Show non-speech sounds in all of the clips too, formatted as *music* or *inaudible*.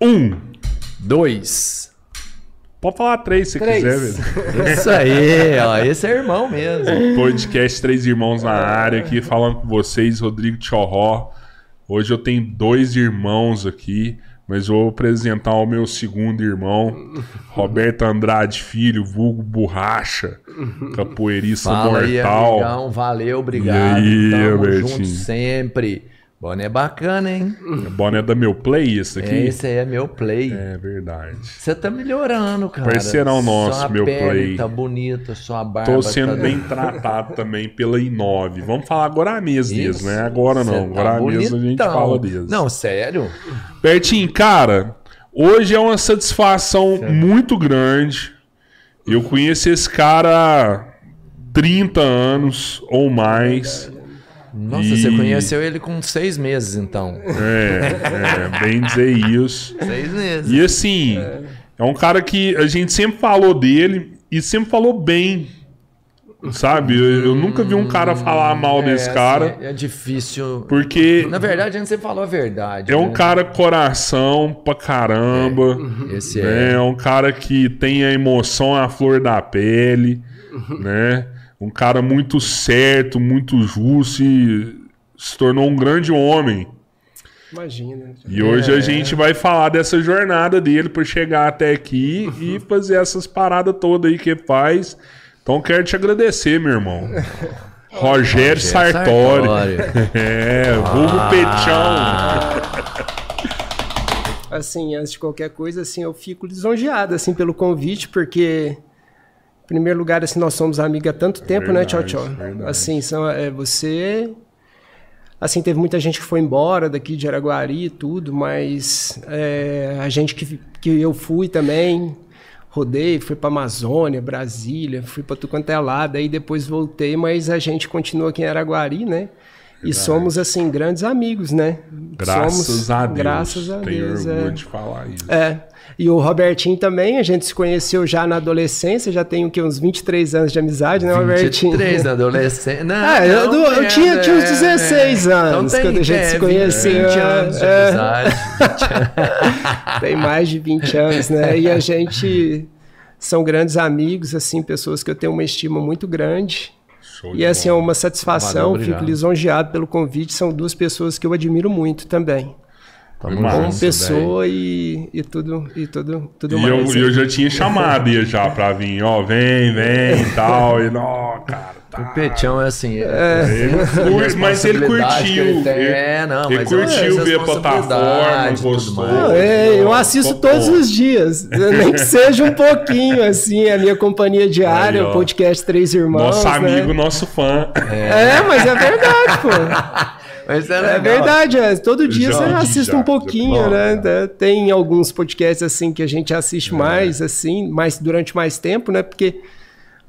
Um. Dois. Pode falar três se Três. quiser, velho. *laughs* Isso aí, ó. Esse é irmão mesmo. Podcast Três Irmãos na área aqui, falando com vocês, Rodrigo Tchorró. Hoje eu tenho dois irmãos aqui, mas vou apresentar o meu segundo irmão, Roberto Andrade Filho, vulgo Borracha, capoeirista Fala aí, mortal. amigão. Valeu, obrigado. E aí, Tamo junto sempre. Boné bacana, hein? Boné da meu play, esse aqui? Esse aí é meu play. É verdade. Você tá melhorando, cara. Parceirão nosso, sua meu pele play. tá bonita, sua barba Tô sendo tá... bem *laughs* tratado também pela I9. Vamos falar agora a mês Isso. deles, né? Agora não. tá Agora a mês a gente fala deles. Não, sério? Bertinho, cara, hoje é uma satisfação muito grande. Eu conheço esse cara há 30 anos ou mais. Nossa, E- você conheceu ele com seis meses, então. É, é, bem dizer isso. Seis meses. E assim, é um cara que a gente sempre falou dele e sempre falou bem. Sabe? Eu, eu nunca vi um cara falar mal desse É, cara. assim, é difícil. Porque Na verdade, a gente sempre falou a verdade. é um né? cara coração pra caramba. Esse né? é. É um cara que tem a emoção à flor da pele, né? Um cara muito certo, muito justo e se tornou um grande homem. Imagina. E hoje a gente vai falar dessa jornada dele para chegar até aqui e fazer essas paradas todas aí que ele faz. Então quero te agradecer, meu irmão. *laughs* Rogério Sartori. Sartori. *laughs* É, vulgo Pechão. Assim, antes de qualquer coisa, assim, eu fico lisonjeado, assim, pelo convite, porque, primeiro lugar, assim, nós somos amigos há tanto tempo, né, Tchau verdade, Tchau? verdade. Assim, são, é, você... Assim, teve muita gente que foi embora daqui de Araguari e tudo, mas é, a gente que, que eu fui também, rodei, fui para Amazônia, Brasília, fui para tudo quanto é lado, aí depois voltei, mas a gente continua aqui em Araguari, né? E somos, assim, grandes amigos, né? Graças somos, a Deus. Graças a Tenho Deus, orgulho é. de falar isso. É. E o Robertinho também, a gente se conheceu já na adolescência, já tem o quê? Uns 23 anos de amizade, né, Robertinho? 23 na adolescente. Não, *laughs* Ah, eu, não, do- eu é, tinha, tinha uns é, 16 é. anos Então tem, quando a gente é, se conheceu. 20 anos de É. amizade. *laughs* Tem mais de 20 anos, né? E a gente são grandes amigos, assim, pessoas que eu tenho uma estima muito grande. Show E assim, é bola. uma satisfação, Valeu, fico lisonjeado pelo convite. São duas pessoas que eu admiro muito também. Tamo Massa, Como junto, pessoa e, e tudo, e tudo, tudo E mais. eu, eu já tinha chamado ele já pra vir, ó, vem, vem e tal. E, ó, cara, tá. O Petião é assim. Ele curte, mas ele responsabilidade que curtiu. ele tem. Ele- É, não, ele mas curtiu é ver a plataforma, gostou. mais. Não, é, eu assisto Ficou todos bom. os dias, *laughs* nem que seja um pouquinho, assim, a minha companhia diária, Aí, o podcast Três Irmãos. Nosso né? amigo, nosso fã. É, mas é verdade, pô. *laughs* Mas é, É verdade, é. todo dia Já você assiste um pouquinho, já. né? Tá- Tem alguns podcasts, assim, que a gente assiste É. mais, assim, mais durante mais tempo, né? Porque.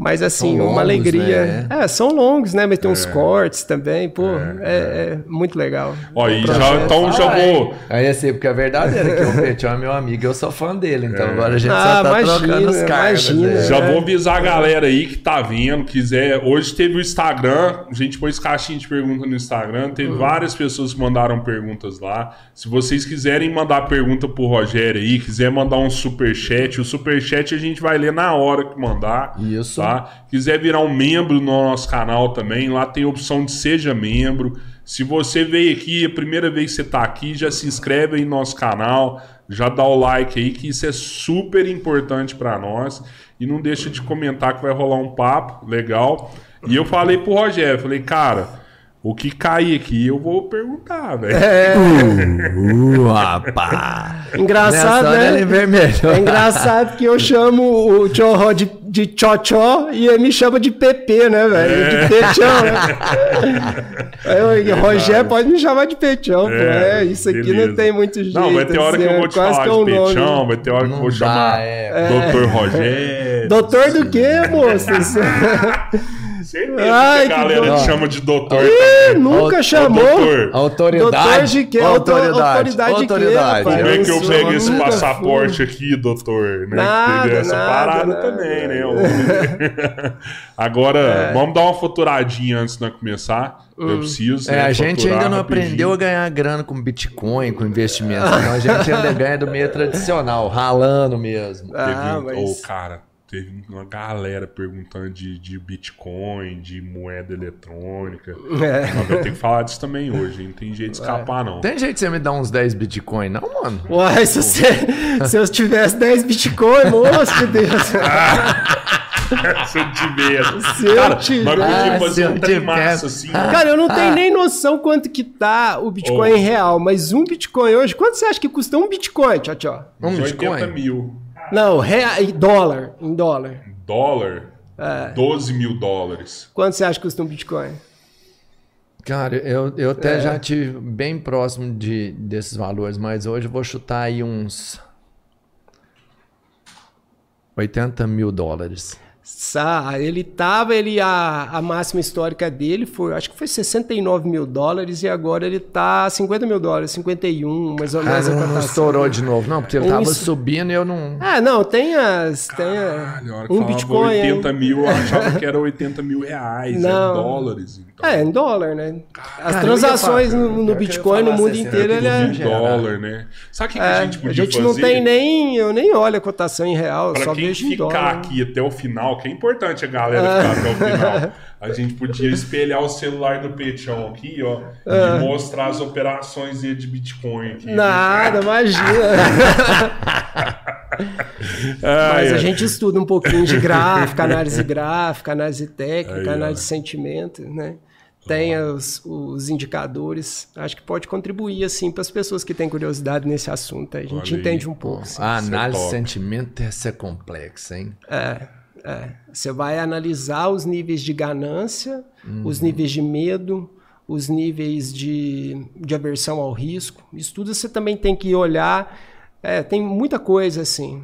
Mas assim, São uma longos, alegria. né? É, são longos, né? Mas tem uns cortes também, pô. É, é muito legal. Ó, e já, então já Fala vou. Aí assim, porque a verdade é que o Petião é meu amigo, eu sou fã dele, então agora a gente Ah, só tá imagina, trocando os imagina. né? Já É. vou avisar a galera aí que tá vendo, quiser. Hoje teve o Instagram, a gente pôs caixinha de pergunta no Instagram, teve várias pessoas que mandaram perguntas lá. Se vocês quiserem mandar pergunta pro Rogério aí, quiser mandar um superchat, o superchat a gente vai ler na hora que mandar. Isso. Tá? Quiser virar um membro no nosso canal também, lá tem a opção de seja membro. Se você veio aqui, a primeira vez que você tá aqui, já se inscreve aí no nosso canal, já dá o like aí, que isso é super importante para nós. E não deixa de comentar que vai rolar um papo legal. E eu falei pro Rogério, falei, cara, o que cair aqui eu vou perguntar, velho. *laughs* Uh, *laughs* rapá. Engraçado, Nessa hora né? ele vermelhou. É engraçado que eu chamo o Tchorró de, de Tchotchó e ele me chama de PP, né, velho? De Petião, né? *laughs* Aí, o Rogério pode me chamar de Petião, pô. É, isso aqui beleza. não tem muito jeito. Não, vai ter hora que assim, eu é vou te falar que de é um nome. Peixão, vai ter hora que eu Não vou dá, chamar é. Doutor Rogério. Doutor do quê, moço? *laughs* Certeza Ai, que a que galera te chama de doutor Ih, nunca chamou. doutor. Doutor Autoridade. de quê? Autoridade. Autoridade Autoridade. Como é que eu pego esse passaporte aqui, doutor? Né? Nada, essa nada, parada nada. também, né? *laughs* Agora, É. vamos dar uma faturadinha antes de nós começar. Hum. Eu preciso. É, né, a gente ainda não rapidinho. aprendeu a ganhar grana com Bitcoin, com investimento. Não, a gente ainda *laughs* ganha do meio tradicional, ralando mesmo. Teve, Ah, mas... Ô, cara, teve uma galera perguntando de, de Bitcoin, de moeda eletrônica. É. Nós vamos ter que falar disso também hoje, hein? não tem jeito de escapar, não. Tem jeito de você me dar uns 10 Bitcoin, não, mano? Uai, se, você, se eu tivesse 10 Bitcoin, moço de Deus. *laughs* Se eu tiver. Se eu cara. Mas podia fazer eu um trem tiver. massa, assim. Cara, eu não Ah. tenho nem noção quanto que tá o Bitcoin Oh. real, mas um Bitcoin hoje, quanto você acha que custa um Bitcoin, tchau, tchau? Um uns 80 Bitcoin? mil. Não, rea... em dólar, em dólar. Dólar, É. 12 mil dólares. Quanto você acha que custa um Bitcoin? Cara, eu, eu até É. já tive bem próximo de, desses valores, mas hoje eu vou chutar aí uns 80 mil dólares. Sa, ele tava, ele a, a máxima histórica dele foi, acho que foi 69 mil dólares e agora ele tá 50 mil dólares, 51, mais ou Ah, menos a não, não cotação. estourou de novo, não, porque ele Um tava isso- subindo e eu não. Ah, não, tem as, tem Caralho, a hora que um Bitcoin, 80 hein? mil, eu achava que era 80 mil reais, Não. é dólares. Então. É, em dólar, né? As Cara, transações no, no Bitcoin, no mundo 60 inteiro, ele é... Em dólar, né? Sabe o que, que É, a gente a podia gente fazer? não tem nem. Eu nem olho a cotação em real, Pra só quem vejo em ficar dólar. aqui até o final, que é importante a galera ficar até o final, *laughs* a gente podia espelhar o celular do Petião aqui, ó, e mostrar as operações de Bitcoin aqui. Nada, imagina. *laughs* Ah, Mas é. a gente estuda um pouquinho de gráfica, análise *laughs* gráfica, análise técnica, Aí, análise de sentimento, né? Tem os, os indicadores. Acho que pode contribuir, assim, para as pessoas que têm curiosidade nesse assunto. A gente Olha aí. entende um pouco. assim. A análise top. de sentimento essa é complexa, hein? É, é. Você vai analisar os níveis de ganância, os níveis de medo, os níveis de, de aversão ao risco. Isso tudo você também tem que olhar. É, tem muita coisa assim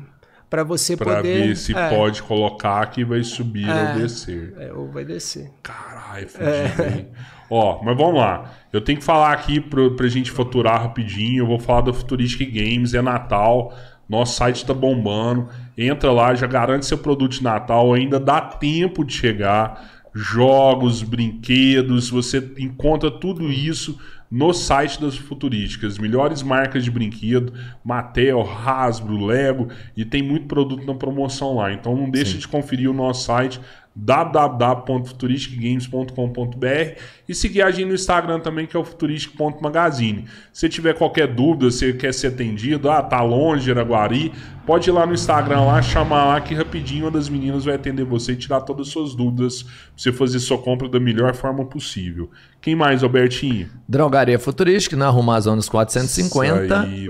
para você Pra poder. ver se é, pode colocar que vai subir ou descer. é, ou vai descer. Caralho, fudido, hein? Ó, mas vamos lá. Eu tenho que falar aqui pro, pra gente faturar rapidinho. Eu vou falar da Futuristic Games, é Natal. Nosso site tá bombando. Entra lá, já garante seu produto de Natal. Ainda dá tempo de chegar. Jogos, brinquedos, você encontra tudo isso no site das Futurísticas. Melhores marcas de brinquedo, Mattel, Hasbro, Lego e tem muito produto na promoção lá. Então não deixe de conferir o nosso site www.futuristicgames.com.br e seguir a gente no Instagram também, que é o futuristic.magazine. Se tiver qualquer dúvida, se quer ser atendido, ah, tá longe, Araguari, pode ir lá no Instagram lá, chamar lá que rapidinho uma das meninas vai atender você e tirar todas as suas dúvidas pra você fazer sua compra da melhor forma possível. Quem mais, Albertinho? Drogaria Futurística na Rua Amazonas 450. Isso aí,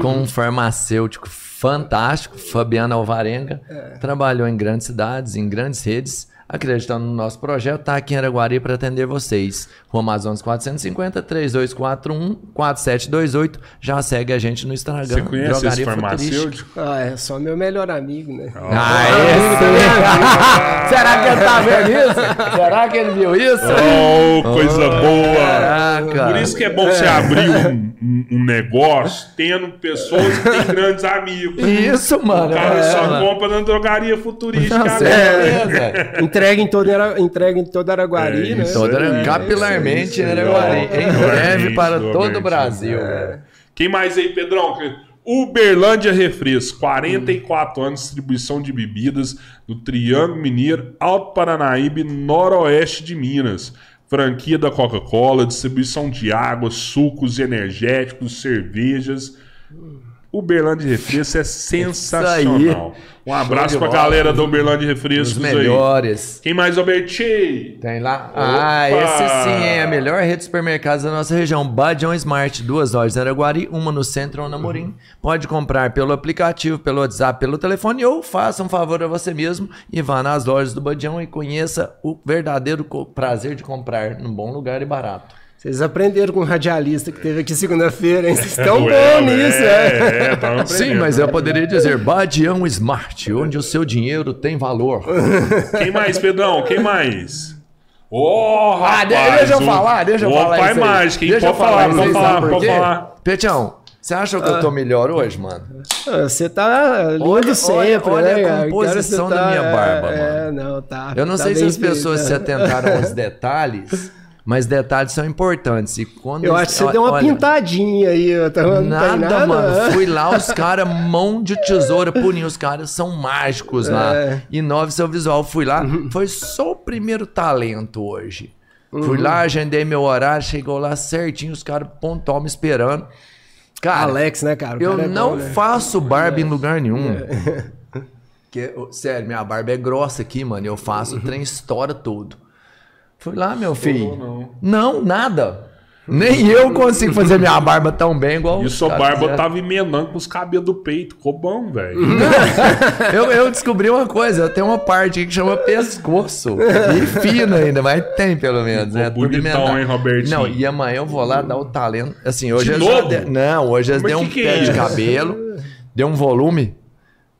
com um farmacêutico fantástico, Fabiano Alvarenga. Trabalhou em grandes cidades, em grandes redes. Acreditando no nosso projeto, está aqui em Araguari para atender vocês. Rua Amazonas 450 3241 4728. Já segue a gente no Instagram. Você conhece esse farmacêutico? Ah, é só meu melhor amigo, né? Ah, esse... *laughs* Será que ele tá vendo isso? Será que ele viu isso? Oh, coisa boa! Caraca. Por isso que é bom você abrir um, um- um negócio tendo pessoas que têm *laughs* grandes amigos. Isso, mano. O cara é, só mano. compra na drogaria futurística. Não, né? certeza. Entrega em toda, entrega em toda Araguari, É né? Toda, capilarmente isso em. Araguari. Em breve para do todo o. Brasil. Quem mais aí, Pedrão? Uberlândia Refresco, 44 anos, distribuição de bebidas do Triângulo Mineiro, Alto Paranaíba e Noroeste de Minas. Franquia da Coca-Cola, distribuição de água, sucos energéticos, cervejas. Uberlândia Refresco é sensacional. Um abraço de pra bola. galera da Uberlândia Refrescos Os aí. melhores. Quem mais, Alberti? Tem lá. Ah, Opa! esse sim é a melhor rede de supermercados da nossa região. Badião Smart, duas lojas em Araguari, uma no centro e uma na Morim. Pode comprar pelo aplicativo, pelo WhatsApp, pelo telefone ou faça um favor a você mesmo e vá nas lojas do Badião e conheça o verdadeiro prazer de comprar num bom lugar e barato. Vocês aprenderam com o radialista que teve aqui segunda-feira, hein? Vocês estão *laughs* bons nisso, é. é. é Sim, mas eu poderia dizer Badião Smart, onde o seu dinheiro tem valor. Quem mais, Pedrão? Quem mais? Ô, Ah, rapaz, de- deixa eu o- falar, deixa eu falar pai isso aí. mágico, hein? Deixa eu Pode falar, pode falar, pode falar. Petião, você acha que eu tô melhor hoje, mano? Ah, Você tá lindo Olha- sempre, olha- olha né? a cara? composição da minha barba, É, não, tá. Eu não tá sei se as pessoas se né? atentaram aos *laughs* detalhes, mas detalhes são importantes. E quando Eu acho que você deu uma olha, pintadinha aí. Eu tava, tem Nada, nada, mano. né? Fui lá, os caras, mão de tesoura, puninho. Os caras são mágicos lá. É. Inove seu visual. Fui lá, foi só o primeiro talento hoje. Fui lá, agendei meu horário, chegou lá certinho, os caras pontual me esperando. Cara, Alex, né, cara? Eu cara é não bom, né? faço barba em lugar nenhum. Que, ô, sério, minha barba é grossa aqui, mano. Eu faço o trem estoura todo. Fui lá, meu filho. não. Não, nada. Nem eu consigo fazer minha barba tão bem igual E sua barba fizeram. tava emendando com os cabelos do peito. Ficou bom, velho. *laughs* eu, eu descobri uma coisa, eu tenho uma parte aqui que chama pescoço. E fino ainda, mas tem pelo menos? Ficou Tudo bonitão, hein, Robertinho? Não, e amanhã eu vou lá dar o talento. Assim, hoje De novo? de- Não, hoje eles deu um que é pé de cabelo, deu um volume.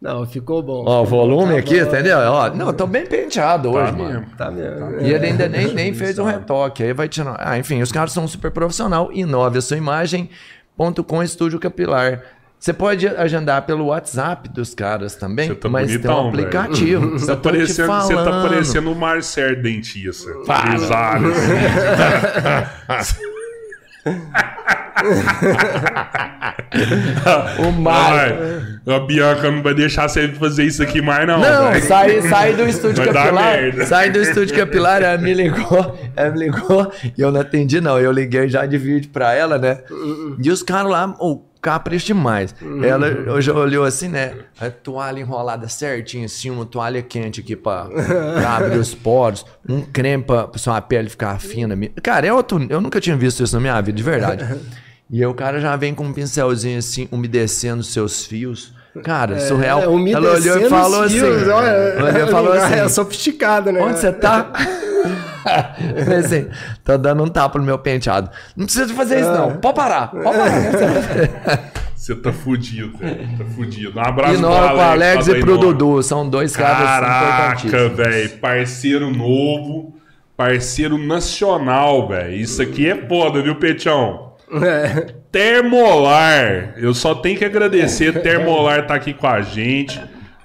Não, ficou bom. Ó, o volume Tá aqui, bom. entendeu? Ó, não, tô bem penteado Tá hoje, mano. mesmo. Tá mesmo. E ele ainda nem, nem fez um retoque. Aí vai tirar. Ah, enfim, os caras são super profissional. Inove a sua imagem. Ponto com Estúdio Capilar. Você pode agendar pelo WhatsApp dos caras também, Você tá mas bonitão, tem um aplicativo. velho. Você tá, Eu tô te parecendo, você tá parecendo o Marcelo Dentista. Para. *laughs* *laughs* O Mário. A Bianca não vai deixar você fazer isso aqui mais, não. Não, sai, sai do estúdio Vai capilar. merda. Sai do estúdio capilar, ela me ligou, ela me ligou e eu não atendi, não. Eu liguei já de vídeo pra ela, né? E os caras lá, oh, capricho demais. Ela hoje olhou assim, né? A toalha enrolada certinho, assim, uma toalha quente aqui pra, pra abrir os poros, um creme pra, pra sua pele ficar fina. Cara, é outro, eu nunca tinha visto isso na minha vida, de verdade. *laughs* E aí o cara já vem com um pincelzinho assim, umedecendo seus fios. Cara, surreal. É, Ela olhou e falou assim. fios, olha, olhou e falou *laughs* assim. É sofisticado, né? Onde você tá? *laughs* *laughs* Falei assim, tô dando um tapa no meu penteado. Não precisa de fazer isso, não. Pode parar. Pode parar. *laughs* Você tá fudido, velho. Tá fudido. Um abraço E nós pro Alex fala e aí, pro. Dudu. São dois caras Caraca, velho. Parceiro novo. Parceiro nacional, velho. Isso aqui é foda, viu, Petião? É. Termolar. Eu só tenho que agradecer. Termolar tá aqui com a gente.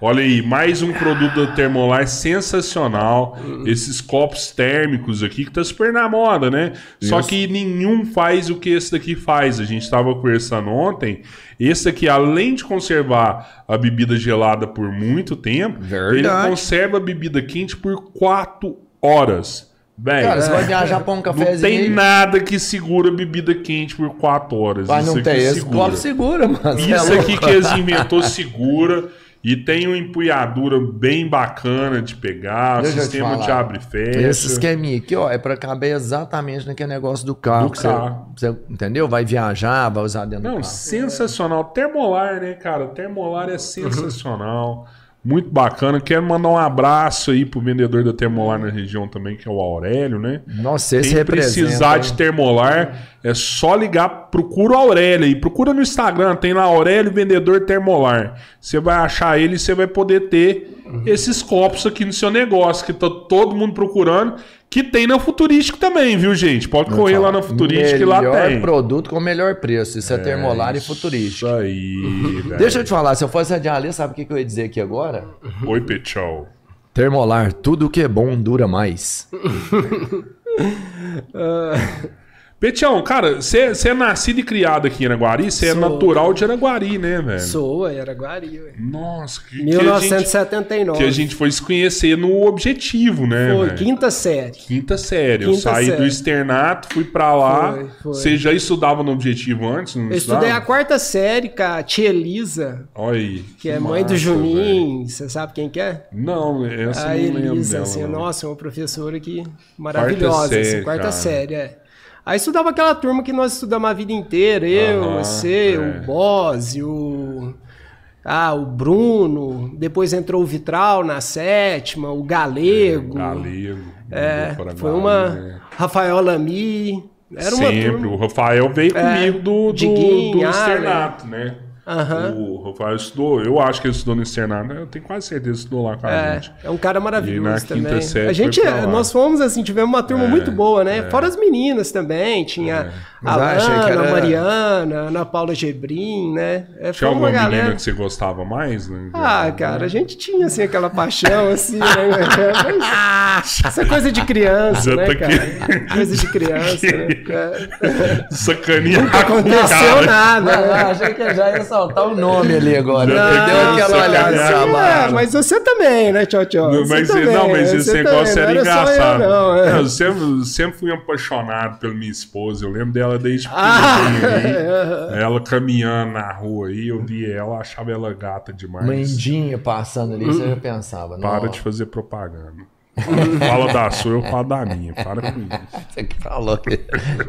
Olha aí, mais um produto da Termolar sensacional. Esses copos térmicos aqui que tá super na moda, né? Só que nenhum faz o que esse daqui faz. A gente tava conversando ontem. Esse aqui, além de conservar a bebida gelada por muito tempo, Verdade. ele conserva a bebida quente por 4 horas. Velho, Cara, você vai viajar pra um não cafezinho. tem aí, nada que segura bebida quente por 4 horas. Mas Isso não aqui tem esse segura. copo segura, mano. É Isso louco. aqui que eles inventou segura e tem uma empunhadura bem bacana de pegar, te sistema de falar. abre e fecha. Esse esqueminha aqui, ó, é pra caber exatamente naquele negócio do carro. Do que você- carro. Você, entendeu? Vai viajar, vai usar dentro do Não, carro. sensacional. Termolar, né, cara? Termolar é sensacional. *laughs* Muito bacana. Quero mandar um abraço aí pro vendedor da Termolar na região também, que é o Aurélio, né? Nossa, esse Quem representa. precisar de termolar, é só ligar, procura o Aurélio aí, procura no Instagram, tem lá Aurélio Vendedor Termolar. Você vai achar ele e você vai poder ter esses copos aqui no seu negócio, que tá todo mundo procurando, que tem na Futurístico também, viu, gente? Pode correr lá na Futurístico que lá Melhor tem. produto com melhor preço. Isso é, termolar e futurístico. Isso aí, *laughs* velho. Deixa eu te falar, se eu fosse radialista, sabe o que que eu ia dizer aqui agora? Oi, Petchol. Termolar, tudo que é bom dura mais. *laughs* Petião, cara, você é nascido e criado aqui em Araguari? Você é natural de Araguari, né, velho? Sou, era Guari, ué. Nossa, que, que a gente, 1979. que a gente foi se conhecer no objetivo, né, Foi, velho? quinta série. Quinta série. eu Quinta saí do série. externato, fui pra lá. Você já estudava no objetivo antes? Não Eu estudei a estudava? quarta série com a tia Elisa, Olha aí. que é mãe do massa, Juninho. Você sabe quem que é? Não, essa a eu não lembro Elisa, dela. assim, não. nossa, é uma professora que maravilhosa, Quarta assim, série, quarta cara. série, é. Aí estudava aquela turma que nós estudamos a vida inteira, eu, Aham, você, é. o Bose, o... Ah, o Bruno, depois entrou o Vitral na sétima, o Galego. Galego. É, mudou para foi uma... né? Rafael Lamy, era uma Sempre. O Rafael veio É, comigo do, do, do externato, né? Aham. O Rafael estudou, eu acho que ele estudou no externado, eu tenho quase certeza que estudou lá com a É, gente. é um cara E na maravilhoso quinta também. série a gente, lá. nós fomos assim, tivemos uma turma muito boa, né? Fora as meninas também, tinha Mas a Lana, era- a Mariana, a Ana Paula Gebrim, né? É, Tinha foi alguma uma menina galera. que você gostava mais? Né? Ah, cara, a gente tinha assim aquela paixão assim, né? Mas *laughs* Essa coisa de criança, Já né, tá cara? aqui. Coisa de criança, né? *laughs* É. Sacaninha. Nunca aconteceu cara. nada, Não, né? não, achei que já ia soltar o nome ali agora. Tem deu que aquela olhada. É, trabalho. mas você também, né, Tchau Tchau? Não, Você mas, também, não, mas você esse também, negócio não era só eu, engraçado. não, é. Eu sempre, sempre fui apaixonado pela minha esposa. Eu lembro dela desde Ah, pequenininho aí. Ela caminhando na rua aí, eu vi ela, achava ela gata demais. Mendinha passando ali, você já pensava. Para não, de fazer propaganda. Fala da sua, eu falo da minha. Para com isso. Você que falou.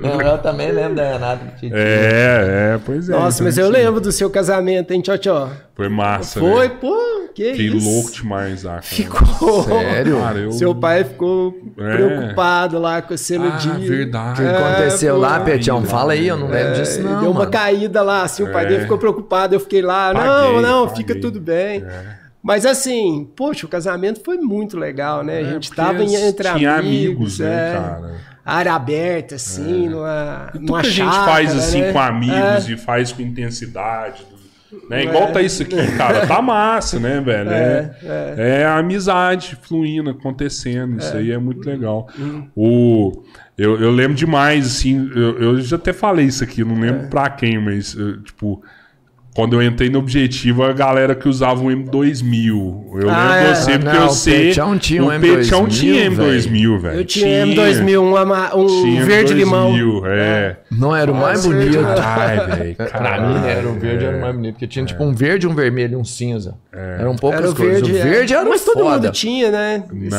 Não, eu também lembro da Renata que tinha. É, é, pois é. Nossa, mas eu lembro do seu casamento, hein, Tchau Tchau? Foi massa, Foi, né? pô, que Fiquei isso. louco demais, ah, cara. Ficou. Sério? Cara, eu- Seu pai ficou É. preocupado lá com você no Ah, dia. verdade. O que aconteceu pô. lá, Petião? Fala aí, eu não lembro disso, Ele não. deu uma mano. caída lá, assim, o pai É. dele ficou preocupado, eu fiquei lá, não, Paguei, não, paguei. fica tudo bem. É. Mas assim, poxa, o casamento foi muito legal, né? a gente tava em- entre tinha amigos, amigos, né, é, cara? área aberta, assim, numa, Tudo numa que a gente faz assim né? com amigos É. e faz com intensidade. Né? Igual tá isso aqui, cara. Tá massa, né, velho? É, é. a amizade fluindo, acontecendo. Isso aí é muito legal. Hum. O, eu, eu lembro demais, assim, eu, eu já até falei isso aqui, não É. lembro pra quem, mas, eu, tipo. Quando eu entrei no Objetivo, a galera que usava o M2000. Eu lembro Ah, é. você, porque Não, eu o sei. Petião tinha um o Petião M2000, tinha M2000, velho. Eu tinha M2000, um, ama- um Tinha verde limão. M2000, é. Não era o mais Nossa, bonito. Caralho, velho. Pra mim, era o verde, era o é. mais bonito. Porque tinha tipo um verde, um vermelho e um cinza. Eram poucas Era o coisas. verde, o verde é. era Mas todo foda. mundo tinha, né? Não,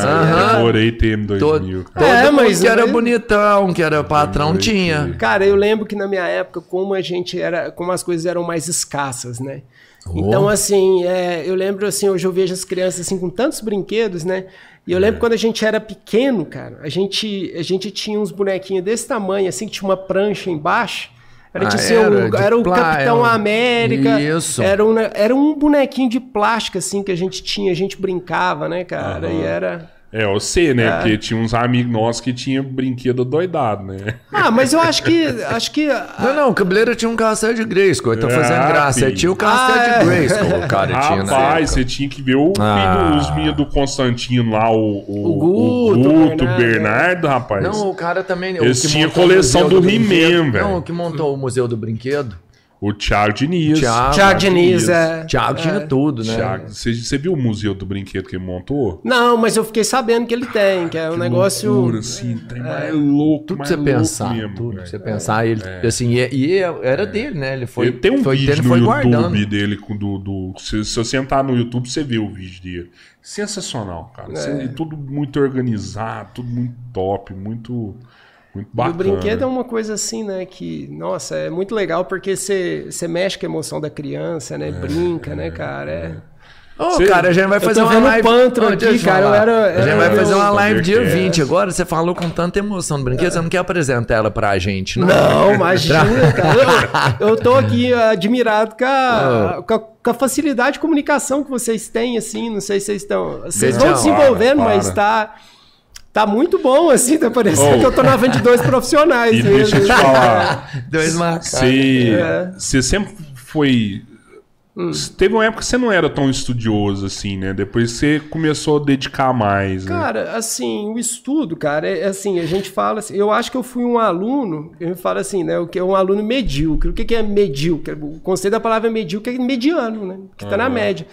adorei ter M2000, Todo, cara. É, todo mundo mas- que era bonitão, que era patrão, tinha. Cara, eu lembro que na minha época, como a gente era, como as coisas eram mais escassas, né? Oh. Então, assim, é, eu lembro assim, hoje eu vejo as crianças assim com tantos brinquedos, né? E eu É. lembro quando a gente era pequeno, cara, a gente, a gente tinha uns bonequinhos desse tamanho, assim, que tinha uma prancha embaixo. Era, Ah, tipo, era o, de era o plá- Capitão era um- América. Isso. Era um, era um bonequinho de plástico, assim, que a gente tinha, a gente brincava, né, cara? E era. É, eu sei, né? Porque tinha uns amigos nossos que tinham brinquedo doidado, né? Ah, mas eu acho que. Acho que. Não, não, o cabeleiro tinha um castelo de Grayskull. Tô fazendo Ah, graça. filho. Tinha o castelo Ah, é. de Grayskull, o cara *laughs* tinha na Rapaz, você tinha que ver o Ah. filho, os meninos do Constantino lá, o, o, O Guto, o Guto, Bernardo, Bernardo, rapaz. Não, o cara também. Eles tinham coleção do brinquedo. He-Man, velho. Não, o que montou o Museu do Brinquedo. O Thiago Diniz. Thiago. Thiago Diniz, é. Thiago tinha tudo, né? Thiago, você, você viu o museu do brinquedo que ele montou? Não, mas eu fiquei sabendo que ele tem, que é um negócio. Loucura, assim, tem mais louco, Tudo que você pensar, mesmo, tudo que você pensar. Ele, assim, e, e era dele, né? Ele foi. Ele tem um foi vídeo tendo, no foi YouTube guardando. dele, com do, do- se, se você entrar no YouTube, você vê o vídeo dele. Sensacional, cara. É. Você- tudo muito organizado, tudo muito top, muito, muito E bacana. o brinquedo é uma coisa assim, né? Que, nossa, é muito legal porque você você mexe com a emoção da criança, né? Brinca, né, cara? É. Ô, Você- cara, a gente vai Eu fazer uma live. Pantro aqui, eu cara, eu era- A gente vai fazer uma live dia Thundercats. 20. Agora você falou com tanta emoção do brinquedo, você não quer apresentar ela pra gente, não? Não, *laughs* imagina, cara. Eu, eu tô aqui admirado com a, com, a, com a facilidade de comunicação que vocês têm, assim. Não sei se vocês estão. Vocês vão desenvolvendo, Para, mas para. tá. Tá muito bom, assim, tá parecendo Oh. que eu tô na van de dois profissionais E mesmo. deixa eu te falar. *laughs* Dois marcados. Você É. você sempre foi. Hum. Teve uma época que você não era tão estudioso assim, né? Depois você começou a dedicar mais, né? Cara, assim, o estudo, cara, é é assim, a gente fala assim, eu acho que eu fui um aluno, eu falo assim, né, o que é um aluno medíocre. O que que é medíocre? O conceito da palavra medíocre é mediano, né, que tá na média.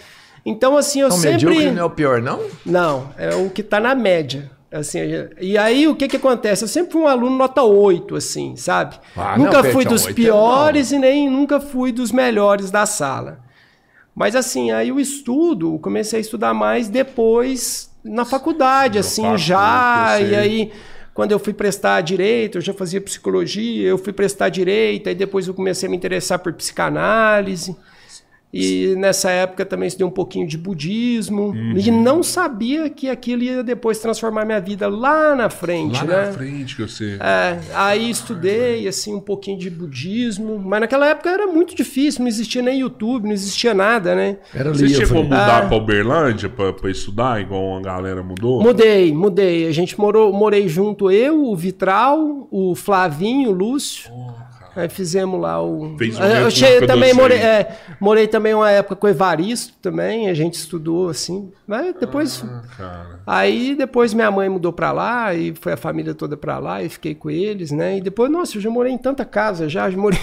Então, assim, eu Não, sempre... medíocre não é o pior, não? Não, é o que tá na média. Assim, e aí o que que acontece? Eu sempre fui um aluno nota 8, assim, sabe? Ah, nunca não, fui dos oito é piores e nem nunca fui dos melhores da sala. Mas assim, aí o estudo, eu comecei a estudar mais depois na faculdade, assim, já. sei. E aí, quando eu fui prestar direito, eu já fazia psicologia, eu fui prestar direito, aí depois eu comecei a me interessar por psicanálise. E nessa época também estudei um pouquinho de budismo. Uhum. E não sabia que aquilo ia depois transformar minha vida lá na frente, lá né? na frente que você... É, aí estudei, assim, um pouquinho de budismo. Mas naquela época era muito difícil. Não existia nem YouTube, não existia nada, né? Era você livro. chegou a mudar ah. pra Uberlândia pra, pra, estudar, igual a galera mudou? Mudei, mudei. A gente morou, morei junto, eu, o Vitral, o Flavinho, o Lúcio. Oh. Aí fizemos lá o. Fez um eu cheguei, também morei, é, morei também uma época com o Evaristo também, a gente estudou assim. Mas depois. Ah, aí depois minha mãe mudou para lá e foi a família toda para lá e fiquei com eles, né? E depois, nossa, eu já morei em tanta casa já, já morei.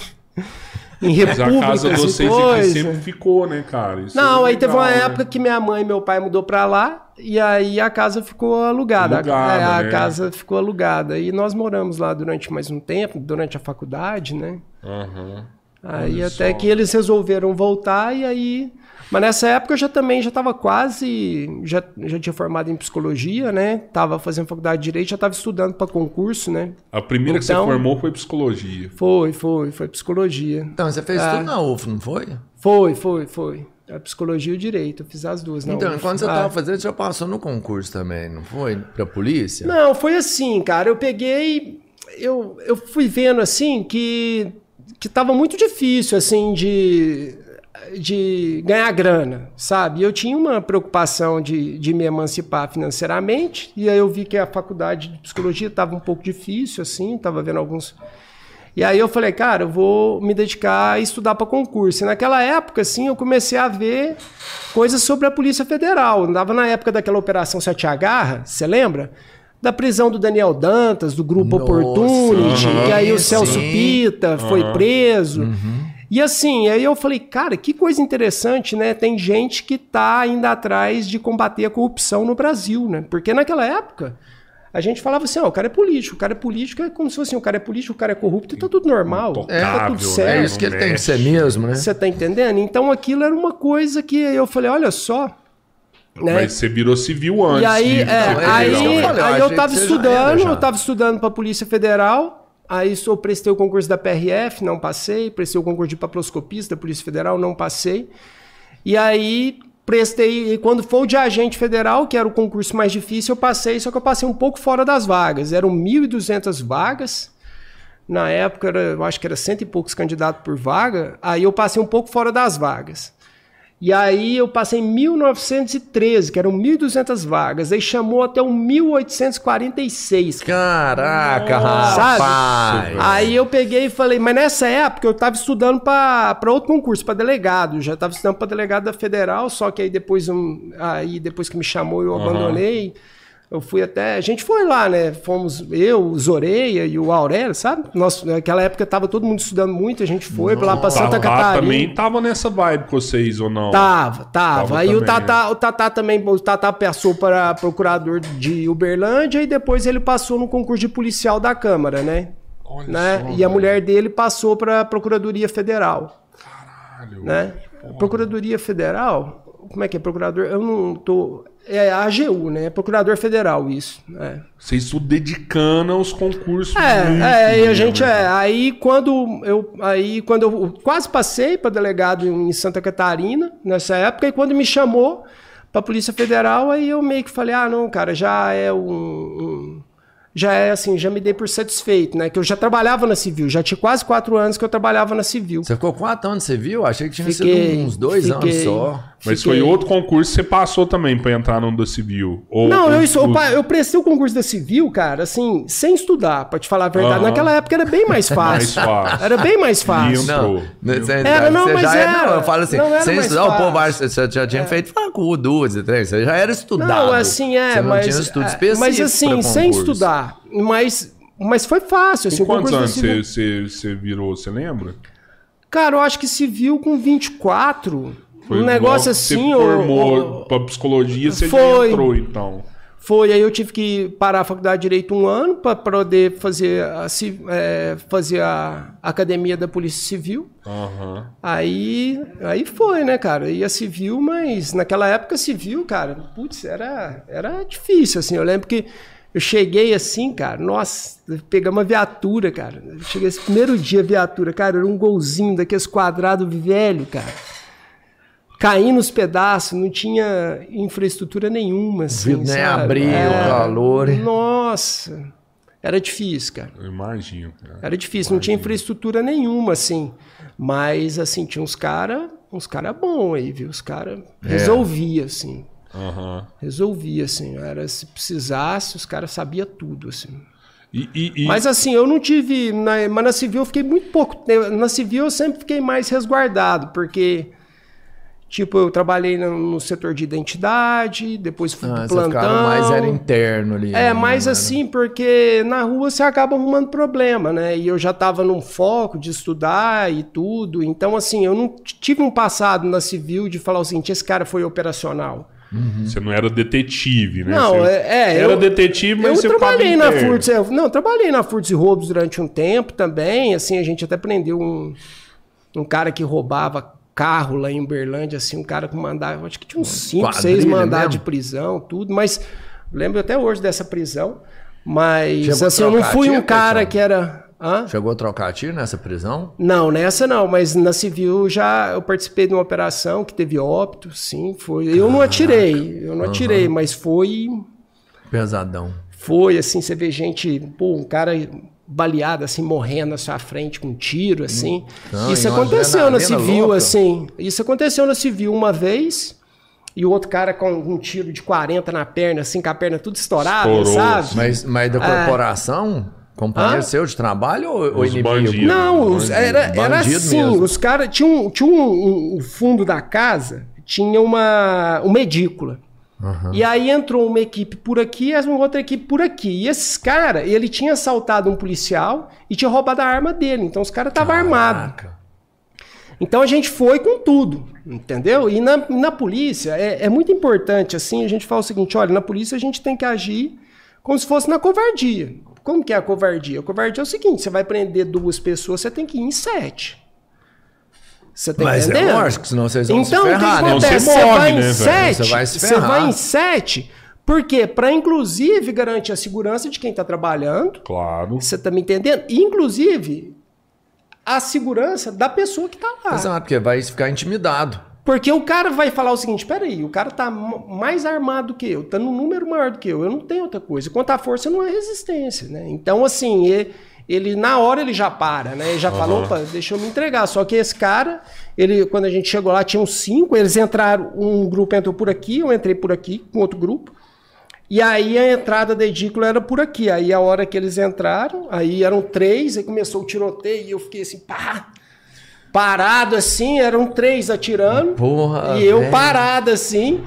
Em república, Mas a casa de vocês aqui sempre ficou, né, cara? Isso Não, é aí teve uma né? época que minha mãe e meu pai mudou para lá e aí a casa ficou alugada. alugada a, é, né? a, casa ficou alugada. E nós moramos lá durante mais um tempo, durante a faculdade, né? Uhum. Aí Olha até só. que eles resolveram voltar e aí. Mas nessa época eu já também já estava quase. Já, já tinha formado em psicologia, né? Tava fazendo faculdade de Direito, já estava estudando para concurso, né? A primeira então, que você então formou foi psicologia. Foi, foi, foi psicologia. Então, você fez é. tudo na UF, não foi? Foi, foi, foi. A psicologia e o direito, eu fiz as duas. Não, então, quando você estava ah. fazendo, você já passou no concurso também, não foi? Para polícia? Não, foi assim, cara. Eu peguei. Eu, eu fui vendo assim que que estava muito difícil assim de, de ganhar grana, sabe? Eu tinha uma preocupação de, de me emancipar financeiramente e aí eu vi que a faculdade de psicologia estava um pouco difícil assim, estava vendo alguns e aí eu falei, cara, eu vou me dedicar a estudar para concurso. E naquela época, assim, eu comecei a ver coisas sobre a Polícia Federal. Andava na época daquela Operação Sete Agarra, você lembra? Da prisão do Daniel Dantas, do Grupo Nossa, Opportunity, uhum, que aí o Celso sim. Pita uhum. foi preso. Uhum. E assim, aí eu falei, cara, que coisa interessante, né? Tem gente que tá ainda atrás de combater a corrupção no Brasil, né? Porque naquela época a gente falava assim, ó, o cara é político, o cara é político, é como se fosse assim, o cara é político, o cara é corrupto, e tá tudo normal, é, tá tudo né? certo. É isso que ele tem que ser mesmo, né? Você tá entendendo? Então aquilo era uma coisa que eu falei, olha só, né? Mas você virou civil antes. E aí, é, aí, eu, falei, aí eu tava estudando, eu tava estudando para Polícia Federal, aí eu prestei o concurso da PRF, não passei, prestei o concurso de paproscopista da Polícia Federal, não passei. E aí prestei, e quando foi o de agente federal, que era o concurso mais difícil, eu passei, só que eu passei um pouco fora das vagas. Eram 1.200 vagas. Na época, era, eu acho que era cento e poucos candidatos por vaga. Aí eu passei um pouco fora das vagas. E aí eu passei em 1913, que eram 1.200 vagas. Aí chamou até o 1846. Caraca, rapaz! Aí eu peguei e falei, mas nessa época eu estava estudando para outro concurso, para delegado. Eu já estava estudando para delegado da Federal, só que aí depois, um, aí depois que me chamou eu uhum. Eu fui até. A gente foi lá, né? Fomos eu, o Zoreia e o Aurélio, sabe? Nós, naquela época tava todo mundo estudando muito, a gente foi Não, lá pra Santa lá Catarina. também tava nessa vibe com vocês, ou não? Tava, tava. tava Aí o Tatá, né? o Tatá também, o Tatá passou para procurador de Uberlândia e depois ele passou no concurso de policial da Câmara, né? Olha né? Só, e a mulher dele passou para Procuradoria Federal. Caralho. Né? Procuradoria Federal, como é que é? Procurador, eu não tô. É a AGU, né? É Procurador Federal, isso. É. Vocês estão dedicando aos concursos. É, muito, é, e a gente é. Aí quando eu, aí quando eu quase passei para delegado em Santa Catarina nessa época, e quando me chamou para a Polícia Federal, aí eu meio que falei, ah, não, cara, já é um, um já é assim, já me dei por satisfeito, né? Que eu já trabalhava na civil, já tinha quase quatro anos que eu trabalhava na civil. Você ficou quatro anos na civil? Achei que tinha fiquei, sido uns dois fiquei, anos só. Mas Fiquei... foi outro concurso que você passou também para entrar no da Civil? Ou, não, eu, eu, eu, prestei o concurso da Civil, cara, assim, sem estudar, para te falar a verdade. Uhum. Naquela época era bem mais *laughs* fácil. mais fácil. Era bem mais fácil. Não, você, era, não, mas era, não, eu falo assim, sem estudar, o povo você já tinha é. feito facu, duas e três, você já era estudado. Não, assim, é, você mas... Não tinha estudo é, específico Mas assim, sem estudar, mas, mas foi fácil. Assim, quantos anos você, você, você virou, você lembra? Cara, eu acho que civil com 24... Foi um negócio assim. Você formou para psicologia, você foi, entrou então. Foi, aí eu tive que parar a faculdade de Direito um ano para poder fazer a, é, fazer a academia da Polícia Civil. Uhum. Aí, aí foi, né, cara? Ia civil, mas naquela época civil, cara, putz, era, era difícil, assim. Eu lembro que eu cheguei assim, cara, nossa, pegamos uma viatura, cara. Eu cheguei esse primeiro dia, viatura, cara, era um golzinho daqueles quadrados velho, cara. Caindo os pedaços, não tinha infraestrutura nenhuma, assim, vidro nem o calor. Nossa, era difícil, cara. Eu imagino. cara. Era difícil, não tinha infraestrutura nenhuma, assim. Mas, assim, tinha uns caras uns cara bons aí, viu? Os caras resolvia, assim. Aham. Resolvia, assim. Era, se precisasse, os caras sabiam tudo, assim. E, e- e- Mas assim, eu não tive. Na, mas na civil eu fiquei muito pouco tempo. Na civil eu sempre fiquei mais resguardado, porque. Tipo, eu trabalhei no, no setor de identidade, depois fui Ah, plantão. mais era interno ali. É, né? mas Não era- assim, porque na rua você acaba arrumando problema, né? E eu já tava num foco de estudar e tudo. Então, assim, eu não tive um passado na civil de falar o seguinte: esse cara foi operacional. Você não era detetive, né? Não, Você é- é, Era eu- detetive, mas eu você trabalhei na eu- não, eu trabalhei na Furts e Roubos durante um tempo também, assim, a gente até prendeu um, um cara que roubava carro lá em Uberlândia, assim, um cara com mandado, acho que tinha uns 5, Quadrilha 6 mandados de prisão, tudo, mas lembro até hoje dessa prisão, mas Chegou assim, eu não fui um cara que era... Hã? Chegou a trocar tiro nessa prisão? Não, nessa não, mas na civil já eu participei de uma operação que teve óbito, sim, foi. Eu não atirei, eu não atirei, mas foi Pesadão. foi assim, você vê gente, pô, um cara baleado assim, morrendo na sua frente com um tiro, assim. Não, isso aconteceu na civil, louca. assim. Isso aconteceu na civil uma vez. E o outro cara com um tiro de 40 na perna, assim, com a perna tudo estourada, Estourou, sabe? Mas, mas da corporação, companheiro Hã? seu de trabalho ou, ou Os inimigo? bandidos. Não, os- era, era Bandido assim, mesmo. os caras tinha um, tinha um, um- o fundo da casa tinha uma uma edícula. E aí entrou uma equipe por aqui e uma outra equipe por aqui. E esses caras, ele tinha assaltado um policial e tinha roubado a arma dele. Então os caras estavam armados. Então a gente foi com tudo, entendeu? E na, na polícia é, é muito importante assim a gente fala o seguinte: olha, na polícia a gente tem que agir como se fosse na covardia. Como que é a covardia? A covardia é o seguinte: você vai prender duas pessoas, você tem que ir em sete. Você tá Mas é entendendo? lógico, senão vocês vão se então, ferrar, o que, né? acontece? Você morre, vai né, em velho? sete, Você vai se você vai em sete, por quê? Para inclusive garantir a segurança de quem está trabalhando, Claro. você tá me entendendo? E, inclusive a segurança da pessoa que tá lá. Exato, porque vai ficar intimidado. Porque o cara vai falar o seguinte: peraí, o cara tá m- mais armado que eu, tá num número maior do que eu, eu não tenho outra coisa. Quanto à força, não é resistência, né? Então, assim, ele, na hora ele já para, né? Ele já falou, opa, deixa eu me entregar. Só que esse cara, ele, quando a gente chegou lá, tinham cinco, eles entraram, um grupo entrou por aqui, eu entrei por aqui com outro grupo. E aí a entrada da edícula era por aqui. Aí a hora que eles entraram, aí eram três, aí começou o tiroteio e eu fiquei assim, pá, parado assim, eram três atirando. Porra, e eu velho. parado assim,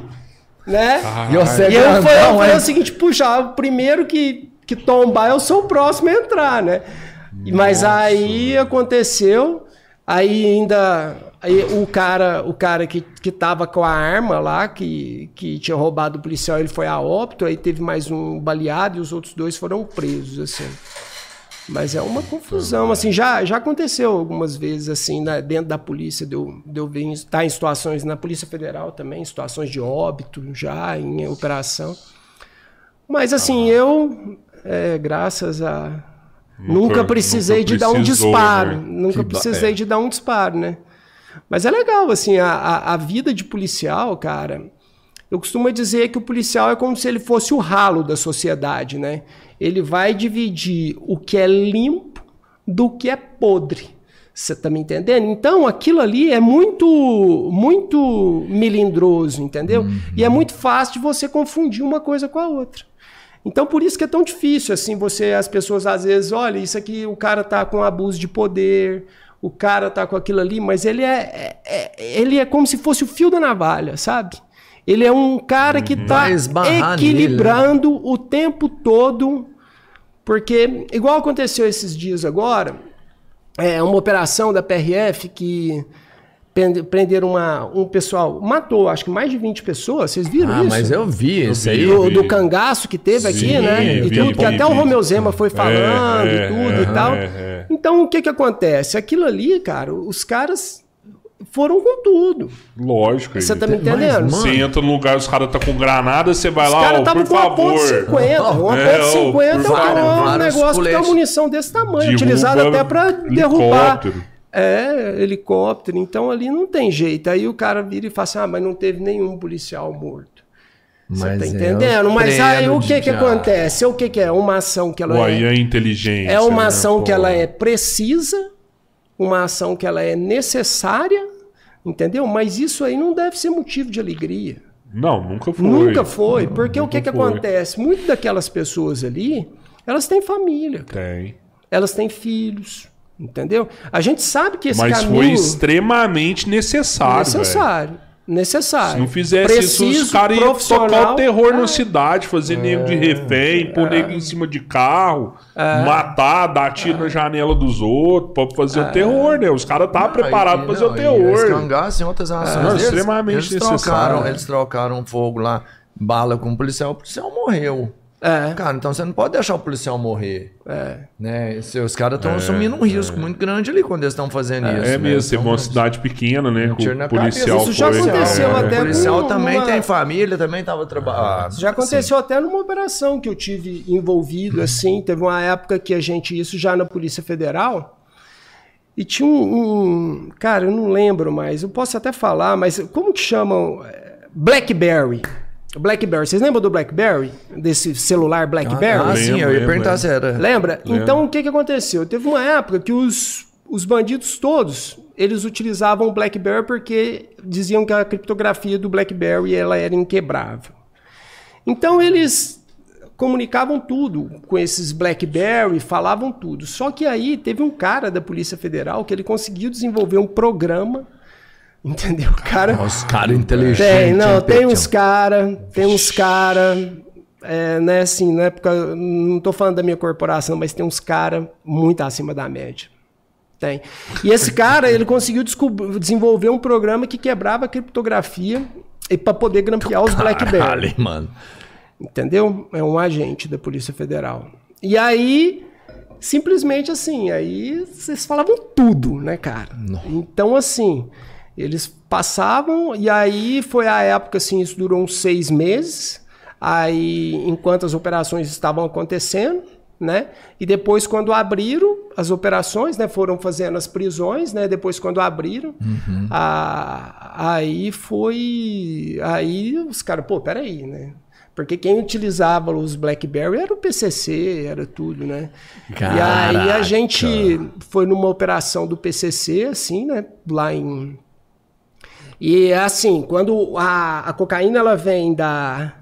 né? E você E eu eu falei o seguinte, puxa, o primeiro que, que tombar, eu sou o próximo a entrar, né? Mas aí aconteceu, aí ainda aí o cara, o cara que, que tava com a arma lá, que, que tinha roubado o policial, ele foi a óbito, aí teve mais um baleado e os outros dois foram presos, assim. Mas é uma confusão, assim, já, já aconteceu algumas vezes, assim, né, dentro da polícia, deu, deu ver, estar em situações, na Polícia Federal também, em situações de óbito, já em operação. Mas, assim, eu, é, graças a... Nunca, Nunca- precisei nunca de dar um precisou, disparo, né? nunca Que precisei é. de dar um disparo, né? Mas é legal, assim, a, a, a vida de policial, cara, eu costumo dizer que o policial é como se ele fosse o ralo da sociedade, né? Ele vai dividir o que é limpo do que é podre. Você tá me entendendo? Então, aquilo ali é muito, muito melindroso, entendeu? E é muito fácil de você confundir uma coisa com a outra. Então, por isso que é tão difícil, assim, você, as pessoas às vezes, olha, isso aqui, o cara tá com abuso de poder, o cara tá com aquilo ali, mas ele é, é- é- ele é como se fosse o fio da navalha, sabe? Ele é um cara que tá Vai esbarrar nele, equilibrando o tempo todo, porque, igual aconteceu esses dias agora, é uma operação da PRF que prenderam uma, um pessoal, matou acho que mais de 20 pessoas, vocês viram Ah, isso? mas eu vi isso aí. do, vi. do cangaço que teve aqui, Sim, né? E vi, tudo, que vi, até o vi. Romeu Zema foi falando É, e tudo é, e tal. é, é. Então, o que que acontece? Aquilo ali, cara, os caras foram com tudo. Lógico. Você tá me entendendo? mano, Você entra num lugar, os caras tá com granada, você vai Os lá, caras ó, estavam por com uma favor. ponto 50. *laughs* Uma É, ponto ó, 50 por é um negócio que tem uma munição desse tamanho, Derruba utilizada até para derrubar. helicóptero. É, helicóptero. Então ali não tem jeito. Aí o cara vira e fala assim: ah, mas não teve nenhum policial morto. Você Mas tá é entendendo? os Mas aí o que que acontece? O que que é? Uma ação que ela Pô, é. aí é inteligência. É uma né, ação pô? que ela é precisa, uma ação que ela é necessária, entendeu? Mas isso aí não deve ser motivo de alegria. Não, nunca foi. Nunca foi, porque o que, que foi. acontece? Muitas daquelas pessoas ali, elas têm família, cara. Tem. elas têm filhos, entendeu? A gente sabe que esse Mas caminho foi extremamente necessário. necessário, necessário. Se não fizesse isso, os caras iam tocar o terror na cidade, fazer nego de refém, pôr nego em cima de carro, matar, dar tiro na janela dos outros, pra fazer o terror, né? Os caras estavam preparados pra fazer o Não, Eles terror. em outras ações. Não, deles. extremamente eles necessário. trocaram, eles trocaram fogo lá, bala com o policial, o policial morreu. É, Cara, então você não pode deixar o policial morrer. é. Né? Se Os caras estão assumindo um risco muito grande ali quando eles estão fazendo isso. É né? mesmo, teve Então, uma cidade pequena, né? um tiro na policial cabeça. Isso já foi. aconteceu é, até O policial com também uma- tem família, também estava trabalhando. Isso já aconteceu até numa operação que eu tive envolvido, assim. Teve uma época que a gente, isso já na Polícia Federal, e tinha um, um- Cara, eu não lembro mais, eu posso até falar, mas como que chamam? É, Blackberry. Blackberry. Vocês lembram do Blackberry? Desse celular Blackberry? Ah, sim, eu ia perguntar se era. Lembra? Lembro. Então o que, que aconteceu? Teve uma época que os, os bandidos todos eles utilizavam o BlackBerry porque diziam que a criptografia do BlackBerry ela era inquebrável. Então eles comunicavam tudo com esses BlackBerry, falavam tudo. Só que aí teve um cara da Polícia Federal que ele conseguiu desenvolver um programa, entendeu? *laughs* Cara Os caras inteligentes. tem, não, tem uns cara, tem uns cara, é, né, assim, na época, não tô falando da minha corporação, mas tem uns cara muito acima da média. Tem. E esse cara, ele conseguiu desenvolver um programa que quebrava a criptografia e para poder grampear os BlackBerry. Mano. Entendeu? É um agente da Polícia Federal. E aí, simplesmente assim, aí vocês falavam tudo, né, cara? Então, assim, eles passavam, e aí foi a época, assim, isso durou uns seis meses. Aí, enquanto as operações estavam acontecendo, né? E depois, quando abriram as operações, né? Foram fazendo as prisões, né? Depois, quando abriram, a- aí foi. Aí os caras, pô, peraí, né? Porque quem utilizava os BlackBerry era o PCC, era tudo, né? E aí a Caraca. gente foi numa operação do PCC, assim, né? Lá em. E assim, quando a, a cocaína ela vem da.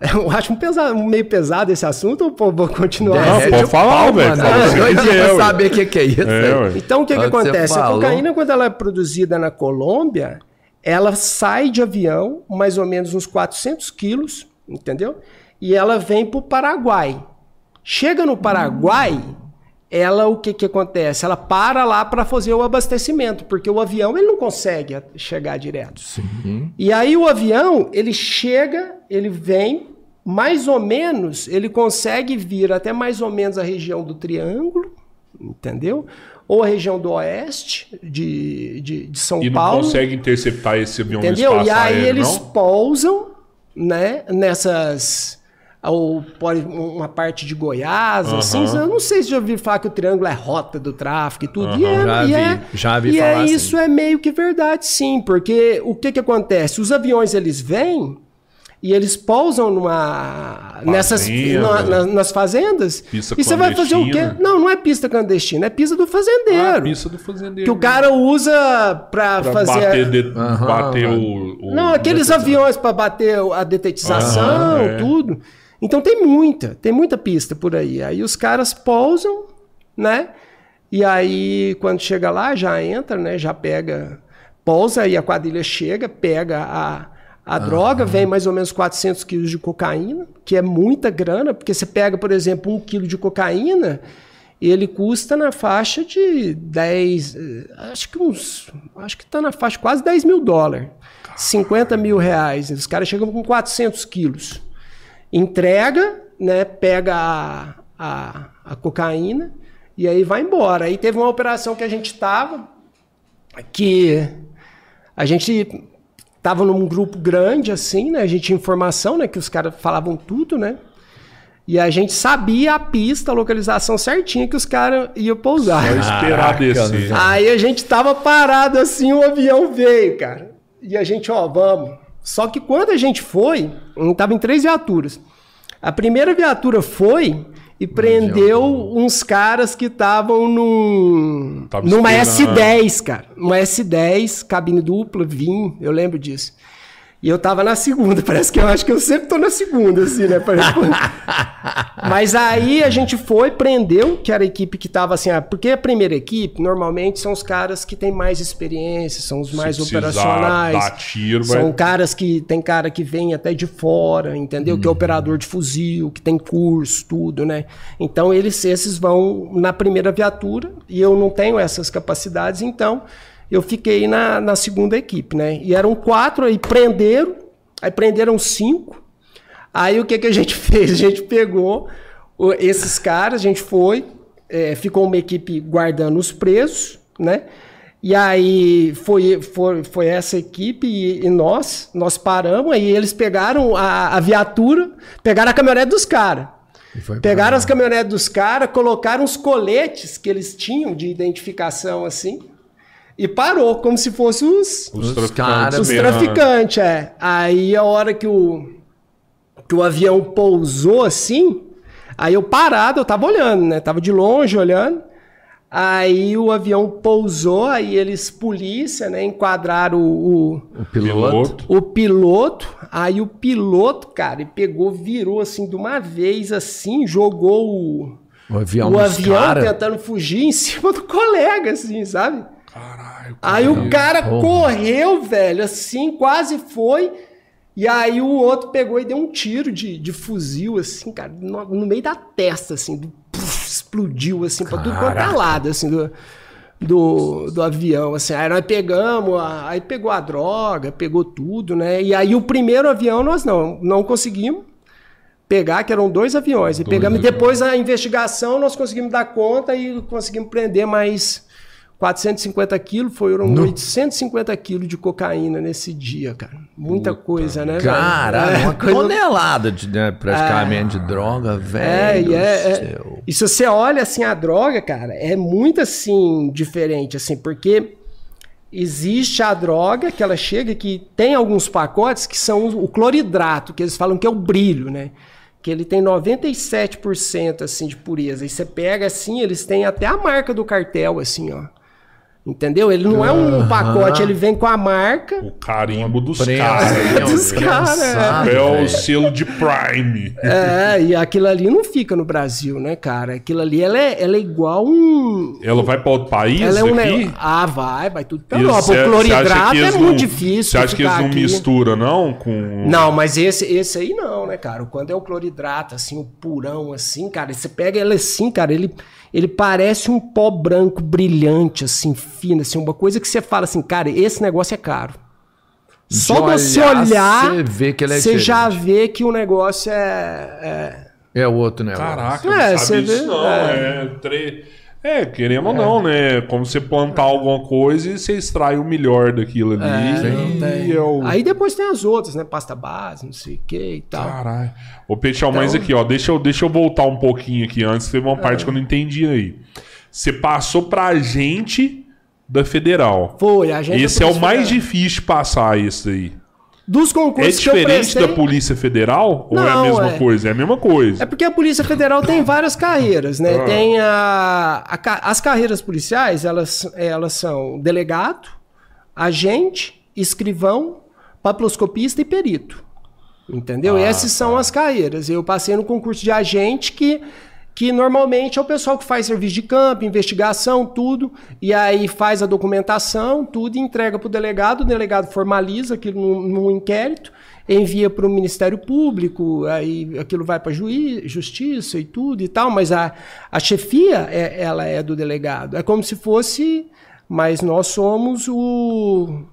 *laughs* Eu acho um pesado, meio pesado esse assunto, ou pô, vou continuar? Não, assim? pode falar, velho. Mano, fala o que você doido quiser, pra ué. saber o que, que é isso. É, ué. Então, o que, que acontece? A cocaína, quando ela é produzida na Colômbia, ela sai de avião, mais ou menos uns 400 quilos, entendeu? E ela vem para o Paraguai. Chega no Paraguai, ela, o que, que acontece? Ela para lá para fazer o abastecimento, porque o avião ele não consegue chegar direto. E aí o avião, ele chega, ele vem, mais ou menos, ele consegue vir até mais ou menos a região do Triângulo, entendeu? Ou a região do oeste de, de, de São E não Paulo. consegue interceptar esse avião Entendeu? no E espaço aí aéreo, eles não? pousam, né, nessas ou pode uma parte de Goiás, assim, Aham. eu não sei se já ouviu falar que o triângulo é rota do tráfico e tudo. E é, Já e vi, é- já vi e falar é, assim. isso é meio que verdade, sim, porque o que que acontece? Os aviões eles vêm e eles pousam numa nessas Fazenda. na- na- nas fazendas. Pista e você vai fazer o quê? Não, não é pista clandestina, é pista do Ah, fazendeiro. a pista do fazendeiro. que o cara usa pra, Pra fazer bater, de- Aham, bater o, o- não, aqueles aviões para bater a detetização, Aham, é. tudo. Então tem muita, tem muita pista por aí. Aí os caras pousam, né? E aí quando chega lá, já entra, né? Já pega, pousa e a quadrilha chega, pega a, a droga, vem mais ou menos 400 quilos de cocaína, que é muita grana, porque você pega, por exemplo, um quilo de cocaína, ele custa na faixa de 10, eh, acho que uns, acho que tá na faixa de quase 10 mil dólares, 50 mil reais. Os caras chegam com 400 quilos. Entrega, né, pega a, a, a cocaína e aí vai embora. Aí teve uma operação que a gente tava, que a gente tava num grupo grande, assim, né? A gente tinha informação, né? Que os caras falavam tudo, né? E a gente sabia a pista, a localização certinha que os caras iam pousar. Só esperar descer. Aí a gente tava parado assim, o avião veio, cara. E a gente, ó, vamos. Só que quando a gente foi, um, tava em três viaturas. A primeira viatura foi e prendeu uns caras que estavam num, Tava numa esperando. S10, cara. Uma S10, cabine dupla, vim, eu lembro disso. E eu tava na segunda, *laughs* parece que eu acho que eu sempre tô na segunda, assim, né? *laughs* Mas aí a gente foi, prendeu, que era a equipe que tava assim, ah, porque a primeira equipe, normalmente, são os caras que têm mais experiência, são os mais operacionais. tiro, vai- são caras que tem cara que vem até de fora, entendeu? Que é operador de fuzil, que tem curso, tudo, né? Então eles esses vão na primeira viatura e eu não tenho essas capacidades, então eu fiquei na, na segunda equipe, né? E eram quatro, aí prenderam, aí prenderam cinco. Aí o que, que a gente *laughs* fez? A gente pegou esses caras, a gente foi, é, ficou uma equipe guardando os presos, né? E aí foi, foi, foi essa equipe e, e nós, nós paramos, aí eles pegaram a, a viatura, pegaram a caminhonete dos caras. Pegaram as caminhonetes dos caras, colocaram os coletes que eles tinham de identificação assim, e parou, como se fossem os, Os, Os traficantes os traficantes, é. Aí a hora que o, que o avião pousou assim, aí eu parado, eu tava olhando, né? Tava de longe olhando. Aí o avião pousou, aí eles, polícia, né, enquadraram o, O piloto. o, o piloto. Aí o piloto, cara, ele pegou, virou assim de uma vez assim, jogou o, O avião o avião cara. tentando fugir em *laughs* cima do colega, assim, sabe? Caralho. Aí o cara Porra. correu, velho, assim, quase foi. E aí o outro pegou e deu um tiro de, de fuzil, assim, cara, no, no meio da testa, assim, do- explodiu, assim, pra tudo quanto é Caraca. lado, assim, do, do, do avião, assim. Aí nós pegamos, a- aí pegou a droga, pegou tudo, né? E aí o primeiro avião nós não, não conseguimos pegar, que eram dois aviões. E Dois pegamos, aviões. depois da investigação nós conseguimos dar conta e conseguimos prender mais 450 quilos, foram No. 850 quilos de cocaína nesse dia, cara. Muita coisa, né? Caralho, É, uma *laughs* coisa- tonelada de, né, praticamente de droga, É, velho. é, é- céu. E se você olha assim a droga, cara, é muito assim diferente, assim, porque existe a droga que ela chega que tem alguns pacotes que são o cloridrato, que eles falam que é o brilho, né? Que ele tem 97% assim de pureza. E você pega assim, eles têm até a marca do cartel assim, ó. Entendeu? Ele não é um pacote, ele vem com a marca O carimbo dos caras. né, Dos caras, É o selo de Prime. É, e aquilo ali não fica no Brasil, né, cara? Aquilo ali, ela é, ela é igual um, Ela vai pra outro país Ela é um aqui? negócio. Ah, vai, vai tudo pra Europa. O cloridrato é muito não- difícil. Você acha que eles não aqui. misturam, não? Com... Não, mas esse, esse aí não, né, cara? Quando é o cloridrato, assim, o purão, assim, cara, você pega ele assim, cara, ele, ele parece um pó branco brilhante, assim, fino, assim, uma coisa que você fala assim, cara, esse negócio é caro. Só De você olhar, olhar, você vê que ele é você já vê que o negócio é- é, É outro negócio. Caraca, É, não você sabe vê, disso não. É, tre... é querendo ou não, né? Como você plantar alguma coisa e você extrai o melhor daquilo ali. É, e tem. é. Aí depois tem as outras, né? Pasta base, não sei o que e tal. Caralho. Ô, Peixão, mas Então- aqui, ó, deixa eu, deixa eu voltar um pouquinho aqui antes, teve uma É. parte que eu não entendi aí. Você passou pra gente da Federal. Foi, a gente. Esse é o mais difícil de passar isso aí. Dos É concursos que eu diferente prestei, da Polícia Federal? ou é a Não, mesma é. coisa? É a mesma coisa. É porque a Polícia Federal tem várias carreiras, né? Ah. Tem a, a as carreiras policiais, elas, elas são delegado, agente, escrivão, papiloscopista e perito. Entendeu? Ah, Essas são tá. as carreiras. Eu passei no concurso de agente que que normalmente é o pessoal que faz serviço de campo, investigação, tudo, e aí faz a documentação, tudo, e entrega para o delegado, o delegado formaliza aquilo num, num inquérito, envia para o Ministério Público, aí aquilo vai para juiz, justiça e tudo e tal, mas a, a chefia é, ela é do delegado. É como se fosse, mas nós somos o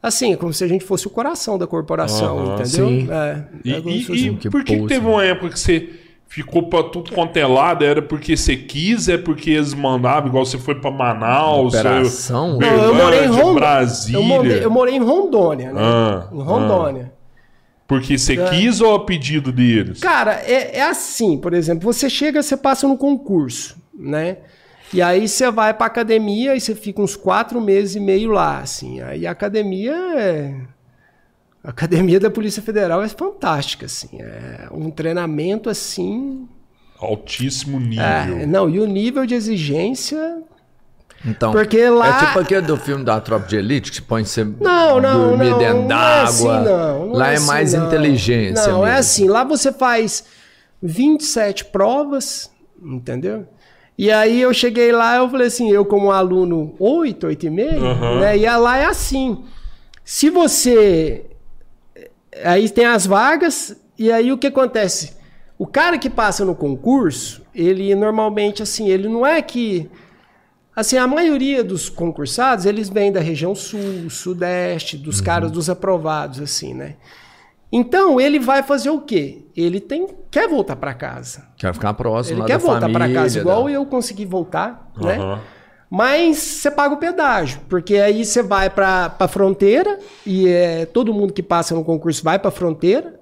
assim, é como se a gente fosse o coração da corporação, Aham, entendeu? sim. É, E, é e- e Que por que, que teve uma época que você ficou pra tudo quanto é lado? Era porque você quis? É porque eles mandavam, igual você foi pra Manaus? Operação? Berlândia, Não, eu morei em Rondônia. Brasília. Eu morei, eu morei em Rondônia, né? Ah, em Rondônia. Por Porque você quis ou a pedido deles? Cara, é, é assim, por exemplo, você chega, você passa no concurso, né? E aí você vai pra academia e você fica uns quatro meses e meio lá, assim. Aí a academia é... A academia da Polícia Federal é fantástica, assim. É um treinamento, assim... Altíssimo nível. É, não, e o nível de exigência... Então, Porque lá- É tipo aquele do filme da Tropa de Elite, que põe você Não, não, dormir não. dentro não é d'água. assim, não, não Lá é, assim, mais não. inteligência Não, é mesmo. assim. Lá você faz 27 provas, entendeu? E aí eu cheguei lá, eu falei assim, eu como aluno 8, 8,5, Aham. né? E lá é assim. Se você... Aí tem as vagas, e aí o que acontece? O cara que passa no concurso, ele normalmente, assim, ele não é que... Assim, a maioria dos concursados, eles vêm da região sul, sudeste, dos Uhum. caras dos aprovados, assim, né? Então, ele vai fazer o quê? Ele tem quer voltar para casa. Quer ficar próximo Ele quer voltar para casa, igual da- eu consegui voltar, né? Mas você paga o pedágio, porque aí você vai para a fronteira e é, todo mundo que passa no concurso vai para a fronteira.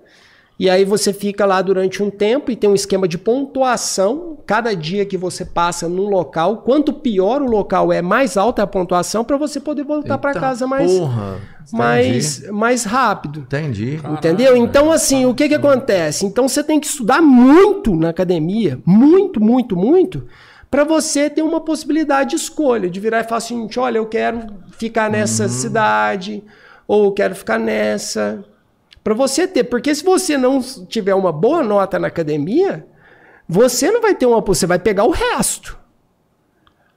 E aí você fica lá durante um tempo e tem um esquema de pontuação. Cada dia que você passa num local, quanto pior o local é, mais alta a pontuação para você poder voltar para casa mais, Porra. mais, mais rápido. Entendi. Entendi. Entendeu? Então, assim, o que que acontece? Então, você tem que estudar muito na academia, muito, muito, muito, para você ter uma possibilidade de escolha, de virar e falar assim, olha, eu quero ficar nessa cidade, ou eu quero ficar nessa. Para você ter, porque se você não tiver uma boa nota na academia, você não vai ter uma, você vai pegar o resto.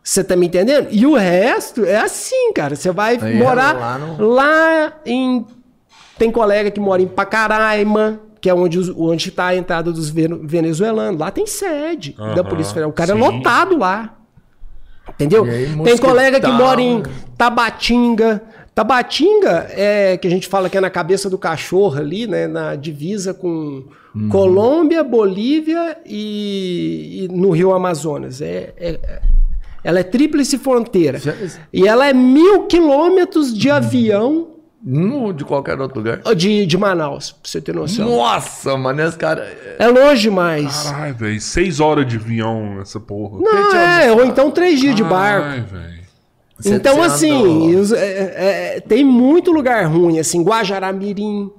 Você tá me entendendo? E o resto é assim, cara. Você vai Aí morar lá no- lá em tem colega que mora em Pacaraima, que é onde, está a entrada dos venezuelanos. Lá tem sede da Polícia Federal. O cara é sim. lotado lá. Entendeu? Aí, tem colega que mora em Tabatinga. Tabatinga é que a gente fala que é na cabeça do cachorro ali, né? Na divisa com Uhum. Colômbia, Bolívia e, e no Rio Amazonas. É, é- ela é tríplice fronteira. E ela é mil quilômetros de avião Não de qualquer outro lugar. de, de Manaus, pra você ter noção. Nossa, mano, esse cara. É longe demais. Caralho, velho. Seis horas de avião essa porra. Não, é, ou então três dias de barco. Então, assim, os- é- é- tem muito lugar ruim, assim, Guajará-Mirim.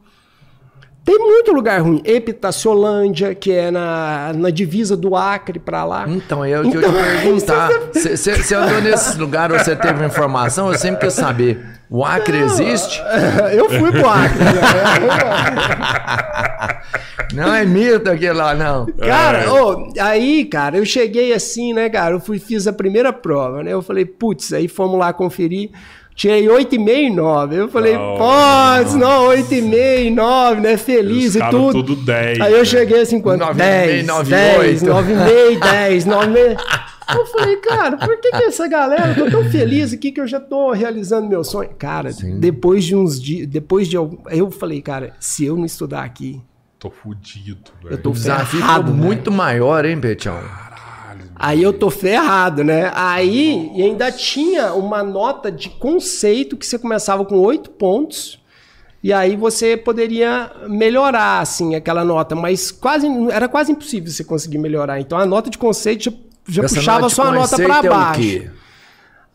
Tem muito lugar ruim. Epitaciolândia, que é na, na divisa do Acre pra lá. Então, é o que Então, eu ia *laughs* perguntar. Você andou nesses lugares, você teve informação? Eu sempre quis saber. O Acre existe? *laughs* Eu fui pro Acre. *laughs* Não é mito aquele lá, não. Cara, É. ô, aí, cara, eu cheguei assim, né, cara? Eu fui, fiz a primeira prova, né? Eu falei, putz, aí fomos lá conferir. Tirei 8,5 e 9. Eu falei, Não, putz, não, 8,5 e 9, né? Feliz e caras tudo. tudo 10. Aí eu cheguei assim, quanto? 9,5, 10, 9,8. 10, 9,5, 10, 9,5. Eu falei, cara, por que, que essa galera, eu tô tão feliz aqui que eu já tô realizando meu sonho. Cara, depois de uns dias, depois de algum, eu falei, cara, se eu não estudar aqui, Tô fudido, eu velho. tô O desafio ferrado, ficou velho. muito maior, hein, Petião? Aí eu tô ferrado, né? Aí e ainda tinha uma nota de conceito que você começava com oito pontos. E aí você poderia melhorar, assim, aquela nota, mas quase era quase impossível você conseguir melhorar. Então a nota de conceito já, já puxava sua nota para é baixo. quê?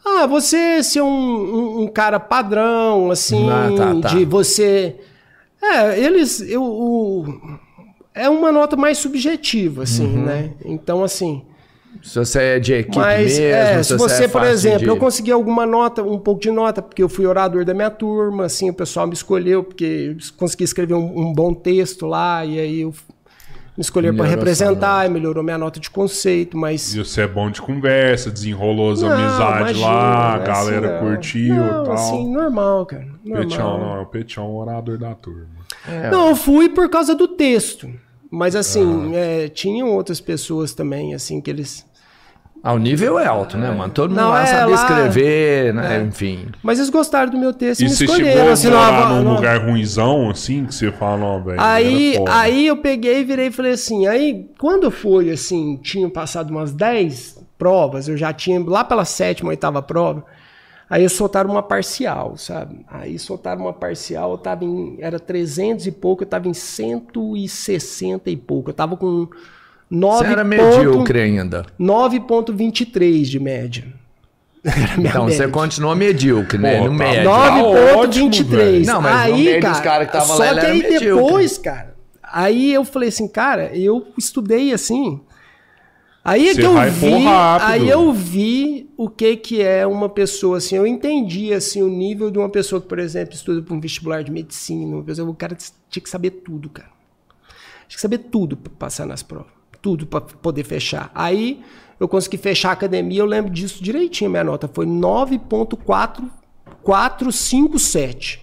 Ah, você ser um, um- um cara padrão, assim, Ah, tá, tá. de você. É, eles. Eu, o- é uma nota mais subjetiva, assim, Uhum. né? Então, assim. Se você é de equipe Mas, mesmo, é, se você, é por exemplo, de- eu consegui alguma nota, um pouco de nota, porque eu fui orador da minha turma, assim, o pessoal me escolheu, porque eu consegui escrever um, um bom texto lá, e aí eu me escolheram para representar, e melhorou minha nota de conceito, mas. E você é bom de conversa, desenrolou as amizades lá, a é galera assim, curtiu não, e tal. assim, normal, cara. Normal. Petião, não, é o Petião, o orador da turma. Não, eu fui por causa do texto. Mas Ah. assim, é, tinham outras pessoas também, assim, que eles. Ah, o nível é alto, né, mano? Todo mundo Não, lá é, sabe lá- escrever, né? Enfim. Mas eles gostaram do meu texto e, E me você escolheram. chegou a assim, não, morar não, num não. lugar ruimzão, assim, que você fala, não, velho. Aí, aí eu peguei e virei e falei assim. Aí, quando foi assim, tinham passado umas 10 provas, eu já tinha lá pela sétima, oitava prova. Aí soltaram uma parcial, sabe? Aí soltaram uma parcial, eu tava em. Era 300 e pouco, eu tava em 160 e pouco. Eu tava com 9. Você era ponto- medíocre ainda. 9,23 de média. *laughs* Então você média. continua medíocre, né? Pô, no tá médio. Nove- ótimo, 9,23. velho. Não, mas aí, cara, os caras que tavam só lá, que aí medíocre. depois, cara, aí eu falei assim, cara, eu estudei assim. Aí é Você que eu vi, aí eu vi o que que é uma pessoa assim, eu entendi assim o nível de uma pessoa que, por exemplo, estuda para um vestibular de medicina, uma pessoa, o cara tinha que saber tudo, cara. Tinha que saber tudo para passar nas provas, tudo para poder fechar. Aí eu consegui fechar a academia, eu lembro disso direitinho, minha nota foi 9.457.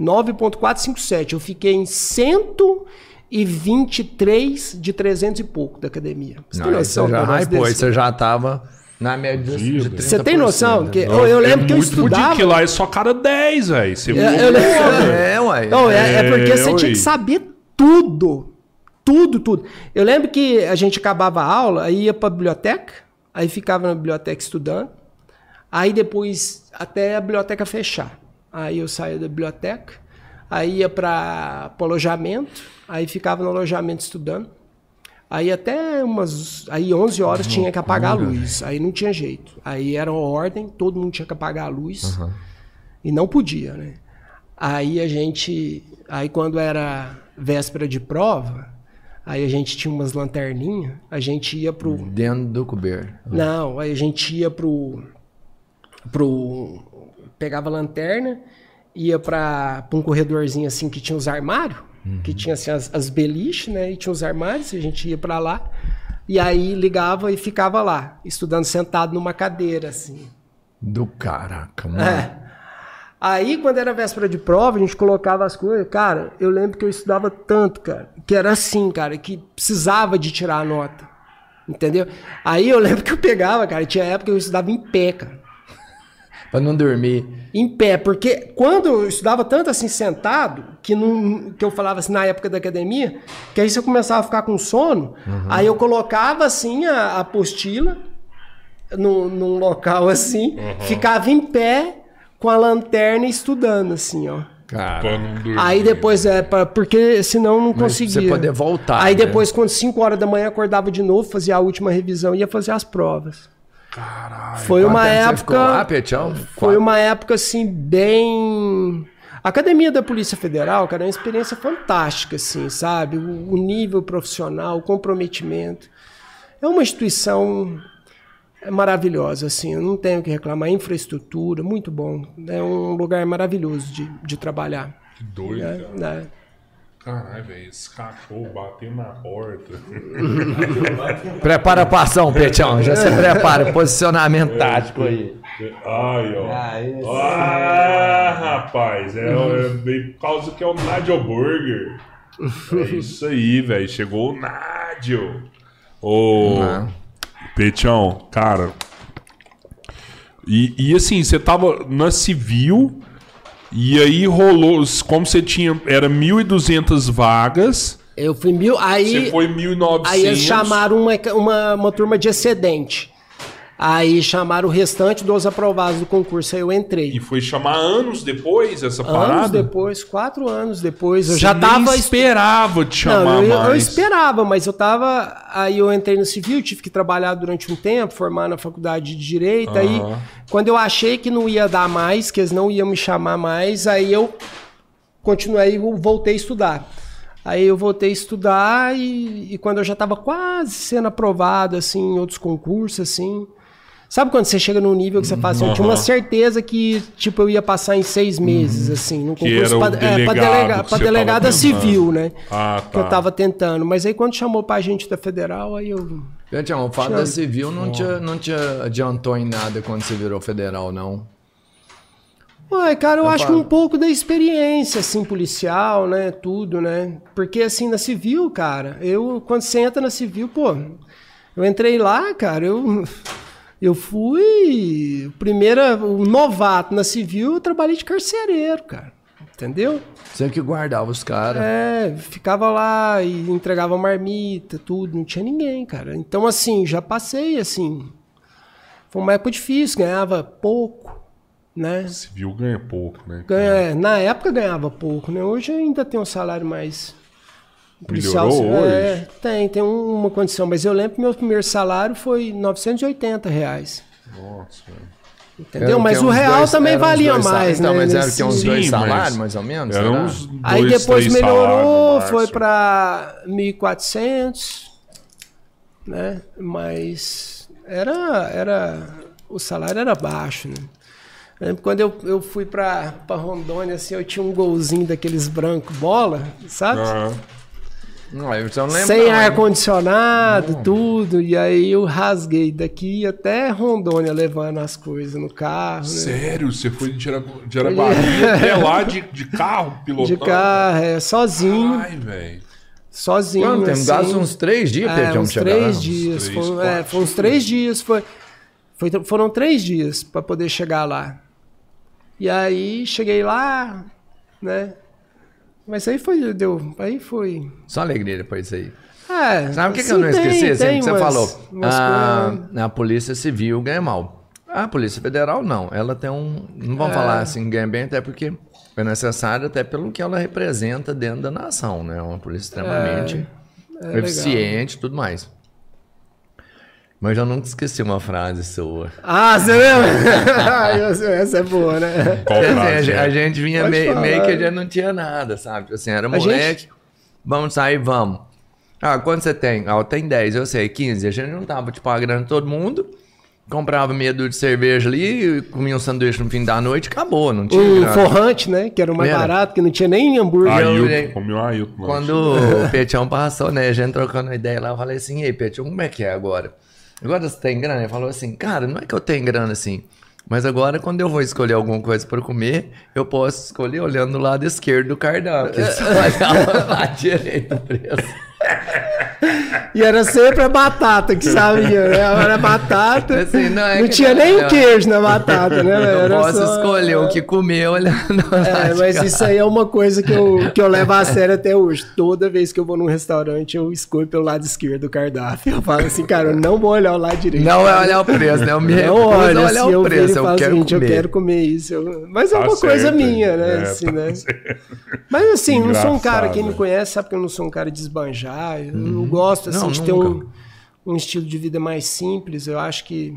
9.457. Eu fiquei em 123 de 300 e pouco da academia. Você tem Não, aí noção você do já aí desse? você já tava na média de. 30%. Você tem noção? né? Que eu, eu lembro que eu estudava. que lá é só cara 10, velho. Você Eu- eu lembro- É, ué. Não, é, é porque É, você tinha que saber tudo. Tudo, tudo. Eu lembro que a gente acabava a aula, aí ia pra biblioteca, aí ficava na biblioteca estudando, aí depois até a biblioteca fechar. Aí eu saía da biblioteca, aí ia para o alojamento, aí ficava no alojamento estudando. Aí até umas. Aí 11 horas tinha que apagar a luz. Aí não tinha jeito. Aí era uma ordem, todo mundo tinha que apagar a luz. E não podia, né? Aí a gente. Aí quando era véspera de prova, aí a gente tinha umas lanterninhas, a gente ia pro. Dentro do coberto. Não, aí a gente ia pro. pro pegava a lanterna, ia pra, pra um corredorzinho assim que tinha os armários, que tinha assim, as, as beliches, né? E tinha os armários, a gente ia pra lá. E aí ligava e ficava lá, estudando sentado numa cadeira, assim. Do caraca, mano. É. Aí, quando era véspera de prova, a gente colocava as coisas. Cara, eu lembro que eu estudava tanto, cara, que era assim, cara, que precisava de tirar a nota. Entendeu? Aí eu lembro que eu pegava, cara, tinha época que eu estudava em pé, cara. Pra não dormir. Em pé, porque quando eu estudava tanto assim sentado, que, não, que eu falava assim na época da academia, que aí você começava a ficar com sono, aí eu colocava assim a a apostila num, num local assim, ficava em pé com a lanterna estudando assim, ó. Cara. Pra não dormir. Aí depois é pra, porque senão não Mas conseguia. você poder voltar, Aí né? depois quando 5 horas da manhã acordava de novo, fazia a última revisão e ia fazer as provas. Caralho. Foi uma época ficou lá, Petião? Foi uma época assim bem a Academia da Polícia Federal, cara, é uma experiência fantástica assim, sabe? O, o nível profissional, o comprometimento. É uma instituição maravilhosa assim, eu não tenho o que reclamar, infraestrutura, muito bom. É um lugar maravilhoso de, de trabalhar, Que doido, né? cara. né? Caralho, velho. Esse cachorro batendo na porta. *laughs* Prepara a ação, Petião. Já se prepara. Posicionamento tático aí. Ai, ó. Ah, esse Ah, rapaz. É, é bem por causa que é o Nadio Burger. É isso aí, velho. Chegou o Nadio. Ô, Ah. Petião, cara. E, e assim, você tava na civil. E aí rolou, como você tinha, era 1.200 vagas, Eu fui mil, aí você foi 1.900. Aí eles chamaram uma, uma, uma turma de excedente. Aí chamaram o restante dos aprovados do concurso. Aí eu entrei. E foi chamar anos depois essa parada? Anos depois, quatro anos depois, eu Você já nem tava. esperava te chamar Não, eu, eu mais. esperava, mas eu tava. Aí eu entrei no civil, tive que trabalhar durante um tempo, formar na faculdade de direito. Aí, Aham. quando eu achei que não ia dar mais, que eles não iam me chamar mais, aí eu continuei, eu voltei a estudar. Aí eu voltei a estudar e, e quando eu já estava quase sendo aprovado, assim, em outros concursos, assim. Sabe quando você chega num nível que você fala assim, eu tinha uma Aham. certeza que, tipo, eu ia passar em seis meses, assim, num concurso pra, é, pra delega- pra delegada civil, né? Ah, Que eu tá. tava tentando. Mas aí quando chamou pra gente da federal, aí eu. Petião, o fato da civil não te, não te adiantou em nada quando você virou federal, não. Ué, cara, eu, Eu acho que um pouco da experiência, assim, policial, né? Tudo, né? Porque, assim, na civil, cara, eu, quando você entra na civil, pô, eu entrei lá, cara, eu. Eu fui. Primeira. O novato na civil, eu trabalhei de carcereiro, cara. Entendeu? Você que guardava os caras. É, ficava lá e entregava marmita, tudo, não tinha ninguém, cara. Então, assim, já passei, assim. Foi uma época difícil, ganhava pouco, né? Civil ganha pouco, né? Ganha, é, na época ganhava pouco, né? Hoje ainda tem um salário mais. Melhorou é, hoje? tem, tem uma condição. Mas eu lembro que meu primeiro salário foi 980 reais. Nossa, velho. Entendeu? Era mas o uns real dois- também era valia dois mais, Então, né? mas era que uns Sim, dois salários, mais ou menos? Será? uns dois, Aí depois três melhorou, foi para 1.400, né? Mas era, era, o salário era baixo, né? Lembro quando eu, eu fui para Rondônia, assim, eu tinha um golzinho daqueles branco bola, sabe? Aham. Não, lembro. Sem ar-condicionado, tudo. E aí eu rasguei daqui até Rondônia levando as coisas no carro, né? Sério? Você foi de Aragu- de Araguari *laughs* até lá de, de carro, pilotando? De carro, é, sozinho, Ai, velho. sozinho. Quanto tempo? assim. Gasta uns três dias, É, Pedro, uns chegar lá? três dias. três, foram, é, quatro foram uns três dias. Foi, foi- foram três dias para poder chegar lá. E aí cheguei lá, né? Mas aí foi, deu, aí foi. Só alegria depois aí. É, Sabe o que, que eu não tem- esqueci? Assim, tem você umas- falou. umas A, coisas- a Polícia Civil ganha mal. A Polícia Federal não. Ela tem um. Não É. vamos falar assim, ganha bem, até porque é necessário, até pelo que ela representa dentro da nação, né? Uma polícia extremamente é eficiente e tudo mais. Mas eu nunca esqueci uma frase sua. Ah, você lembra? *laughs* Essa é boa, né? Qual Quer dizer, a, frase gente, é? a gente vinha meio, meio que a gente não tinha nada, sabe? Tipo Assim, era moleque, vamos sair, vamos. Ah, quanto você tem? Ah, eu tenho 10, eu sei, 15. A gente não tava, tipo, a grana todo mundo. Comprava meia dúzia de cerveja ali, comia um sanduíche no fim da noite, acabou, não tinha Um grana. forrante, né? Que era o mais Era. barato, que não tinha nem hambúrguer. virei- Ailton, comeu Ailton. Quando o Petião passou, né? A gente trocando ideia lá, eu falei assim, ei, Petião, como é que é agora? Agora você tem grana? Ele falou assim, cara, não é que eu tenho grana assim. Mas agora, quando eu vou escolher alguma coisa para comer, eu posso escolher olhando do lado esquerdo do cardápio. *laughs* Só olhava lá direito o preço. E era sempre a batata que sabia, né? Era batata. Assim, não, é não que tinha não, nem não. o queijo na batata, né? Eu Era posso só- escolher o que comer olhando É, mas cá. isso aí é uma coisa que eu, que eu levo a sério até hoje. Toda vez que eu vou num restaurante, eu escolho pelo lado esquerdo do cardápio. Eu falo assim, cara, eu não vou olhar o lado direito. Não é olhar o preço, né? Eu me Não olha, olhar assim, o eu preço, eu o quero seguinte, comer. eu quero comer isso. Eu- Mas é Tá uma coisa certo, minha, né? é, assim, tá né? *laughs* Mas assim, não sou um cara, Engraçado. quem me conhece sabe que eu não sou um cara de esbanjar. Eu não gosto assim, Não, de ter nunca. um, um estilo de vida mais simples. Eu acho que,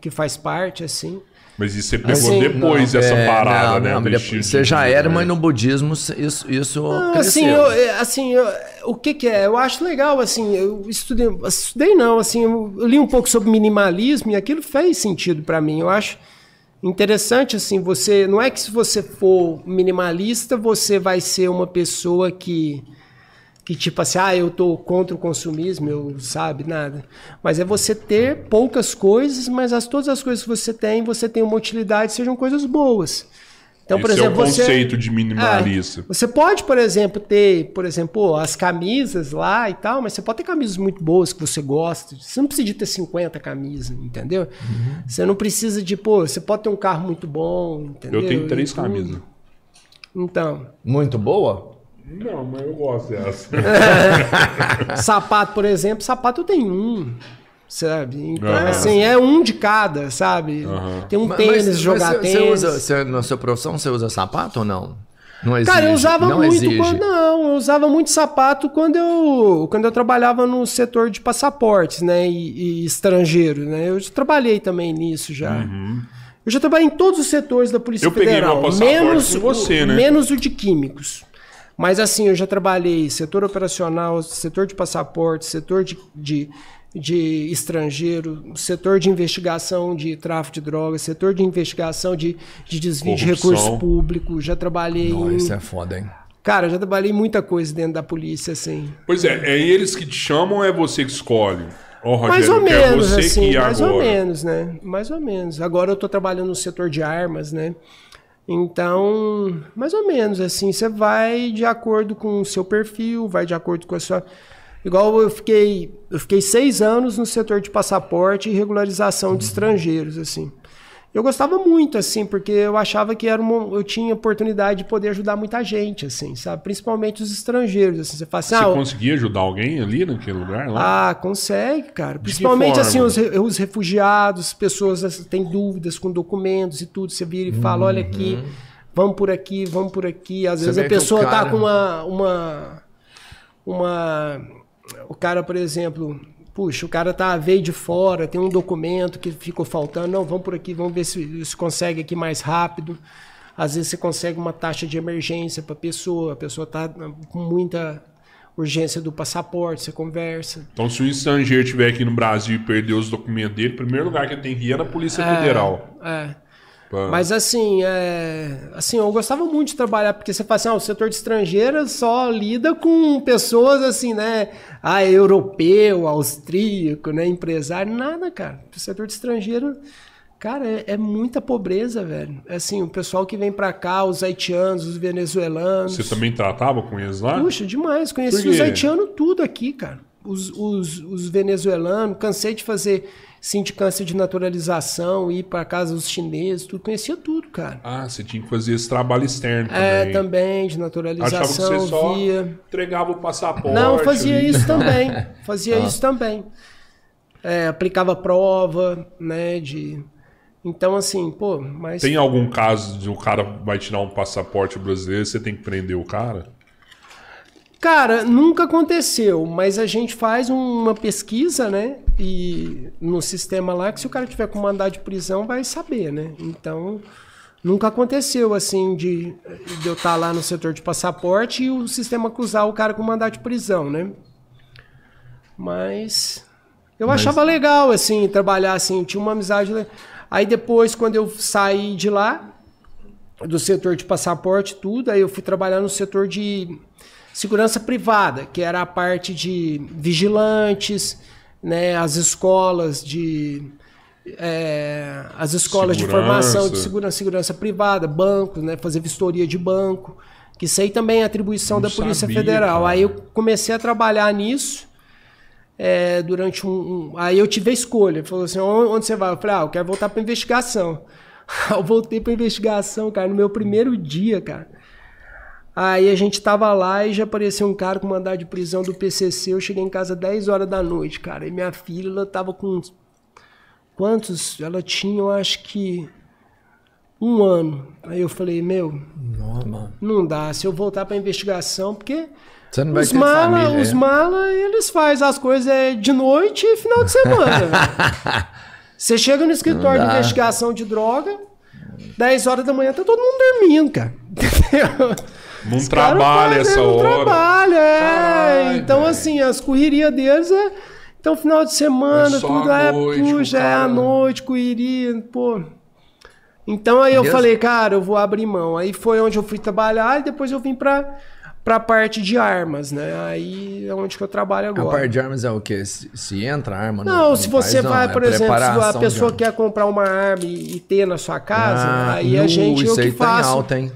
que faz parte, assim. Mas isso você pegou Assim, depois Não, dessa é, parada, não, né? não, estilo você já era, né? mas no budismo isso, isso Ah, cresceu. assim, eu, é, assim eu- o que que é? Eu acho legal, assim, eu estudei, estudei não, assim, eu, eu li um pouco sobre minimalismo e aquilo fez sentido para mim. Eu acho interessante, assim, você, não é que se você for minimalista, você vai ser uma pessoa que que tipo assim, ah, eu tô contra o consumismo, eu sabe, nada. Mas é você ter poucas coisas, mas as, todas as coisas que você tem, você tem uma utilidade, sejam coisas boas. Então, por Esse exemplo, é o você conceito de minimalista. é, você pode, por exemplo, ter, por exemplo, as camisas lá e tal, mas você pode ter camisas muito boas que você gosta. Você não precisa de ter 50 camisas, entendeu? Você não precisa de, pô, você pode ter um carro muito bom, entendeu? Eu tenho três camisas. Então, Muito boa? Não, mas eu gosto dessa. *laughs* sapato, por exemplo, sapato eu tenho um, sabe? Então, Aham. assim, é um de cada, sabe? Tem um Mas- tênis, mas jogar você, tênis. Você usa, você, na sua profissão, você usa sapato ou não? Não exige. Cara, eu usava não muito exige. quando não, eu usava muito sapato quando eu quando eu trabalhava no setor de passaportes, né, e, e estrangeiro, né? Eu já trabalhei também nisso já. Eu já trabalhei em todos os setores da Polícia Eu peguei Federal, meu passaporte menos com você, o, né? menos o de químicos. Mas assim, eu já trabalhei setor operacional, setor de passaporte, setor de, de, de estrangeiro, setor de investigação de tráfico de drogas, setor de investigação de, de desvio de Corrupção. recurso público, já trabalhei Não, em isso é foda, hein? Cara, já trabalhei muita coisa dentro da polícia, assim. Pois é, é eles que te chamam ou é você que escolhe? Ó, Rogério, mais ou menos, você assim, mais agora. ou menos, né? Mais ou menos. Agora eu tô trabalhando no setor de armas, né? Então, mais ou menos, assim, você vai de acordo com o seu perfil, vai de acordo com a sua. Igual eu fiquei, eu fiquei seis anos no setor de passaporte e regularização de estrangeiros, assim. Eu gostava muito, assim, porque eu achava que era uma, eu tinha oportunidade de poder ajudar muita gente, assim, sabe? Principalmente os estrangeiros, assim. Você fala assim, Você ah, conseguia ajudar alguém ali naquele lugar? Lá? ah, consegue, cara. Principalmente assim, os, os refugiados, pessoas assim, têm dúvidas com documentos e tudo. Você vira e fala, olha aqui, vamos por aqui, vamos por aqui. Às Você vezes a pessoa tá cara- com uma, uma. Uma. O cara, por exemplo. Puxa, o cara tá veio de fora, tem um documento que ficou faltando. Não, vamos por aqui, vamos ver se, se consegue aqui mais rápido. Às vezes você consegue uma taxa de emergência para a pessoa, a pessoa tá com muita urgência do passaporte, você conversa. Então, se um estrangeiro estiver aqui no Brasil e perder os documentos dele, o primeiro lugar que ele tem que ir é na Polícia Federal. É. Pra- Mas assim, é, assim, eu gostava muito de trabalhar, porque você fala assim, ah, o setor de estrangeira só lida com pessoas assim, né? Ah, europeu, austríaco, né? Empresário, nada, cara. O setor de estrangeiro, cara, é, é muita pobreza, velho. É Assim, o pessoal que vem pra cá, os haitianos, os venezuelanos. Você também tratava com eles lá? Puxa, demais. Conheci os haitianos tudo aqui, cara. Os, os, os venezuelanos, cansei de fazer sindicância de naturalização, ir para casa dos chineses, tudo. Conhecia tudo, cara. Ah, você tinha que fazer esse trabalho externo também. É, também, de Achava que naturalização, você só via. entregava o passaporte. Não, fazia ali. isso também. *laughs* Fazia Ah. isso também. É, aplicava prova, né, de... Então, assim, pô, mas... Tem algum caso de o cara vai tirar um passaporte brasileiro você tem que prender o cara? Cara, nunca aconteceu, mas a gente faz uma pesquisa, né? E no sistema lá, que se o cara tiver com mandado de prisão, vai saber, né? Então, nunca aconteceu assim de, de eu estar lá no setor de passaporte e o sistema acusar o cara com mandado de prisão, né? Mas eu achava legal, assim, trabalhar assim, tinha uma amizade. Aí depois, quando eu saí de lá, do setor de passaporte, tudo, aí eu fui trabalhar no setor de segurança privada, que era a parte de vigilantes, né, as escolas de é, as escolas de Segurança. formação de segurança, segurança privada, bancos, né, fazer vistoria de banco, que isso aí também é atribuição Não da Polícia sabia, Federal. cara. Aí eu comecei a trabalhar nisso é, durante um, um- Aí eu tive a escolha. Falou assim: "Onde onde você vai? Eu falei: ah, eu quero voltar para investigação. *laughs* eu voltei para investigação, cara, no meu primeiro dia, cara. Aí a gente tava lá e já apareceu um cara com mandado de prisão do PCC. Eu cheguei em casa 10 horas da noite, cara. E minha filha, ela tava com. Quantos? Ela tinha, eu acho que. Um ano. Aí eu falei: meu, Não, não dá. Se eu voltar pra investigação, porque. Você não vai Os ter mala, família, os é? mala, eles fazem as coisas é, de noite e final de semana. *laughs* Você chega no escritório de investigação de droga, 10 horas da manhã tá todo mundo dormindo, cara. *laughs* Entendeu? Não Os trabalha fazem, essa não hora. trabalha, é. Então, velho. assim, as correrias deles é. Então, final de semana, É tudo é, noite, puxa, é à noite, correria, pô. Então aí eu falei, cara, eu vou abrir mão. Aí foi onde eu fui trabalhar e depois eu vim pra, pra parte de armas, né? Aí é onde que eu trabalho A agora. parte de armas é o quê? Se, se entra arma no Não, no se você país, não, vai, é por exemplo, se a pessoa quer comprar uma arma e, e ter na sua casa, Ah, aí a nu, gente eu isso que aí tá em faço. alta, hein?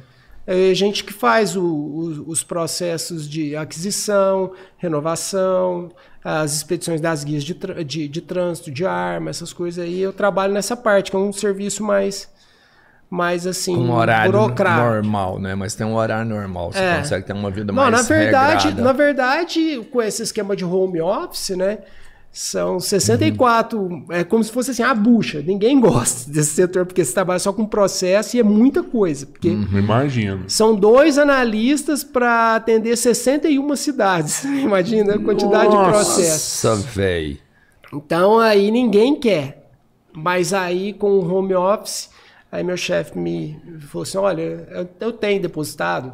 É a gente que faz o- o- os processos de aquisição, renovação, as expedições das guias de, de, de trânsito, de arma, essas coisas aí. Eu trabalho nessa parte, que é um serviço mais, mais assim, um horário burocrático. normal, né? Mas tem um horário normal. Você É. consegue ter uma vida Não, mais na verdade, regrada. na verdade, com esse esquema de home office, né? São 64, é como se fosse assim, a bucha. Ninguém gosta *laughs* desse setor, porque você trabalha só com processo e é muita coisa. Porque Não imagino. são dois analistas para atender 61 cidades. *laughs* Imagina a quantidade de Nossa. processo. Nossa, véi. Então aí ninguém quer. Mas aí com o home office, aí meu chefe me falou assim: olha, eu, eu tenho depositado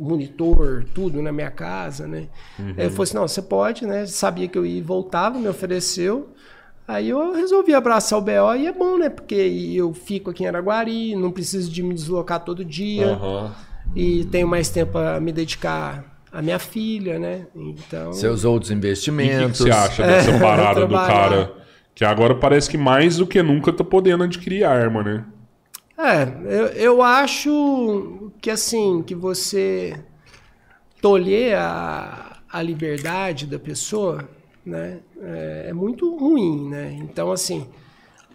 monitor, tudo na minha casa, né? Aí ele falou assim: não, você pode, né? Sabia que eu ia e voltava, me ofereceu. Aí eu resolvi abraçar o BO e é bom, né? Porque eu fico aqui em Araguari, não preciso de me deslocar todo dia Aham. e tenho mais tempo a me dedicar à minha filha, né? Então. Seus outros E o que, que investimentos. você acha *laughs* dessa É, parada do cara? Que agora parece que mais do que nunca tá podendo adquirir arma, né? É, eu, eu acho que assim, que você tolher a, a liberdade da pessoa, né, é, é muito ruim, né? Então, assim,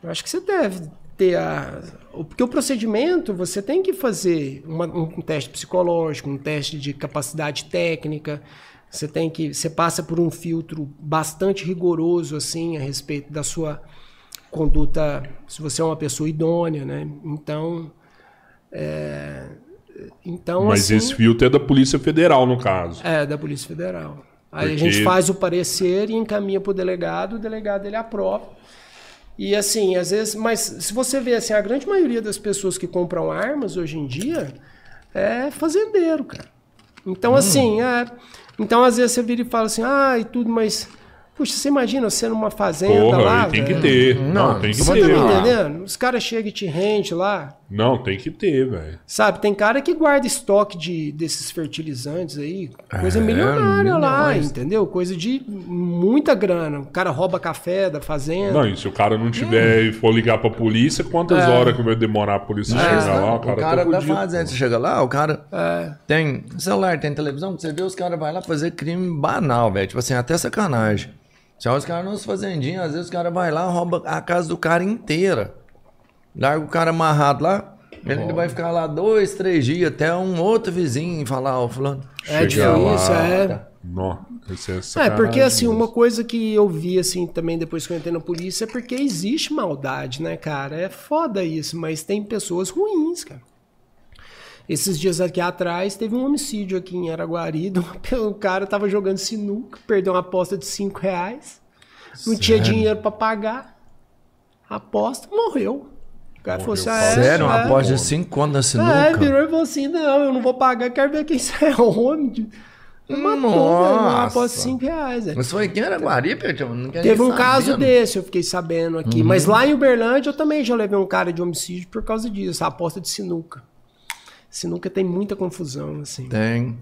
eu acho que você deve ter a. Porque o procedimento você tem que fazer uma- um teste psicológico, um teste de capacidade técnica. Você tem que. Você passa por um filtro bastante rigoroso assim a respeito da sua conduta, se você é uma pessoa idônea, né? Então. é, então, Mas assim, esse filtro é da Polícia Federal, no caso. é, da Polícia Federal. Aí a Porque- gente faz o parecer e encaminha para o delegado, o delegado ele aprova. E assim, às vezes, mas se você vê assim, a grande maioria das pessoas que compram armas hoje em dia é fazendeiro, cara. Então, Hum. assim, é, então às vezes você vira e fala assim, ah, e tudo, mas puxa, você imagina você numa fazenda Porra, lá, tem que ter. Não, Não, tem que você Você tá ter. me entendendo? Os caras chegam e te rende lá. Não, tem que ter, velho. Sabe, tem cara que guarda estoque de, desses fertilizantes aí, coisa É, milionária lá, entendeu? Coisa de muita grana. O cara rouba café da fazenda. Não, e se o cara não tiver e for ligar pra polícia, quantas É. horas que vai demorar a polícia chegar lá? O cara, o cara tá tá fudido, fazendo, pô. você chega lá, o cara É. tem celular, tem televisão, você vê os caras vai lá fazer crime banal, velho. Tipo assim, até sacanagem. Se os caras nos fazendinhos, às vezes o cara vai lá, rouba a casa do cara inteira. Larga o cara amarrado lá, ele vai ficar lá dois, três dias, até um outro vizinho falar, ó, fulano. É difícil, é. Não, esse é É, porque assim, uma coisa que eu vi assim também depois que eu entrei na polícia é porque existe maldade, né, cara? É foda isso, mas tem pessoas ruins, cara. Esses dias aqui atrás teve um homicídio aqui em Araguari. uma- O cara tava jogando sinuca, perdeu uma aposta de 5 reais. Não tinha dinheiro pra pagar. A aposta morreu. O cara falou assim: ah, é, Sério, uma é. aposta de 5 conto na É, sinuca? virou e falou assim: não, eu não vou pagar, quero ver quem *laughs* sai é velho, uma Nossa. aposta de 5 reais, velho. Mas foi aqui em Araguari, Pedro? Teve um caso desse, eu fiquei sabendo aqui. Mas lá em Uberlândia eu também já levei um cara de homicídio por causa disso, a aposta de sinuca. Sinuca tem muita confusão, assim. Tem.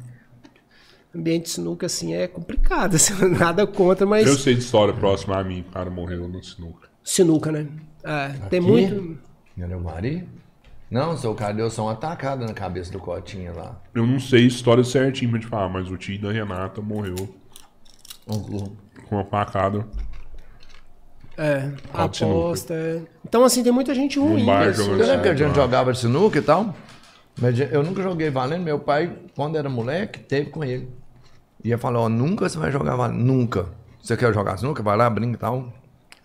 Ambiente de sinuca, assim, é complicado, *laughs* assim, nada contra, mas. Eu sei de história próxima a mim, o cara morreu no sinuca. Sinuca, né? É, tem muito. Em Araguari? Não, seu cara deu só uma atacada na cabeça do Cotinha lá. Eu não sei a história certinho pra te falar, mas o tio da Renata morreu Um- com uma facada. É, aposta. é. Então, assim, tem muita gente ruim. bar assim. jogando Eu lembro que a gente jogava sinuca e tal. Mas eu nunca joguei valendo. Meu pai, quando era moleque, teve com ele. Ia falar, ó, nunca você vai jogar valendo. Nunca. Você quer jogar sinuca? Vai lá, brinca e tal.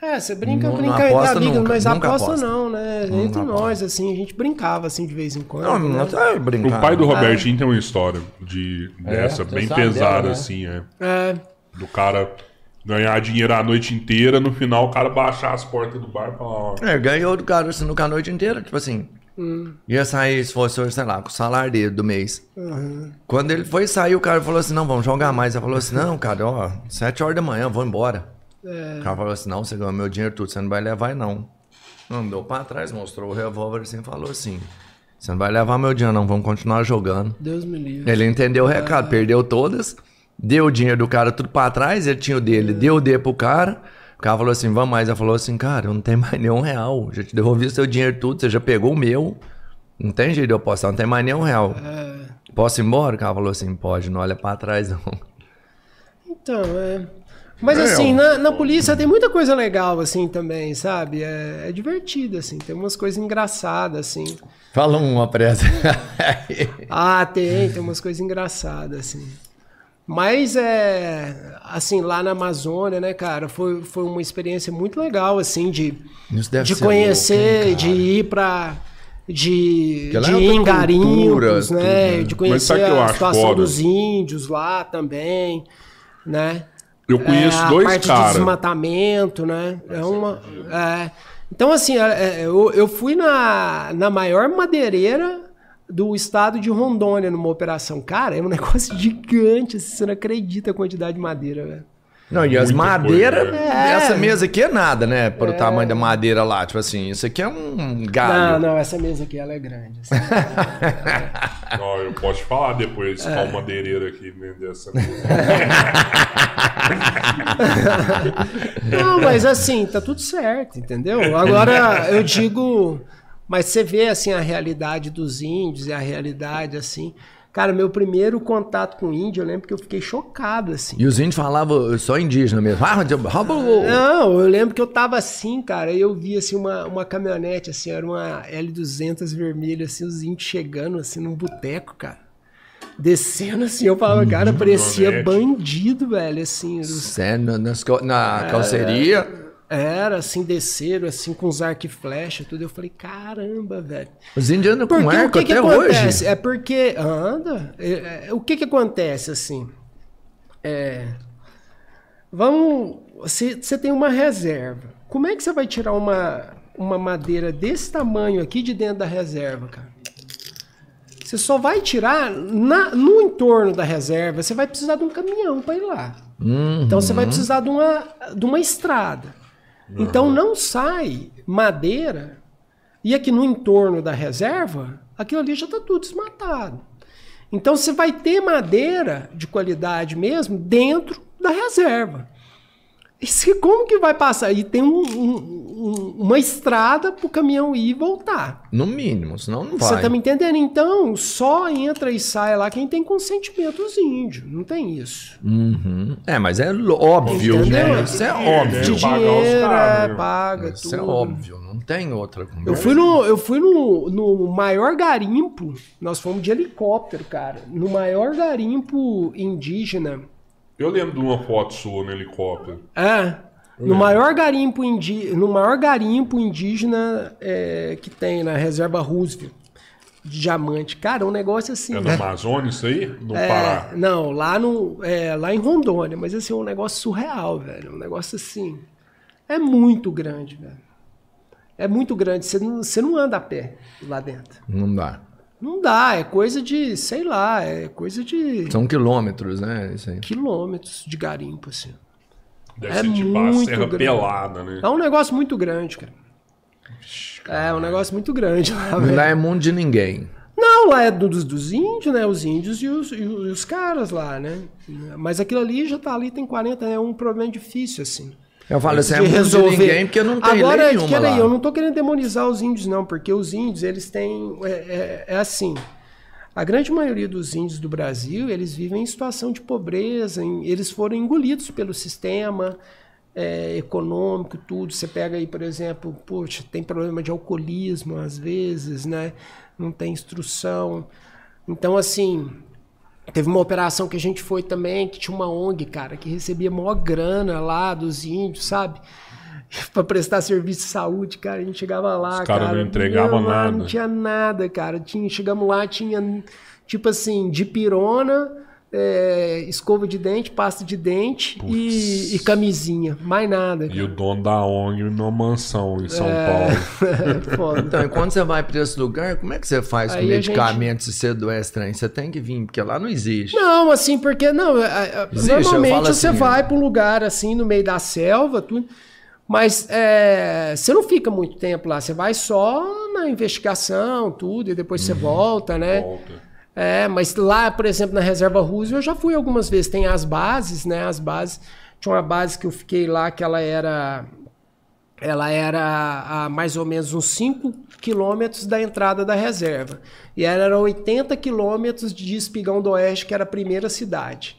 É, você brinca, Não- não brinca entre aposta amigos, nunca, mas nunca aposta, aposta. não, né? Nunca Entre aposta. nós, assim, a gente brincava assim de vez em quando. Não, né? não tá brincando. O pai do Robertinho tem uma história de, É? dessa, Você bem pesada, dela, né? assim, é. É, Do cara ganhar dinheiro a noite inteira, no final o cara baixar as portas do bar e falar, ó, É, ganhou do cara sinuca a noite inteira. Tipo assim, ia sair, se fosse hoje, sei lá, com o salário dele do mês. Quando ele foi sair, o cara falou assim, não, vamos jogar mais. Ele falou assim, não, cara, ó, sete horas da manhã, vou embora. O cara falou assim, não, você ganhou meu dinheiro tudo, você não vai levar não. Andou pra trás, mostrou o revólver assim, falou assim, você não vai levar meu dinheiro não, vamos continuar jogando. Deus me livre. Ele entendeu o recado, perdeu todas, deu o dinheiro do cara tudo pra trás, ele tinha o dele, deu o dele pro cara. O cara falou assim, vamos mais. Ela falou assim, cara, eu não tenho *laughs* mais nenhum real. Já te devolvi o seu dinheiro tudo, você já pegou o meu. Não tem jeito de eu postar, não tem mais nenhum real. Posso ir embora? O cara falou assim, pode, não olha pra trás não. Então, é. Mas É, assim, na, na polícia tem muita coisa legal, assim, também, sabe? É, é divertido, assim, tem umas coisas engraçadas, assim. Fala uma pressa. *laughs* Ah, tem, tem umas coisas engraçadas, assim. Mas é. Assim, lá na Amazônia, né, cara, foi, foi uma experiência muito legal, assim, de, de conhecer, louco, de cara? ir pra. De, de é ir em cultura, né? tudo, né? De conhecer a situação foda? dos índios lá também, né? Eu conheço É, a dois parte de caras. desmatamento, né? É uma. é. Então, assim, é, é, eu, eu fui na, na maior madeireira do estado de Rondônia numa operação. Cara, é um *laughs* negócio gigante, assim, você não acredita a quantidade de madeira, velho. Não, e as madeiras, né? essa mesa aqui é nada, né? Para o tamanho da madeira lá. Tipo assim, isso aqui é um galho. Não, não, essa mesa aqui ela é grande. assim. Ó, *laughs* eu posso falar depois É. qual madeireiro aqui vender essa coisa. *laughs* Não, mas assim, tá tudo certo, entendeu? Agora, eu digo, mas você vê assim a realidade dos índios e a realidade assim. Cara, meu primeiro contato com índio, eu lembro que eu fiquei chocado, assim. E os índios falavam só indígena mesmo. Ah, Não, eu lembro que eu tava assim, cara, e eu vi assim uma, uma caminhonete, assim, era uma L200 vermelha, assim, os índios chegando, assim, num boteco, cara. Descendo assim, eu falava, cara, parecia caminhonete. bandido, velho, assim. os- Sério, na, na calceria. Era, assim, desceram, assim, com os arco e flecha, tudo. Eu falei, caramba, velho. Os andam com Porque arco que que até acontece? hoje. É porque. Anda. É, é, o que que acontece, assim? É. Vamos. Você, você tem uma reserva. Como é que você vai tirar uma, uma madeira desse tamanho aqui de dentro da reserva, cara? Você só vai tirar na- no entorno da reserva. Você vai precisar de um caminhão para ir lá. Então você vai precisar de uma, de uma estrada. Então não sai madeira e aqui no entorno da reserva, aquilo ali já está tudo desmatado. Então você vai ter madeira de qualidade mesmo dentro da reserva. E se, como que vai passar? E tem um- um- um- uma estrada para o caminhão ir e voltar. No mínimo, senão não Você vai. tá me entendendo? Então, só entra e sai lá quem tem consentimento os índios. Não tem isso. Uhum. É, mas é lo- óbvio, Entendeu? né? Isso é É, óbvio. De né? dinheiro, é, paga Isso tudo. é óbvio, não tem outra conversa. Eu fui, no, eu fui no, no maior garimpo, nós fomos de helicóptero, cara. No maior garimpo indígena. Eu lembro de uma foto sua no helicóptero. É. No maior garimpo, indi, no maior garimpo indígena é, que tem na reserva Roosevelt de diamante. Cara, um negócio assim. É na Amazônia isso aí? No É, Pará. não, lá, no, é, lá em Rondônia, mas assim, é um negócio surreal, velho. Um negócio assim. É muito grande, velho. É muito grande. Você não, você não anda a pé lá dentro. Não dá. Não dá, é coisa de, sei lá, é coisa de São quilômetros, né? Isso aí. quilômetros de garimpo, assim. Deve É ser tipo a muito Serra grande. Pelada, né? É um negócio muito grande, cara. É um negócio muito grande lá, Não velho. dá é mundo de ninguém. Não, lá é do- dos, dos índios, né? Os índios e os, e os- e os caras lá, né? Mas aquilo ali já tá ali, tem 40, é um problema difícil, assim. Eu falo assim, é de de resolver. ninguém porque não tem Agora, lei nenhuma peraí, eu não tô querendo demonizar os índios, não, porque os índios, eles têm. É, é- é assim. A grande maioria dos índios do Brasil, eles vivem em situação de pobreza, em- eles foram engolidos pelo sistema é, econômico, tudo. Você pega aí, por exemplo, poxa, tem problema de alcoolismo às vezes, né? Não tem instrução. Então, assim, Teve uma operação que a gente foi também, que tinha uma ONG, cara, que recebia maior grana lá dos índios, sabe? *laughs* pra prestar serviço de saúde, cara. A gente chegava lá, Os caras cara. não entregavam lá nada. Não tinha nada, cara. Tinha, chegamos lá, tinha, tipo assim, de pirona, é, escova de dente, pasta de dente e, e camisinha. Mais nada. E Cara. o dono da ONG numa mansão em São É. Paulo. *laughs* Foda. Então, e quando você vai para esse lugar, como é que você faz com Aí a medicamentos se você adoece trem? Você tem que vir, porque lá não existe. Não, assim, porque não, é, é, Existe, normalmente você assim, vai para um lugar assim no meio da selva, tudo, mas é, você não fica muito tempo lá, você vai só na investigação, tudo, e depois você volta, né? Volta. É, mas lá, por exemplo, na reserva Roosevelt, eu já fui algumas vezes. Tem as bases, né? As bases. Tinha uma base que eu fiquei lá que ela era. Ela era a mais ou menos uns 5 quilômetros da entrada da reserva. E ela era 80 quilômetros de Espigão do Oeste, que era a primeira cidade.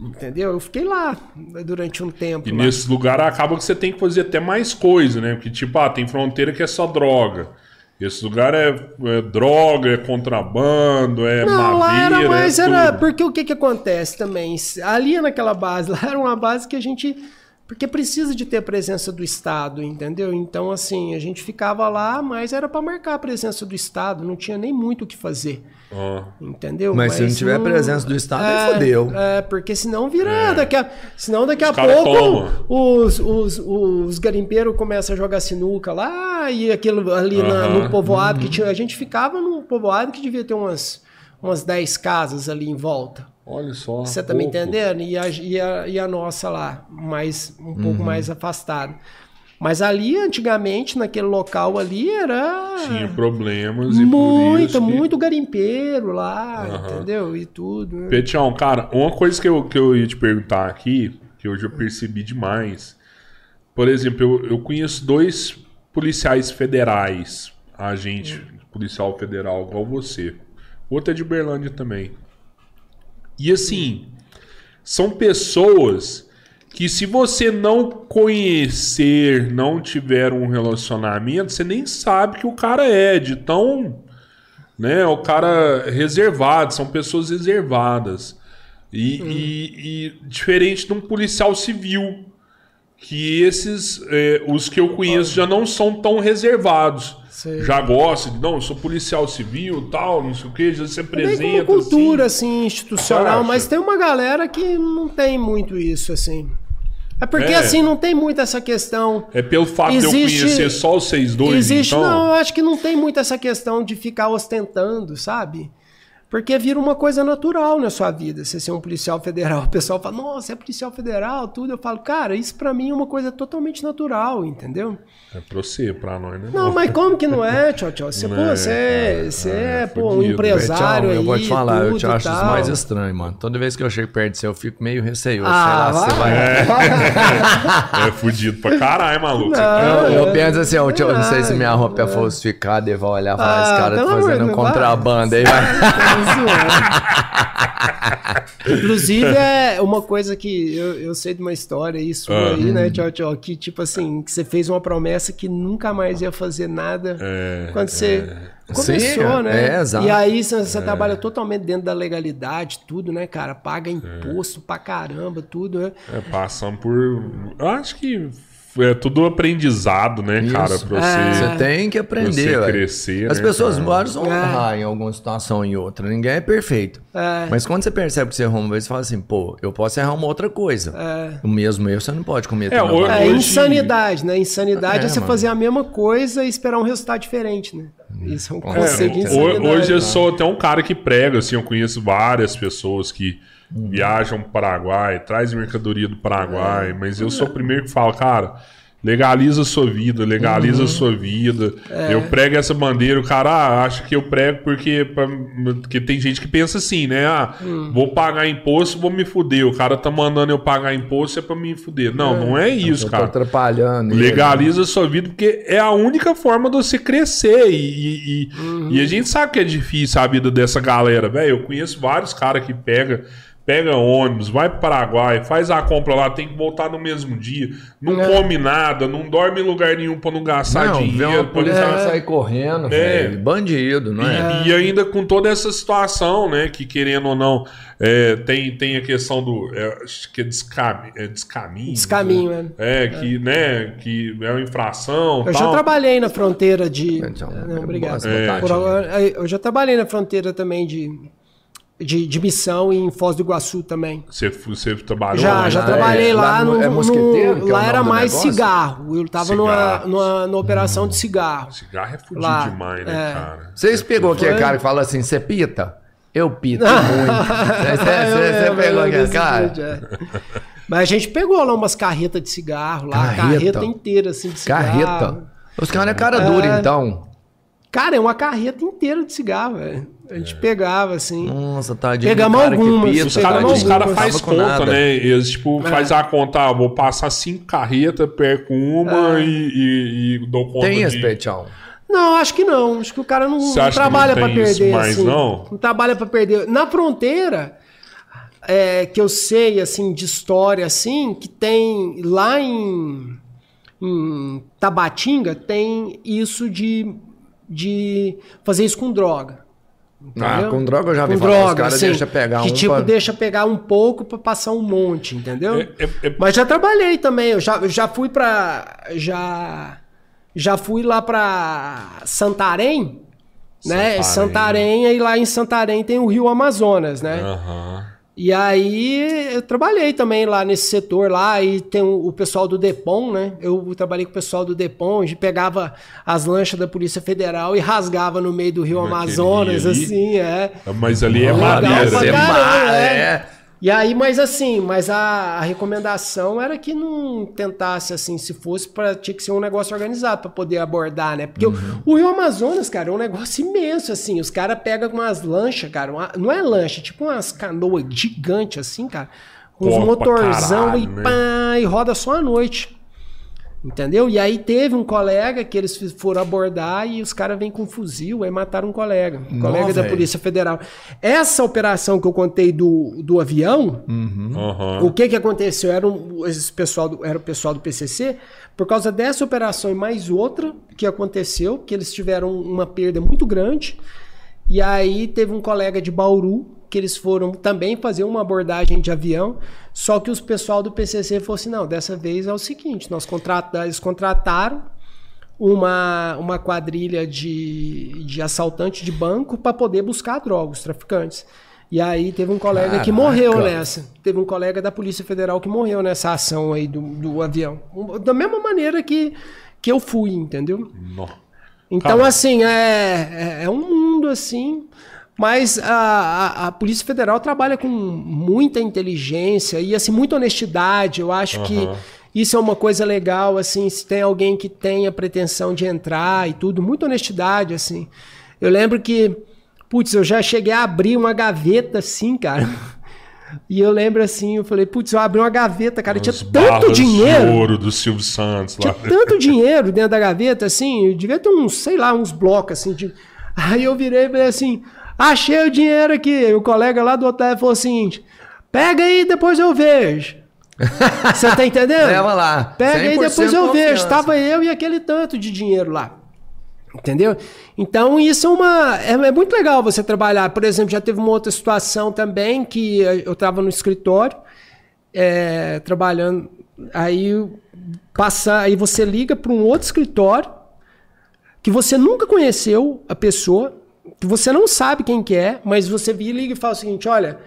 Entendeu? Eu fiquei lá durante um tempo. E lá. nesse lugar acaba que você tem que fazer até mais coisa, né? Porque, tipo, ah, tem fronteira que é só droga. Esse lugar é, é droga, é contrabando, é Não, lá madeira. era mais. é Era, porque o que, que acontece também? Ali naquela base, *laughs* lá era uma base que a gente. Porque precisa de ter a presença do Estado, entendeu? Então, assim, a gente ficava lá, mas era para marcar a presença do Estado, não tinha nem muito o que fazer, Ah, entendeu? Mas se não tiver a presença do Estado, aí é, fodeu. É, porque senão vira. Daqui a, senão daqui a Os cara pouco os, os, os garimpeiros começam a jogar sinuca lá e aquilo ali na- no povoado que tinha. A gente ficava num povoado que devia ter umas, umas 10 casas ali em volta. Olha só. Você tá me entendendo? E a, e, a, e a nossa lá, mais, um Uhum. pouco mais afastada. Mas ali, antigamente, naquele local ali, era. Tinha problemas e por Muita, isso que... muito garimpeiro lá, Aham. entendeu? E tudo. né? Petião, cara, uma coisa que eu, que eu ia te perguntar aqui, que hoje eu percebi demais. Por exemplo, eu, eu conheço dois policiais federais, agente policial federal igual você. outra é de Berlândia também. E assim, são pessoas que se você não conhecer, não tiver um relacionamento, você nem sabe que o cara é, de tão, né, o cara reservado, são pessoas reservadas. E, e- e diferente de um policial civil, que esses, é, os que eu conheço já não são tão reservados. Sei. Já gostam de, não, eu sou policial civil, tal, não sei o que, já se É apresenta. bem como cultura, assim. assim, institucional, mas tem uma galera que não tem muito isso, assim. É porque, É. assim, não tem muito essa questão. É pelo fato de eu Existe- conhecer só os seis dois, Existe, então. não, eu acho que não tem muito essa questão de ficar ostentando, sabe? Porque vira uma coisa natural na sua vida, você ser um policial federal. O pessoal fala, nossa, é policial federal, tudo. Eu falo, cara, isso pra mim é uma coisa totalmente natural, entendeu? É pra você, pra nós, né? Não, mas como que não é, tchau, tchau? *laughs* Você, pô, É, você, cara, você é é, pô, um fudido, empresário aí, eu vou te falar, eu tudo te e acho isso tal. mais estranho, mano. Toda vez que eu chego perto de você, eu fico meio receioso. Ah, sei lá, você vai. vai. *laughs* É fudido pra caralho, maluco. Não, Eu, eu penso assim, ó, eu não sei se minha roupa é falsificada e vai olhar e falar, esse Ah, cara tá fazendo um contrabando aí, vai. *laughs* *laughs* Inclusive, é uma coisa que eu, eu sei de uma história sua Ah. aí, né, tchau, tchau, que tipo assim, que você fez uma promessa que nunca mais ia fazer nada É, quando você começou, Sim, né? é, exato. E aí você, você trabalha totalmente dentro da legalidade, tudo, né, cara? Paga imposto pra caramba, tudo, né? É, passando por. Eu acho que é tudo aprendizado, né, Isso. cara? Pra É. você. Você tem que aprender, Você crescer, As né, pessoas cara? vão É. errar em alguma situação ou em outra. Ninguém é perfeito. É. Mas quando você percebe que você errou uma vez, você fala assim, pô, eu posso errar uma outra coisa. O mesmo erro você não pode cometer. É, na hoje-. É insanidade, né? Insanidade é, É, você mano. fazer a mesma coisa e esperar um resultado diferente, né? Isso é um É, conceito de É, hoje eu sou até um cara que prega, assim, eu conheço várias pessoas que viajam pro Paraguai, traz mercadoria do Paraguai, mas eu sou o primeiro que fala, cara, legaliza a sua vida, legaliza a sua vida. Eu prego essa bandeira, o cara ah, acha que eu prego porque, pra- porque tem gente que pensa assim, né? Ah, vou pagar imposto, vou me fuder. O cara tá mandando eu pagar imposto é pra me fuder. Não, não é isso, Eu cara. atrapalhando. ele. Legaliza a sua vida, porque é a única forma de você crescer. E, e, e- Uhum. e a gente sabe que é difícil a vida dessa galera, velho. Eu conheço vários caras que pega, pega ônibus, vai pro Paraguai, faz a compra lá, tem que voltar no mesmo dia, não É. come nada, não dorme em lugar nenhum pra não gastar Não, vê dinheiro. uma pra polícia não- ela sair correndo, É. velho. Bandido, não é? E, e ainda com toda essa situação, né? Que querendo ou não, é, tem, tem a questão do. é, acho que é, descam, é descaminho. Descaminho, né? É, que, né, que é uma infração. Eu já tal. trabalhei na fronteira de. Então, não, é obrigado. Por Eu já trabalhei na fronteira também de, de, de missão em Foz do Iguaçu também. Você, você trabalhou Já, lá, já né? trabalhei é, lá, no- é no- é lá era mais negócio? cigarro. Eu tava numa, numa, numa operação de cigarro. Cigarro é fudido Lá, demais, né, é. cara? Vocês pegou aquele cara que fala assim, você pita? Eu pito *laughs* muito. Você- pegou aquele cara? vídeo, é. Mas a gente pegou lá umas carretas de cigarro lá, Carreta? carreta inteira assim de cigarro. Carreta. Os caras é cara dura, É. então. Cara, é uma carreta inteira de cigarro, velho. A gente pegava assim. Nossa, tadinho. do Pegamos cara algumas, pita, Os caras cara com conta, nada. né? Eles, tipo, faz a conta, ah, vou passar cinco carretas, perco uma e, e- e dou conta Tem esse de... petião. Não, acho que não. Acho que o cara não, não trabalha não isso perder. mais, assim. não? trabalha pra perder. Na fronteira, é, que eu sei, assim, de história, assim, que tem lá em, em Tabatinga, tem isso de, de fazer isso com droga. Ah, entendeu? com droga eu já vi Com falar. Os droga, caras assim, deixam pegar que um tipo, pra- deixa pegar um pouco pra passar um monte, entendeu? É- é- é- Mas já trabalhei também. Eu já, eu já fui pra. Já. Já fui lá pra Santarém, né? Santarém. Santarém, e lá em Santarém tem o Rio Amazonas, né? Aham. E aí eu trabalhei também lá nesse setor lá, e tem o, o pessoal do Depom, né? Eu trabalhei com o pessoal do Depom, a gente pegava as lanchas da Polícia Federal e rasgava no meio do Rio Amazonas, ali? assim, é. Mas ali é maneiro. Você caramba, mar, é. É. E aí, mas assim, mas a, a recomendação era que não tentasse assim, se fosse para tinha que ser um negócio organizado para poder abordar, né? Porque o- Uhum. o, Rio Amazonas, cara, é um negócio imenso assim. Os caras pegam umas lanchas, cara, uma- não é lancha, tipo umas canoas gigantes assim, cara, com uns motorzão caralho, e né? pá, e roda só à noite. Entendeu? E aí teve um colega que eles foram abordar e os caras vêm com um fuzil, aí mataram um colega. Um Nó, colega da. Polícia Federal. Essa operação que eu contei do, do avião, Aham. o que que aconteceu? Era, um, esse pessoal do, era o pessoal do PCC, por causa dessa operação e mais outra que aconteceu, que eles tiveram uma perda muito grande. E aí teve um colega de Bauru que eles foram também fazer uma abordagem de avião, só que os pessoal do PCC falou assim, não, dessa vez é o seguinte, nós contrata, eles contrataram uma, uma quadrilha de, de assaltante de banco para poder buscar drogas, traficantes. E aí teve um colega que Caraca. morreu nessa. Teve um colega da Polícia Federal que morreu nessa ação aí do, do avião. Da mesma maneira que, que eu fui, entendeu? Então, Tá. assim, é, é, é um mundo assim. Mas a, a, a Polícia Federal trabalha com muita inteligência e assim, muita honestidade. Eu acho que Aham. isso é uma coisa legal, assim, se tem alguém que tenha pretensão de entrar e tudo, muita honestidade, assim. Eu lembro que, putz, eu já cheguei a abrir uma gaveta assim, cara. *laughs* E eu lembro assim, eu falei, putz, eu abri uma gaveta, cara, tinha tanto dinheiro. de ouro do Silvio Santos lá. Tinha tanto dinheiro dentro da gaveta, assim, eu devia ter uns, sei lá, uns blocos, assim. De... Aí eu virei e falei assim, achei o dinheiro aqui. E o colega lá do hotel falou o seguinte, pega aí, depois eu vejo. *laughs* Você tá entendendo? Leva lá. Pega aí, 100% depois eu vejo. confiança. Tava eu e aquele tanto de dinheiro lá. Entendeu? Então, isso é uma. É, é muito legal você trabalhar. Por exemplo, já teve uma outra situação também que eu estava no escritório, eh, trabalhando. Aí passa, aí você liga para um outro escritório que você nunca conheceu a pessoa, você não sabe quem que é, mas você liga e fala o seguinte: olha,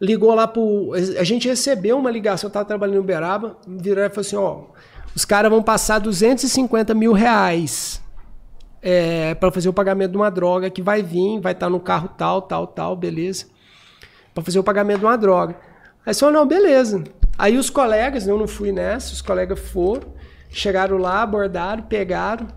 ligou lá pro. A gente recebeu uma ligação, eu tava trabalhando em Uberaba, virou e falou assim: ó, os caras vão passar 250 mil reais é, para fazer o pagamento de uma droga que vai vir, vai estar no carro tal, tal, tal, beleza. Para fazer o pagamento de uma droga. Aí só não, beleza. Aí os colegas, eu não fui nessa, os colegas foram, chegaram lá, abordaram, pegaram.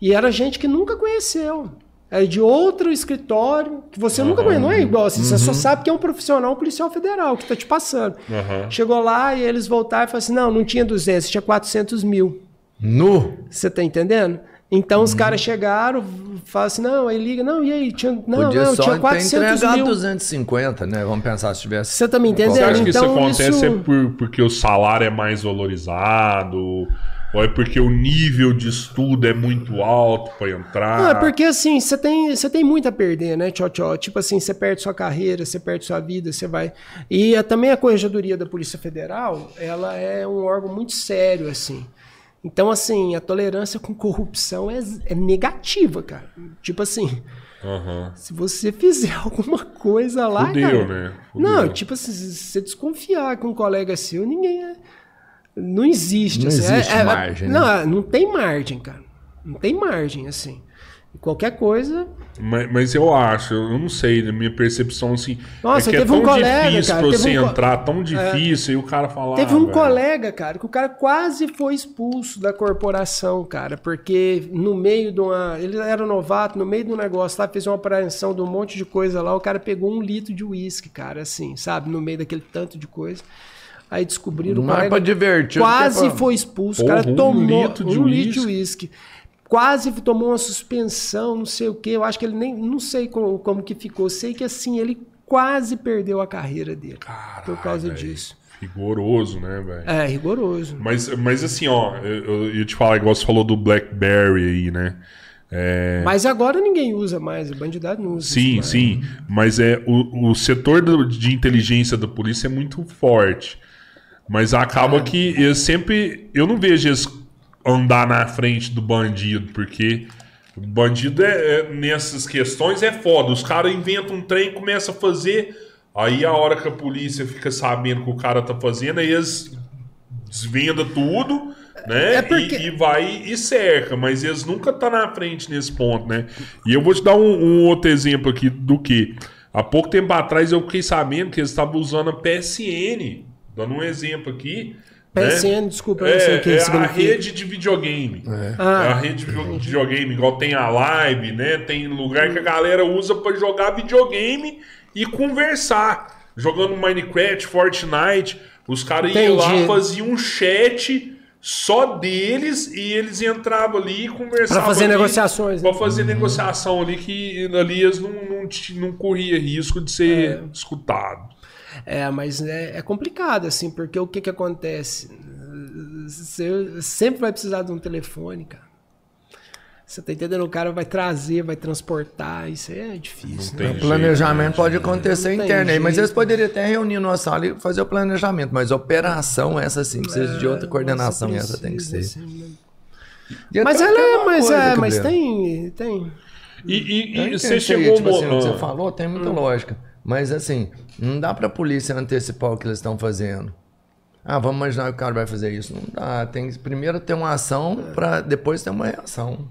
E era gente que nunca conheceu. Era de outro escritório, que você nunca conhece. Não é igual assim, você só sabe que é um profissional, um policial federal que tá te passando. Aham. Chegou lá e eles voltaram e falaram assim: não, não tinha 200, tinha 400 mil. Nu. Você tá entendendo? Então os caras chegaram, falam assim, não, aí liga, não, e aí? Tinha, não, Podia não, só tinha ter 400 entregado mil. 250, né? Vamos pensar se tivesse. Você tá me entendendo? Você acha que isso Então, acontece isso- é por- porque o salário é mais valorizado? Ou é porque o nível de estudo é muito alto para entrar? Não, é porque assim, você tem, você tem muito a perder, né, tchau, tchau. Tipo assim, você perde sua carreira, você perde sua vida, você vai. E a- também a Corregedoria da Polícia Federal, ela é um órgão muito sério, assim. Então, assim, a tolerância com corrupção é, é negativa, cara. Tipo assim, Aham. se você fizer *laughs* alguma coisa lá. Fudeu, cara, né? Fudeu. Não, tipo assim, se você desconfiar que um colega seu, ninguém é. Não existe. Não assim, existe é- é- margem, né? Não, não tem margem, cara. Não tem margem, assim. Qualquer coisa. Mas, mas eu acho, eu não sei, na minha percepção, assim. Nossa, é que teve é um tão colega, difícil cara, pra teve você um co- entrar, tão difícil, e o cara falar. Teve um velho. colega, cara, que o cara quase foi expulso da corporação, cara, porque no meio de uma. Ele era novato, no meio do negócio lá, fez uma apreensão de um monte de coisa lá, o cara pegou um litro de uísque, cara, assim, sabe? No meio daquele tanto de coisa. Aí descobriram Não o colega divertir. quase é pra- foi expulso. Porra, o cara um tomou um litro de uísque. uísque. Quase tomou uma suspensão, não sei o que. Eu acho que ele nem. Não sei como, como que ficou. Sei que assim, ele quase perdeu a carreira dele. por causa velho. disso. Rigoroso, né, velho? É, rigoroso. Mas, mas assim, ó, eu, eu ia te falar, igual você falou do Blackberry aí, né? É, Mas agora ninguém usa mais, a bandidade não usa. Sim, sim. Mas é o, o setor do- de inteligência da polícia é muito forte. Mas acaba que eu sempre. Eu não vejo eles andar na frente do bandido, porque o bandido é, é- nessas questões é foda. Os caras inventam um trem, começam a fazer. Aí a hora que a polícia fica sabendo que o cara tá fazendo, aí eles desvenda tudo, né? É porque- E, e vai e cerca, mas eles nunca tá na frente nesse ponto, né? E eu vou te dar um, um outro exemplo aqui do que. Há pouco tempo atrás eu fiquei sabendo que eles estavam usando a PSN. Dando um exemplo aqui. PSN, né? desculpa, eu não sei é, o que é a rede de videogame. É, Ah. a rede de vi- videogame, igual tem a live, né? Tem lugar que a galera usa pra jogar videogame e conversar. Jogando Minecraft, Fortnite. Os caras iam lá, faziam um chat só deles e eles entravam ali e conversavam. Pra fazer ali, negociações, né? Pra fazer negociação ali que ali eles não, não, não corria risco de ser escutado. É, mas é, é complicado, assim, porque o que que acontece? Você sempre vai precisar de um telefone, cara. Você tá entendendo? O cara vai trazer, vai transportar, isso é difícil. Né? O planejamento jeito, pode né? acontecer Não tem interno aí, mas eles poderiam até reunir numa sala e fazer o planejamento, mas operação essa sim precisa de outra coordenação e Nossa, essa tem que ser. precisa, assim, né? Mas ela é, mas, coisa, é, mas tem, tem. E, e- e você chegou tipo assim, o que mo- você falou tem muita lógica. Mas assim, não dá pra polícia antecipar o que eles estão fazendo. Ah, vamos imaginar que o cara vai fazer isso. Não dá. Tem que primeiro ter uma ação pra depois ter uma reação.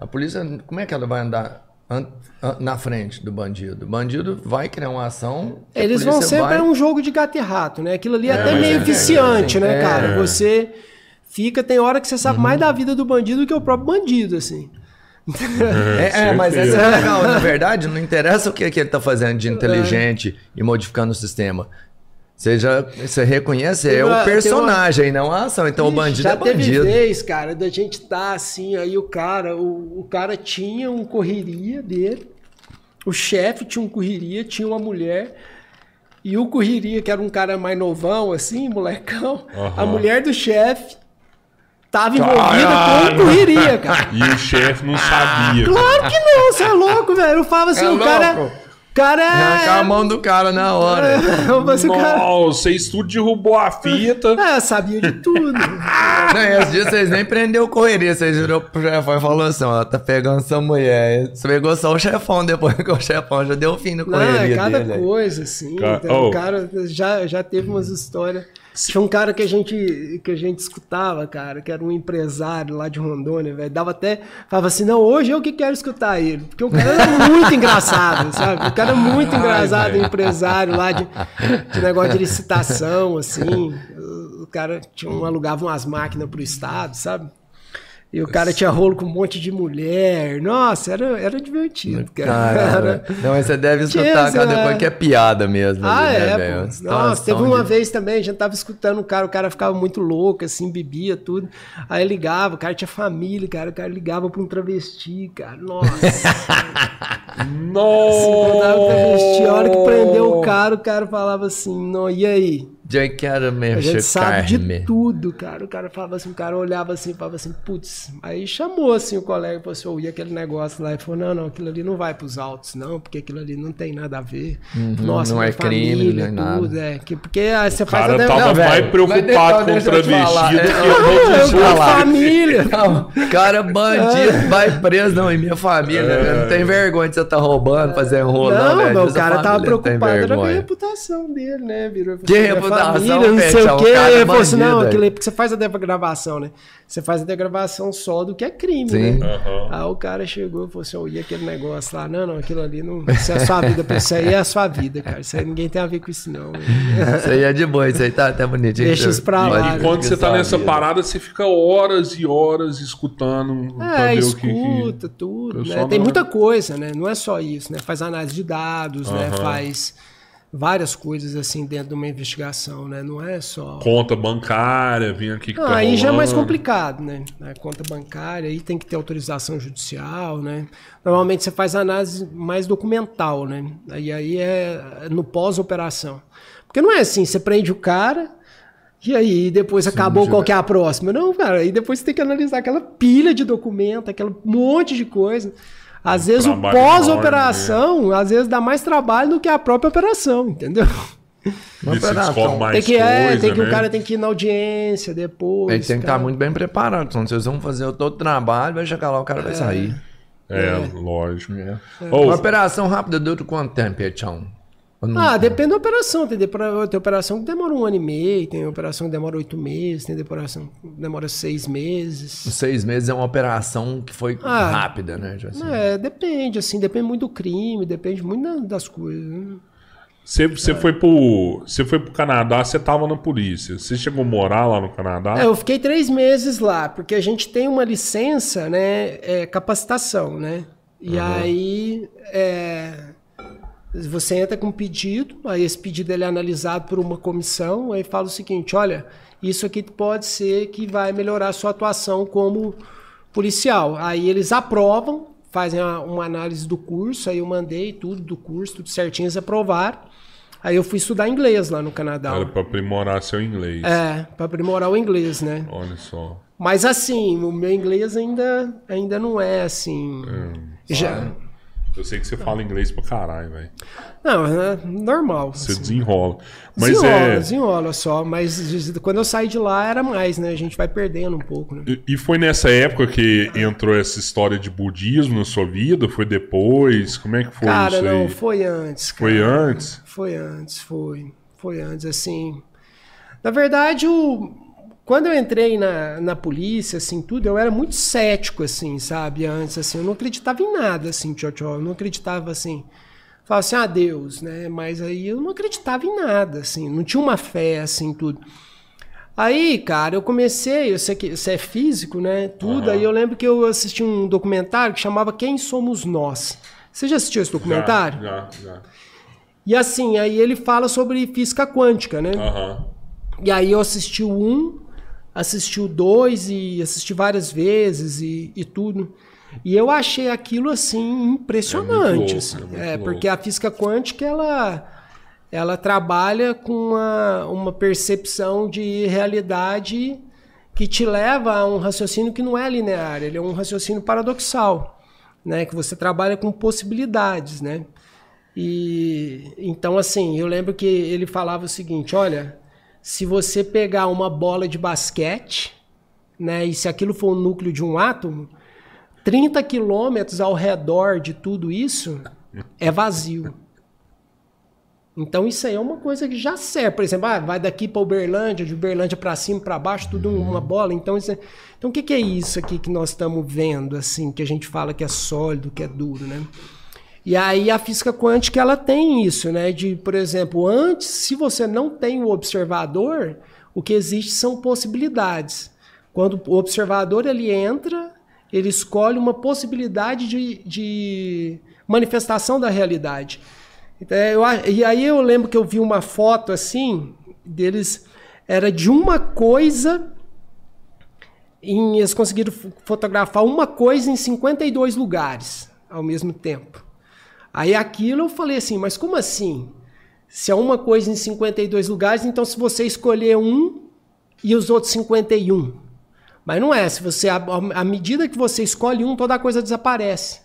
A polícia, como é que ela vai andar an- an- na frente do bandido? O bandido vai criar uma ação. a Eles vão sempre vai- é um jogo de gato e rato, né? Aquilo ali é, até mas meio é, viciante, é, né, é. cara? Você fica, tem hora que você sabe Uhum. mais da vida do bandido do que o próprio bandido, assim. É, *laughs* é, mas essa é legal. Na verdade, não interessa o que, que ele está fazendo de inteligente e modificando o sistema. Você já você reconhece, Tem é uma- o personagem, e não a ação. Então o Ixi, bandido já é bandido. teve vez, cara, da gente tá assim, aí o cara, o, o cara tinha um correria dele, o chefe tinha um correria, tinha uma mulher, e o correria, que era um cara mais novão, assim, molecão, Aham. a mulher do chefe tava envolvida com o correria, cara. *laughs* E o chefe não sabia. Claro que não, você é louco, velho. Eu falo assim, É o cara. louco. O cara Arrancar a é. mão do cara na hora. Eu falo assim, o cara. Nossa, vocês tudo derrubou a fita. *laughs* É, sabia de tudo. *laughs* Não, e esse dia vocês nem prendeu correria. Vocês virou pro chefão e falou assim: ó, tá pegando sua mulher. Você pegou só o chefão depois que o chefão já deu fim no Não, correria é cada dele. aí. coisa, assim. Cara, então, oh. O cara já, já teve umas histórias. Tinha um cara que a gente que a gente escutava, cara, que era um empresário lá de Rondônia, velho. Dava até. Falava assim, não, hoje eu que quero escutar ele. Porque o cara era muito engraçado, sabe? O cara é muito engraçado, velho. empresário lá de, de negócio de licitação, assim. O, o cara tinha um, alugava umas máquinas pro Estado, sabe? E o cara tinha rolo com um monte de mulher. Nossa, era, era divertido, cara. Caramba. Não, mas você deve escutar cada né? coisa que é piada mesmo. Ah, ali, né, é, situação Nossa, teve uma de- vez também, a gente tava escutando o cara, o cara ficava muito louco, assim, bebia tudo. Aí ligava, o cara tinha família, cara, o cara ligava pra um travesti, cara. Nossa. *laughs* Mandava o travesti. A hora que prendeu o cara, o cara falava assim, não, e aí? Já quero A mexer gente sabe de carne. tudo, cara. O cara falava assim, o cara olhava assim, falava assim, putz. Aí chamou assim o colega e falou assim, eu ia aquele negócio lá e falou, não, não, aquilo ali não vai pros autos, não, porque aquilo ali não tem nada a ver. Nossa, não é crime, família, não é nada. tudo, é. Que, porque aí você O faz cara até tava Não, mais preocupado com o eu te falar, travesti do é, que eu- eu vou outros. família. *laughs* Não, cara bandido vai preso, não, e minha família, É. não tem vergonha de você estar roubando, fazendo rolo, Não, mas o cara tava preocupado era com a reputação dele, né? Virou Que assim, reputação, família, não sei Peixão? o quê. é ele falou assim, não, aquilo aí, porque você faz a gravação, né? Você faz a gravação só do que é crime, Sim. né? Aham. Aí o cara chegou e falou assim, e aquele negócio lá? Não, não, aquilo ali não. Isso é a sua vida, isso aí é a sua vida, cara. Isso aí ninguém tem a ver com isso, não. Isso aí é de boa, isso aí tá até bonitinho. Deixa isso pra lá, E quando você tá nessa vida. parada, você fica horas e horas escutando É, ver o que- que. escuta tudo, né? Tem muita coisa, né? Não é só isso, né? Faz análise de dados, né? Aham. Faz várias coisas assim dentro de uma investigação, né? Não é só Conta bancária, vem aqui que Ah, tá aí já é mais rolando. complicado, né? Conta bancária, aí tem que ter autorização judicial, né? Normalmente você faz análise mais documental, né? Aí, aí é no pós-operação. Porque não é assim, você prende o cara e aí depois acabou qual que é a próxima. Não, cara, aí depois você tem que analisar aquela pilha de documento, aquele monte de coisa. Às vezes o pós-operação, às vezes dá mais trabalho do que a própria operação, entendeu? *laughs* Uma se operação. mais Tem que, é, coisa, tem que né? o cara tem que ir na audiência depois. Ele tem que estar cara. muito bem preparado, senão vocês vão fazer todo o trabalho, vai chegar lá, o cara vai sair. É, lógico. Uma Ô, operação rápida dura quanto tempo, Pietão? Não- Ah, depende da operação. Tem, tem operação que demora um ano e meio, tem operação que demora oito meses, tem operação que demora seis meses. Seis meses é uma operação que foi Ah. rápida, né? tipo assim. É, depende, assim, depende muito do crime, depende muito da- das coisas. né? Você, você foi pro. Você foi pro Canadá, você tava na polícia. Você chegou a morar lá no Canadá? É, eu fiquei três meses lá, porque a gente tem uma licença, né, é, capacitação, né? E aí, é, Você entra com um pedido, aí esse pedido ele é analisado por uma comissão, aí fala o seguinte: olha, isso aqui pode ser que vai melhorar a sua atuação como policial. Aí eles aprovam, fazem uma, uma análise do curso, aí eu mandei tudo do curso, tudo certinho, eles aprovaram. Aí eu fui estudar inglês lá no Canadá. Era pra aprimorar seu inglês. É, para aprimorar o inglês, né? Olha só. Mas assim, o meu inglês ainda, ainda não é assim. Já, Eu sei que você fala inglês pra caralho, velho. não, é normal. Você assim. desenrola. Mas desenrola, é. desenrola só. Mas quando eu saí de lá era mais, né? A gente vai perdendo um pouco, né? E- E foi nessa época que entrou essa história de budismo na sua vida? Foi depois? Como é que foi cara, isso não, aí? foi antes. Foi cara. antes? Foi antes, foi. Foi antes, assim. Na verdade, o... quando eu entrei na, na polícia, assim, tudo, eu era muito cético, assim, sabe? Antes, assim, eu não acreditava em nada, assim, tchau, tchau. Eu não acreditava, assim. Falava assim, ah, Deus, né? Mas aí eu não acreditava em nada, assim, não tinha uma fé, assim, tudo. Aí, cara, eu comecei, eu sei que você é físico, né? Tudo. Aham. Aí eu lembro que eu assisti um documentário que chamava Quem Somos Nós. Você já assistiu esse documentário? Já, já. já. E assim, aí ele fala sobre física quântica, né? Aham. E aí eu assisti o um, assisti o dois e assisti várias vezes e, e tudo. E eu achei aquilo assim impressionante. É muito louco, assim. é É, porque a física quântica ela, ela trabalha com uma, uma percepção de realidade que te leva a um raciocínio que não é linear, ele é um raciocínio paradoxal, né? Que você trabalha com possibilidades, né? E então assim, eu lembro que ele falava o seguinte, olha, se você pegar uma bola de basquete, né, e se aquilo for o núcleo de um átomo, 30 quilômetros ao redor de tudo isso é vazio. Então isso aí é uma coisa que já serve. Por exemplo, ah, vai daqui para Uberlândia, de Uberlândia para cima, para baixo, tudo uma bola. Então, é... então o que, que é isso aqui que nós estamos vendo, assim, que a gente fala que é sólido, que é duro, né? E aí a física quântica ela tem isso, né? De, por exemplo, antes, se você não tem o observador, o que existe são possibilidades. Quando o observador ele entra, ele escolhe uma possibilidade de, de manifestação da realidade. Então, eu a- e aí eu lembro que eu vi uma foto assim deles era de uma coisa em, eles conseguiram fo- fotografar uma coisa em 52 lugares ao mesmo tempo. Aí aquilo eu falei assim, mas como assim? Se é uma coisa em 52 lugares, então se você escolher um e os outros 51. Mas não é, se você à medida que você escolhe um, toda a coisa desaparece.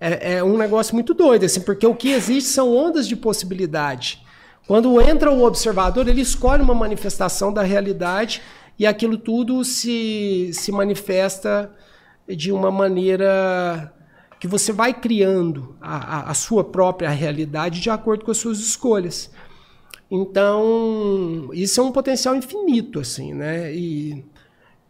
É, é um negócio muito doido, assim, porque o que existe são ondas de possibilidade. Quando entra o observador, ele escolhe uma manifestação da realidade e aquilo tudo se, se manifesta de uma maneira que você vai criando a, a, a sua própria realidade de acordo com as suas escolhas. Então, isso é um potencial infinito, assim, né? E,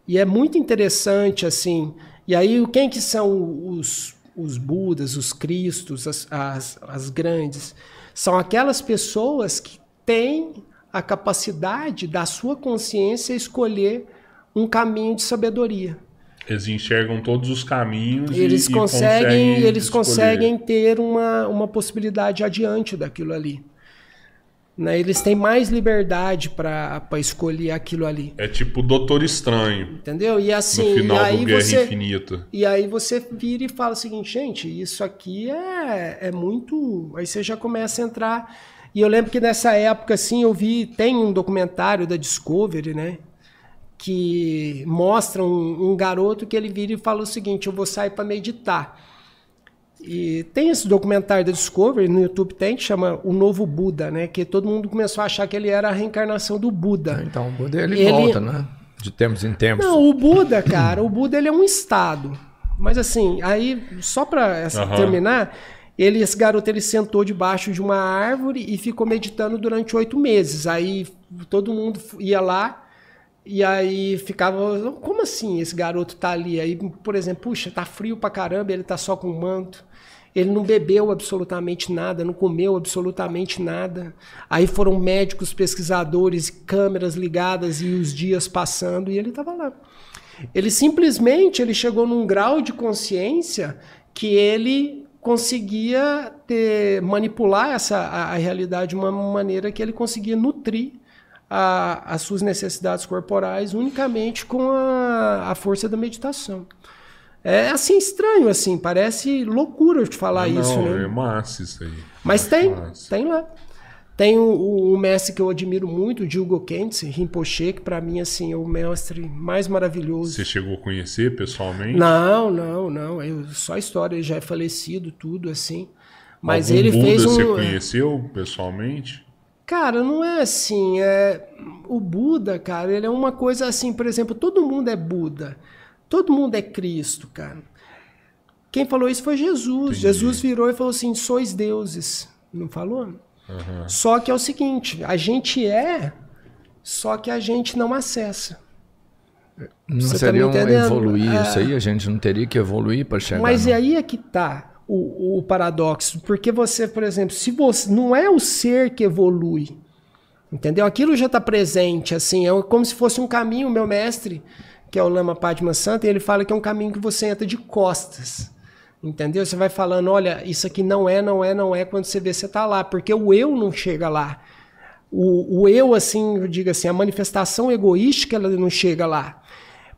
e é muito interessante, assim. E aí, quem que são os, os Budas, os Cristos, as, as, as grandes? São aquelas pessoas que têm a capacidade da sua consciência escolher um caminho de sabedoria. Eles enxergam todos os caminhos e- Eles e, conseguem, eles escolher. conseguem ter uma, uma possibilidade adiante daquilo ali. Né? Eles têm mais liberdade para escolher aquilo ali. É tipo Doutor Estranho Entendeu? E assim, no final e aí do Guerra você Infinita. e aí você vira e fala o seguinte, gente, isso aqui é, é muito. Aí você já começa a entrar. E eu lembro que nessa época, assim, eu vi. Tem um documentário da Discovery, né? Que mostra um, um garoto que ele vira e fala o seguinte: eu vou sair para meditar. E tem esse documentário da Discovery, no YouTube tem, que chama O Novo Buda, né? Que todo mundo começou a achar que ele era a reencarnação do Buda. Então o Buda ele, Ele- volta, né? De tempos em tempos. Não, o Buda, cara, o Buda ele é um estado. Mas assim, aí só para Aham. terminar, ele, esse garoto ele sentou debaixo de uma árvore e ficou meditando durante oito meses. Aí todo mundo ia lá e aí ficava, como assim esse garoto tá ali? Aí, por exemplo, puxa, tá frio pra caramba, ele tá só com manto. Ele não bebeu absolutamente nada, não comeu absolutamente nada. Aí foram médicos, pesquisadores, câmeras ligadas e os dias passando e ele estava lá. Ele simplesmente ele chegou num grau de consciência que ele conseguia ter, manipular essa, a, a realidade de uma maneira que ele conseguia nutrir a, as suas necessidades corporais unicamente com a, a força da meditação. É assim estranho, assim, parece loucura eu te falar não, isso, né? É massa isso aí. Mas tem, Massa. tem lá. Tem o, o mestre que eu admiro muito, o Dilgo Kentse, Rinpoche, que pra mim, assim, é o mestre mais maravilhoso. Você chegou a conhecer pessoalmente? Não, não, não. Eu, só a história, ele já é falecido, tudo assim. Mas Algum ele Buda fez um. Você conheceu pessoalmente? Cara, não é assim. É... O Buda, cara, ele é uma coisa assim, por exemplo, todo mundo é Buda. Todo mundo é Cristo, cara. Quem falou isso foi Jesus. Entendi. Jesus virou e falou assim: sois deuses. Não falou? Aham. Só que é o seguinte: a gente é, só que a gente não acessa. Não Você tá seria me um evoluir É. isso aí? A gente não teria que evoluir para chegar. Mas no- e aí é que tá o, o paradoxo. Porque você, por exemplo, se você. Não é o ser que evolui. Entendeu? Aquilo já está presente, assim, é como se fosse um caminho, meu mestre, que é o Lama Padma Santa, ele fala que é um caminho que você entra de costas. Entendeu? Você vai falando, olha, isso aqui não é, não é, não é, quando você vê, você tá lá, porque o eu não chega lá. O, o eu, assim, eu digo assim, a manifestação egoística, ela não chega lá.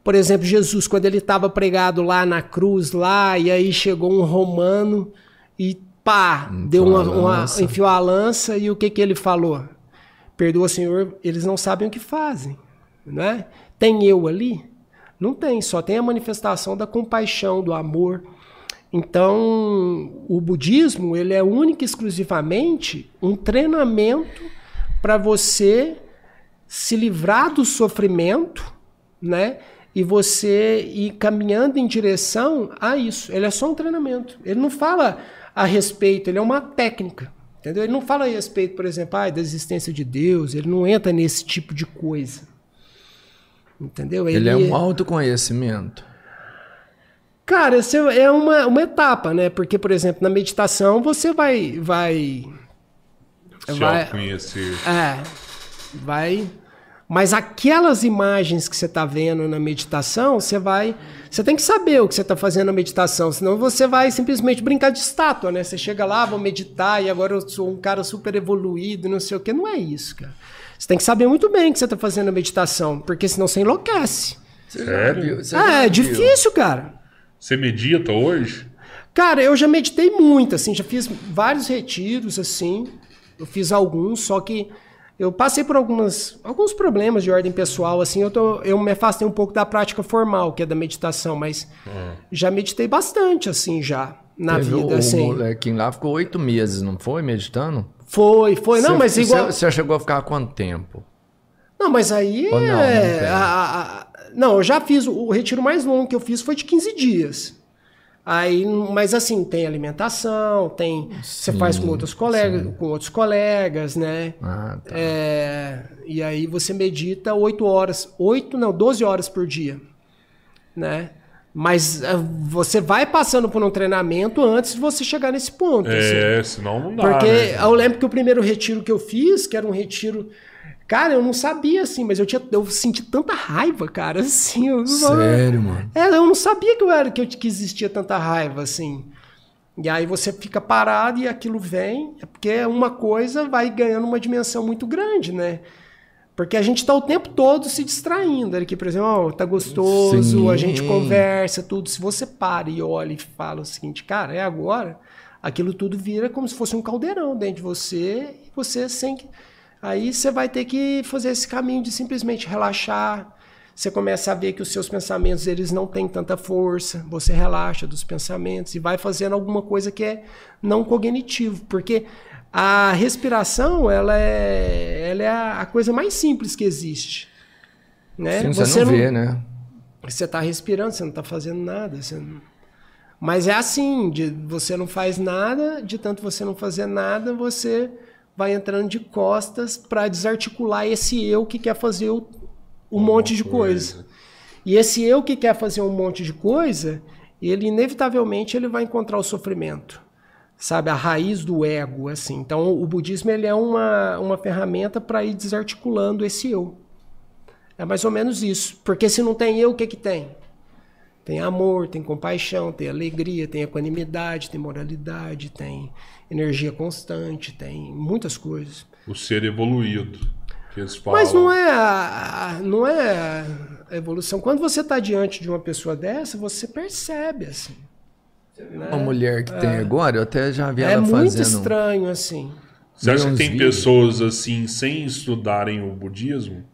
Por exemplo, Jesus, quando ele estava pregado lá na cruz, lá, e aí chegou um romano e pá, deu uma, a uma- enfiou a lança e o que, que ele falou? Perdoa, Senhor, eles não sabem o que fazem. Né? Tem eu ali? Não tem, só tem a manifestação da compaixão, do amor. Então, o budismo, ele é único e exclusivamente um treinamento para você se livrar do sofrimento, né? E você ir caminhando em direção a isso. Ele é só um treinamento. Ele não fala a respeito, ele é uma técnica. Entendeu? Ele não fala a respeito, por exemplo, ah, da existência de Deus, ele não entra nesse tipo de coisa. Entendeu? Ele é um autoconhecimento. Cara, essa é uma, uma etapa, né? Porque, por exemplo, na meditação você vai. vai Se vai conhecer. é, vai. Mas aquelas imagens que você está vendo na meditação, você vai. Você tem que saber o que você está fazendo na meditação, senão você vai simplesmente brincar de estátua, né? Você chega lá, vou meditar e agora eu sou um cara super evoluído, não sei o que. Não é isso, cara. Você tem que saber muito bem o que você está fazendo na meditação, porque senão você enlouquece. Você Sério? viu- você já é viu? difícil, cara. Você medita hoje? Cara, eu já meditei muito, assim, já fiz vários retiros, assim. Eu fiz alguns, só que eu passei por algumas, alguns problemas de ordem pessoal, assim. Eu, tô, eu me afastei um pouco da prática formal, que é da meditação, mas já meditei bastante, assim, já, na Teve vida, o, assim. O molequinho lá ficou oito meses, não foi? Meditando? Foi, foi. Não, Você- mas igual. Você, chegou a ficar quanto tempo? Não, mas aí Ou não, não é. a- a- não, eu já fiz. O retiro mais longo que eu fiz foi de 15 dias. Aí, mas assim, tem alimentação, tem. você faz com outros colegas, com outros colegas, né? Ah, tá. É, e aí você medita 8 horas, 8, não, 12 horas por dia, né? Mas é, você vai passando por um treinamento antes de você chegar nesse ponto. assim. É, senão não dá. Porque né? eu lembro que o primeiro retiro que eu fiz, que era um retiro. Cara, eu não sabia assim, mas eu, tinha, eu senti tanta raiva, cara, *laughs* assim. Eu, Sério, mano. É, eu não sabia que, eu era, que, eu, que existia tanta raiva, assim. E aí você fica parado e aquilo vem, é porque uma coisa vai ganhando uma dimensão muito grande, né? Porque a gente tá o tempo todo se distraindo. Aqui, por exemplo, ó, tá gostoso, Sim. a gente conversa, tudo. Se você para e olha e fala o seguinte, cara, é agora, aquilo tudo vira como se fosse um caldeirão dentro de você e você sem. Aí você vai ter que fazer esse caminho de simplesmente relaxar. Você começa a ver que os seus pensamentos eles não têm tanta força. Você relaxa dos pensamentos e vai fazendo alguma coisa que é não cognitivo, porque a respiração ela é, ela é a coisa mais simples que existe. Né? Sim, você, não vê, né? Você está respirando, você não está fazendo nada. você não- Mas é assim, de você não faz nada, de tanto você não fazer nada, você vai entrando de costas para desarticular esse eu que quer fazer o, um monte de coisa. coisa. E esse eu que quer fazer um monte de coisa, ele inevitavelmente ele vai encontrar o sofrimento. Sabe, a raiz do ego, assim. Então, o budismo ele é uma, uma ferramenta para ir desarticulando esse eu. É mais ou menos isso. Porque se não tem eu, o que que tem? Tem amor, tem compaixão, tem alegria, tem equanimidade, tem moralidade, tem energia constante, tem muitas coisas. O ser evoluído. Que eles falam. Mas não é a, não é a evolução. Quando você está diante de uma pessoa dessa, você percebe assim. Uma mulher que tem agora, eu até já vi É ela muito fazendo. estranho assim. Você acha que tem vídeos. pessoas assim sem estudarem o budismo?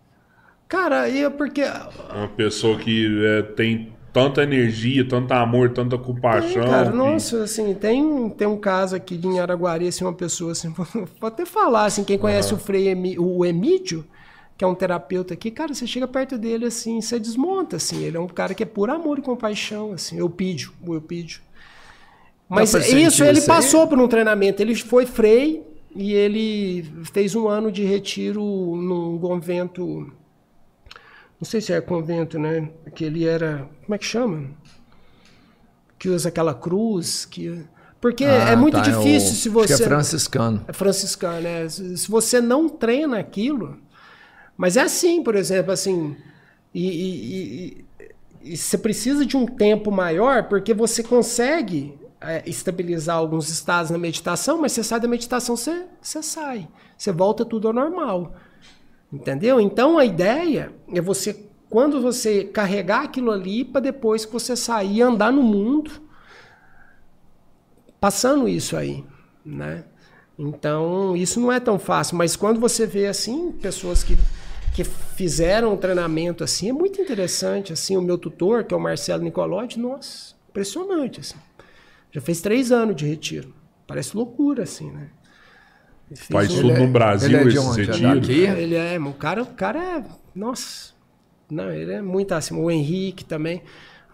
Cara, e é porque Uma pessoa que é, tem tanta energia, tanto amor, tanta compaixão. Cara, que- nossa, assim, tem, tem um caso aqui em Araguari, assim, uma pessoa, assim, *laughs* vou até falar, assim, quem conhece o Frei Emi, o Emídio, que é um terapeuta aqui, cara, você chega perto dele, assim, você desmonta, assim, ele é um cara que é puro amor e compaixão, assim, Eupídio, o Eupídio. Mas pra sentir isso, ele passou por um treinamento, ele foi Frei e ele fez um ano de retiro num convento, não sei se é convento, né, que ele era, como é que chama? que usa aquela cruz, que porque Ah, é muito tá, difícil o- se acho que você é franciscano. é franciscano, né? Se se você não treina aquilo, mas é assim, por exemplo, assim, e, e- e- e você precisa de um tempo maior porque você consegue é, estabilizar alguns estados na meditação, mas você sai da meditação, você, você sai, você volta tudo ao normal, entendeu? Então a ideia é você quando você carregar aquilo ali para depois que você sair andar no mundo passando isso aí, né? Então, isso não é tão fácil, mas quando você vê assim, pessoas que, que fizeram um treinamento assim, é muito interessante, assim, o meu tutor, que é o Marcelo Nicolotti, nossa, impressionante, assim. Já fez três anos de retiro. Parece loucura, assim, né? Fez Faz tudo Ele é- no Brasil ele é de esse onde? É retiro. daqui? Ele é, o cara, o cara é, nossa, não, ele é muito acima. O Henrique também.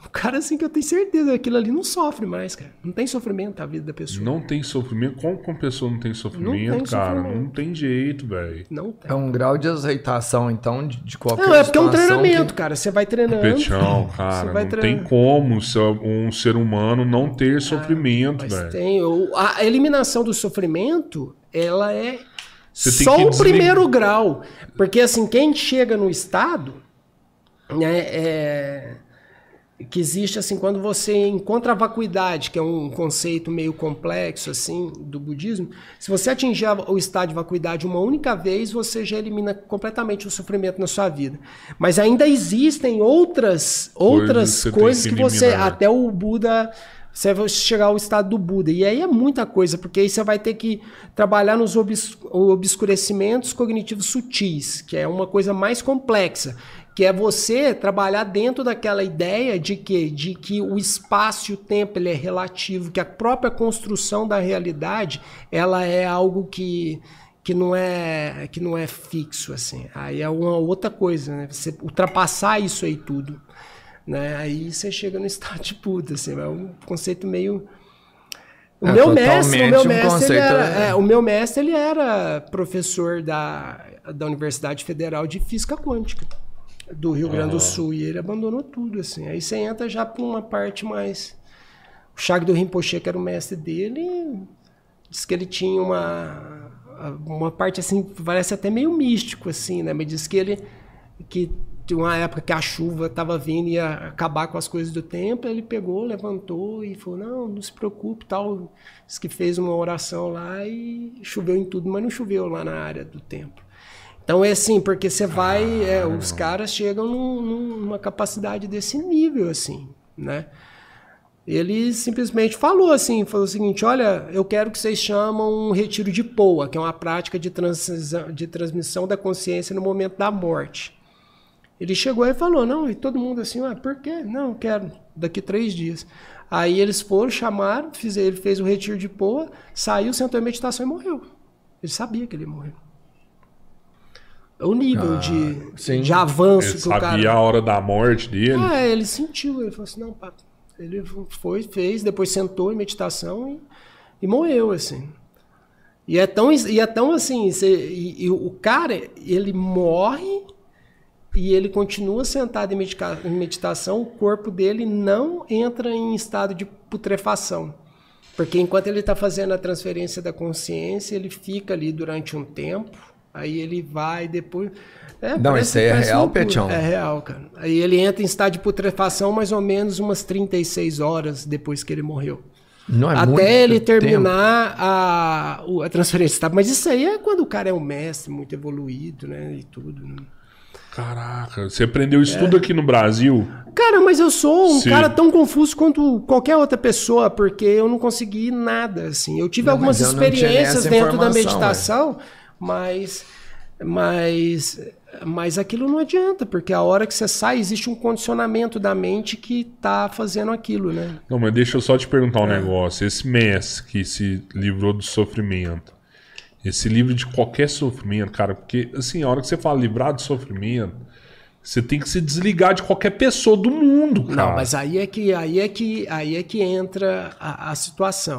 O cara, assim, que eu tenho certeza, aquilo ali não sofre mais, cara. Não tem sofrimento a vida da pessoa. Não tem sofrimento. Como que uma pessoa não tem sofrimento, Não tem cara? sofrimento. Não tem jeito, velho. Não tem. É um grau de aceitação, então, de, de qualquer Não, é porque é um treinamento, que- cara. Você vai treinando. Petião, cara. vai Não tem treinando. como se- um ser humano não ter sofrimento, Mas velho. tem. A eliminação do sofrimento, ela é Você só o primeiro grau. Porque, assim, quem chega no estado, né, é, que existe, assim, quando você encontra a vacuidade, que é um conceito meio complexo, assim, do budismo, se você atingir o estado de vacuidade uma única vez, você já elimina completamente o sofrimento na sua vida. Mas ainda existem outras, outras coisas que que você, eliminar. até o Buda você vai chegar ao estado do Buda. E aí é muita coisa, porque aí você vai ter que trabalhar nos obs- obscurecimentos cognitivos sutis, que é uma coisa mais complexa, que é você trabalhar dentro daquela ideia de que, de que o espaço e o tempo ele é relativo, que a própria construção da realidade ela é algo que que não é que não é fixo assim. Aí é uma outra coisa, né? Você ultrapassar isso aí tudo né? Aí você chega no estado de puta, assim, é um conceito meio o É meu mestre, o meu mestre, era, né? é, o meu mestre, ele era professor da, da Universidade Federal de Física Quântica do Rio Grande do Sul e ele abandonou tudo, assim. Aí você entra já para uma parte mais o Chag do Rinpoche, que era o mestre dele, diz que ele tinha uma uma parte assim, parece até meio místico assim, né? Mas diz que ele que de uma época que a chuva estava vindo e ia acabar com as coisas do tempo, ele pegou, levantou e falou: Não, não se preocupe, tal. Diz que fez uma oração lá e choveu em tudo, mas não choveu lá na área do templo. Então é assim, porque você vai, é, os caras chegam num- num- numa capacidade desse nível, assim, né? Ele simplesmente falou assim, falou o seguinte, olha, eu quero que vocês chamam um retiro de POA, que é uma prática de, transcisão- de transmissão da consciência no momento da morte. Ele chegou e falou, não, e todo mundo assim, ah, por quê? Não, quero, daqui três dias. Aí eles foram, chamaram, fiz, ele fez o retiro de Poa, saiu, sentou em meditação e morreu. Ele sabia que ele ia morrer. O nível de, sim. de avanço Ele que o cara... sabia a hora da morte dele. Ah, ele sentiu, ele falou assim, não, pá. Ele foi, fez, depois sentou em meditação e, e morreu, assim. E é tão, e é tão assim, você- e, e o cara, ele morre e ele continua sentado em, medica- em meditação, o corpo dele não entra em estado de putrefação. Porque enquanto ele está fazendo a transferência da consciência, ele fica ali durante um tempo, Aí ele vai depois. É, Não, isso aí é real. Petião? É real, cara. Aí ele entra em estado de putrefação mais ou menos umas 36 horas depois que ele morreu. Não é muito Até ele tempo. terminar a, a transferência. Tá? Mas isso aí é quando o cara é um mestre muito evoluído, né? E tudo. né? Caraca, você aprendeu isso tudo aqui no Brasil? Cara, mas eu sou um Sim. cara tão confuso quanto qualquer outra pessoa, porque eu não consegui nada, assim. Eu tive Não, algumas mas eu experiências dentro da meditação, mas, mas, mas aquilo não adianta, porque a hora que você sai, existe um condicionamento da mente que tá fazendo aquilo, né? Não, mas deixa eu só te perguntar É. um negócio. Esse mestre que se livrou do sofrimento, esse livro de qualquer sofrimento, cara, porque assim, a hora que você fala livrar do sofrimento, você tem que se desligar de qualquer pessoa do mundo, cara. Não, mas aí é que aí é que aí é que entra a, a situação.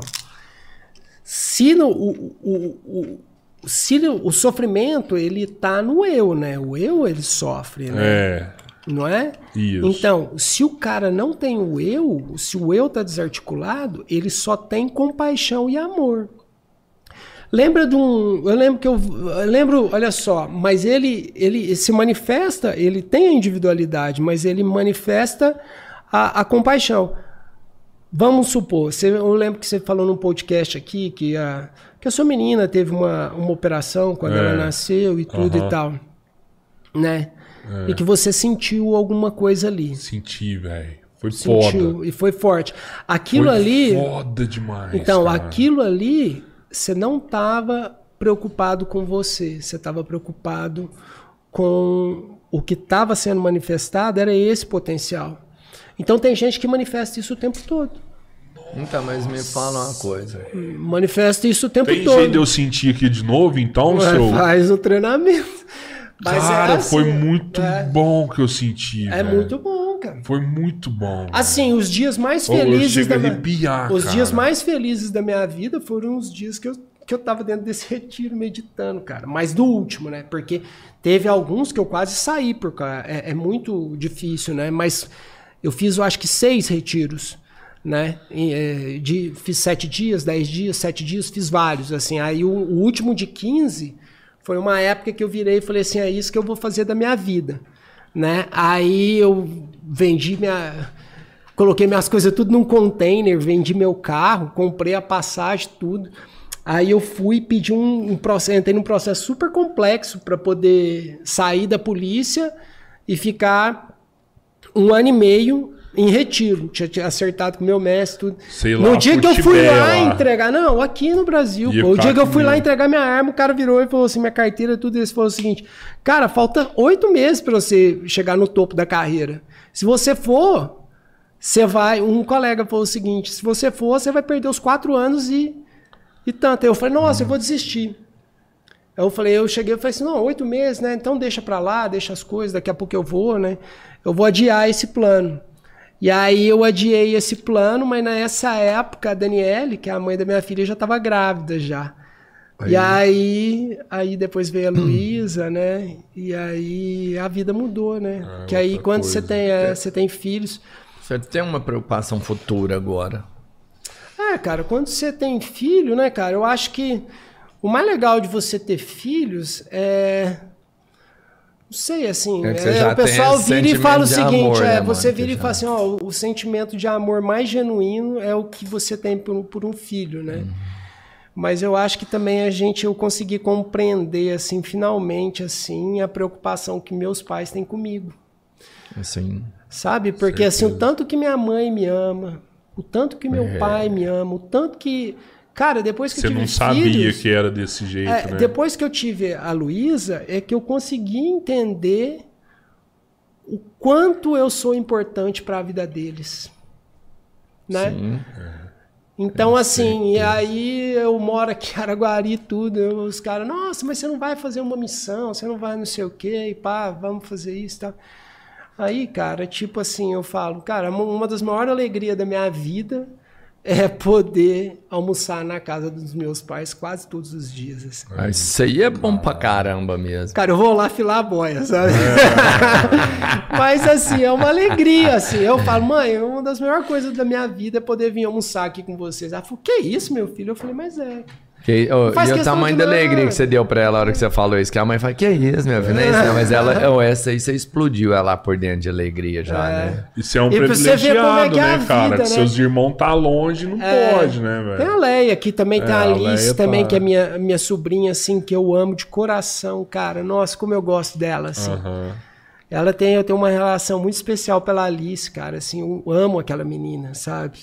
Se no, o, o, o, se o sofrimento ele tá no eu, né? O eu ele sofre, né? É, Não é? isso. Então, se o cara não tem o eu, se o eu tá desarticulado, ele só tem compaixão e amor. Lembra de um. Eu lembro que eu. eu lembro, olha só, mas ele, ele se manifesta, ele tem a individualidade, mas ele manifesta a, a compaixão. Vamos supor, você, eu lembro que você falou num podcast aqui que a, que a sua menina teve uma, uma operação quando É. ela nasceu e tudo Aham. e tal. Né? É. E que você sentiu alguma coisa ali. Senti, velho. Foi Sentiu foda. e foi forte. Aquilo Foi ali. foda demais. Então, cara. aquilo ali, você não estava preocupado com você, você estava preocupado com o que estava sendo manifestado, era esse potencial. Então, tem gente que manifesta isso o tempo todo. Então, mas me fala uma coisa. Manifesta isso o tempo Tem todo. jeito de eu sentir aqui de novo, então, Mas seu. Faz o treinamento. Mas é Cara, assim, foi muito é, bom que eu senti. É velho. muito bom, cara. Foi muito bom. Assim, os dias mais felizes da a minha... arrepiar, Os dias mais felizes da minha vida foram os dias que eu, que eu tava dentro desse *laughs* retiro meditando, cara. Mas do último, né? Porque teve alguns que eu quase saí, porque é, é muito difícil, né? Mas eu fiz, eu acho que seis retiros, né? E, é, de, fiz sete dias, dez dias, sete dias, fiz vários, assim. Aí o, o último de 15 foi uma época que eu virei e falei assim, é isso que eu vou fazer da minha vida, né? Aí eu vendi minha... Coloquei minhas coisas tudo num container, vendi meu carro, comprei a passagem, tudo. Aí eu fui pedir um, um processo, entrei num processo super complexo para poder sair da polícia e ficar um ano e meio em retiro. Tinha, acertado com o meu mestre, tudo. Sei lá, no dia que eu fui lá, lá. entregar, não, aqui no Brasil, pô. O dia que eu fui lá entregar minha arma, o cara virou e falou assim: minha carteira, tudo isso. Falou o seguinte: cara, falta oito meses para você chegar no topo da carreira. Se você for, você vai. Um colega falou o seguinte: se você for, você vai perder os quatro anos e, e tanto. Aí eu falei: nossa, eu vou desistir. Aí eu falei, eu cheguei e falei assim, não, oito meses, né? Então deixa pra lá, deixa as coisas, daqui a pouco eu vou, né? Eu vou adiar esse plano. E aí eu adiei esse plano, mas nessa época a Daniele, que é a mãe da minha filha, já estava grávida já. E aí, aí depois veio a Luísa, né? E aí a vida mudou, né? É, que aí quando coisa. você tem, é, você tem filhos, Você tem uma preocupação futura agora. É, cara, quando você tem filho, né, cara, eu acho que o mais legal de você ter filhos é. Sei, assim. É é, o pessoal vira e fala o seguinte: amor, é, né, você mano, vira e fala assim, ó, o, o sentimento de amor mais genuíno é o que você tem por, por um filho, né? Uhum. Mas eu acho que também a gente, eu consegui compreender, assim, finalmente, assim, a preocupação que meus pais têm comigo. Assim. Sabe? Porque assim, o tanto que minha mãe me ama, o tanto que meu pai me ama, o tanto que. Cara, depois que Você eu tive não sabia filhos, que era desse jeito, é, né? Depois que eu tive a Luísa, é que eu consegui entender o quanto eu sou importante para a vida deles. Né? Sim. Então, assim, e aí eu moro aqui em Araguari tudo, eu- os caras, nossa, mas você não vai fazer uma missão, você não vai não sei o quê, e pá, vamos fazer isso e tal. Aí, cara, tipo assim, eu falo, cara, uma das maiores alegrias da minha vida é poder almoçar na casa dos meus pais quase todos os dias. assim. Ah, Isso aí é bom pra caramba mesmo. Cara, eu vou lá filar a boia, sabe? *laughs* Mas assim, é uma alegria, assim. Eu falo, mãe, uma das melhores coisas da minha vida é poder vir almoçar aqui com vocês. Ela falou, que isso, meu filho? Eu falei, mas é. Que, oh, e o tamanho da alegria que você deu pra ela na hora que você falou isso. Que a mãe fala, que isso, meu filho? Não é isso, não. Mas ela, *laughs* oh, essa aí você explodiu ela lá por dentro de alegria já, É. né? Isso é um E como é privilegiado, é a né, cara? vida, que né? seus irmãos tá longe, não pode, né, Tem a velho? Leia aqui também, tem É, a a Alice Leia também, tá- que é minha, minha sobrinha, assim, que eu amo de coração, cara. Nossa, como eu gosto dela, assim. Aham. Ela tem, eu tenho uma relação muito especial pela Alice, cara, assim, eu amo aquela menina, sabe?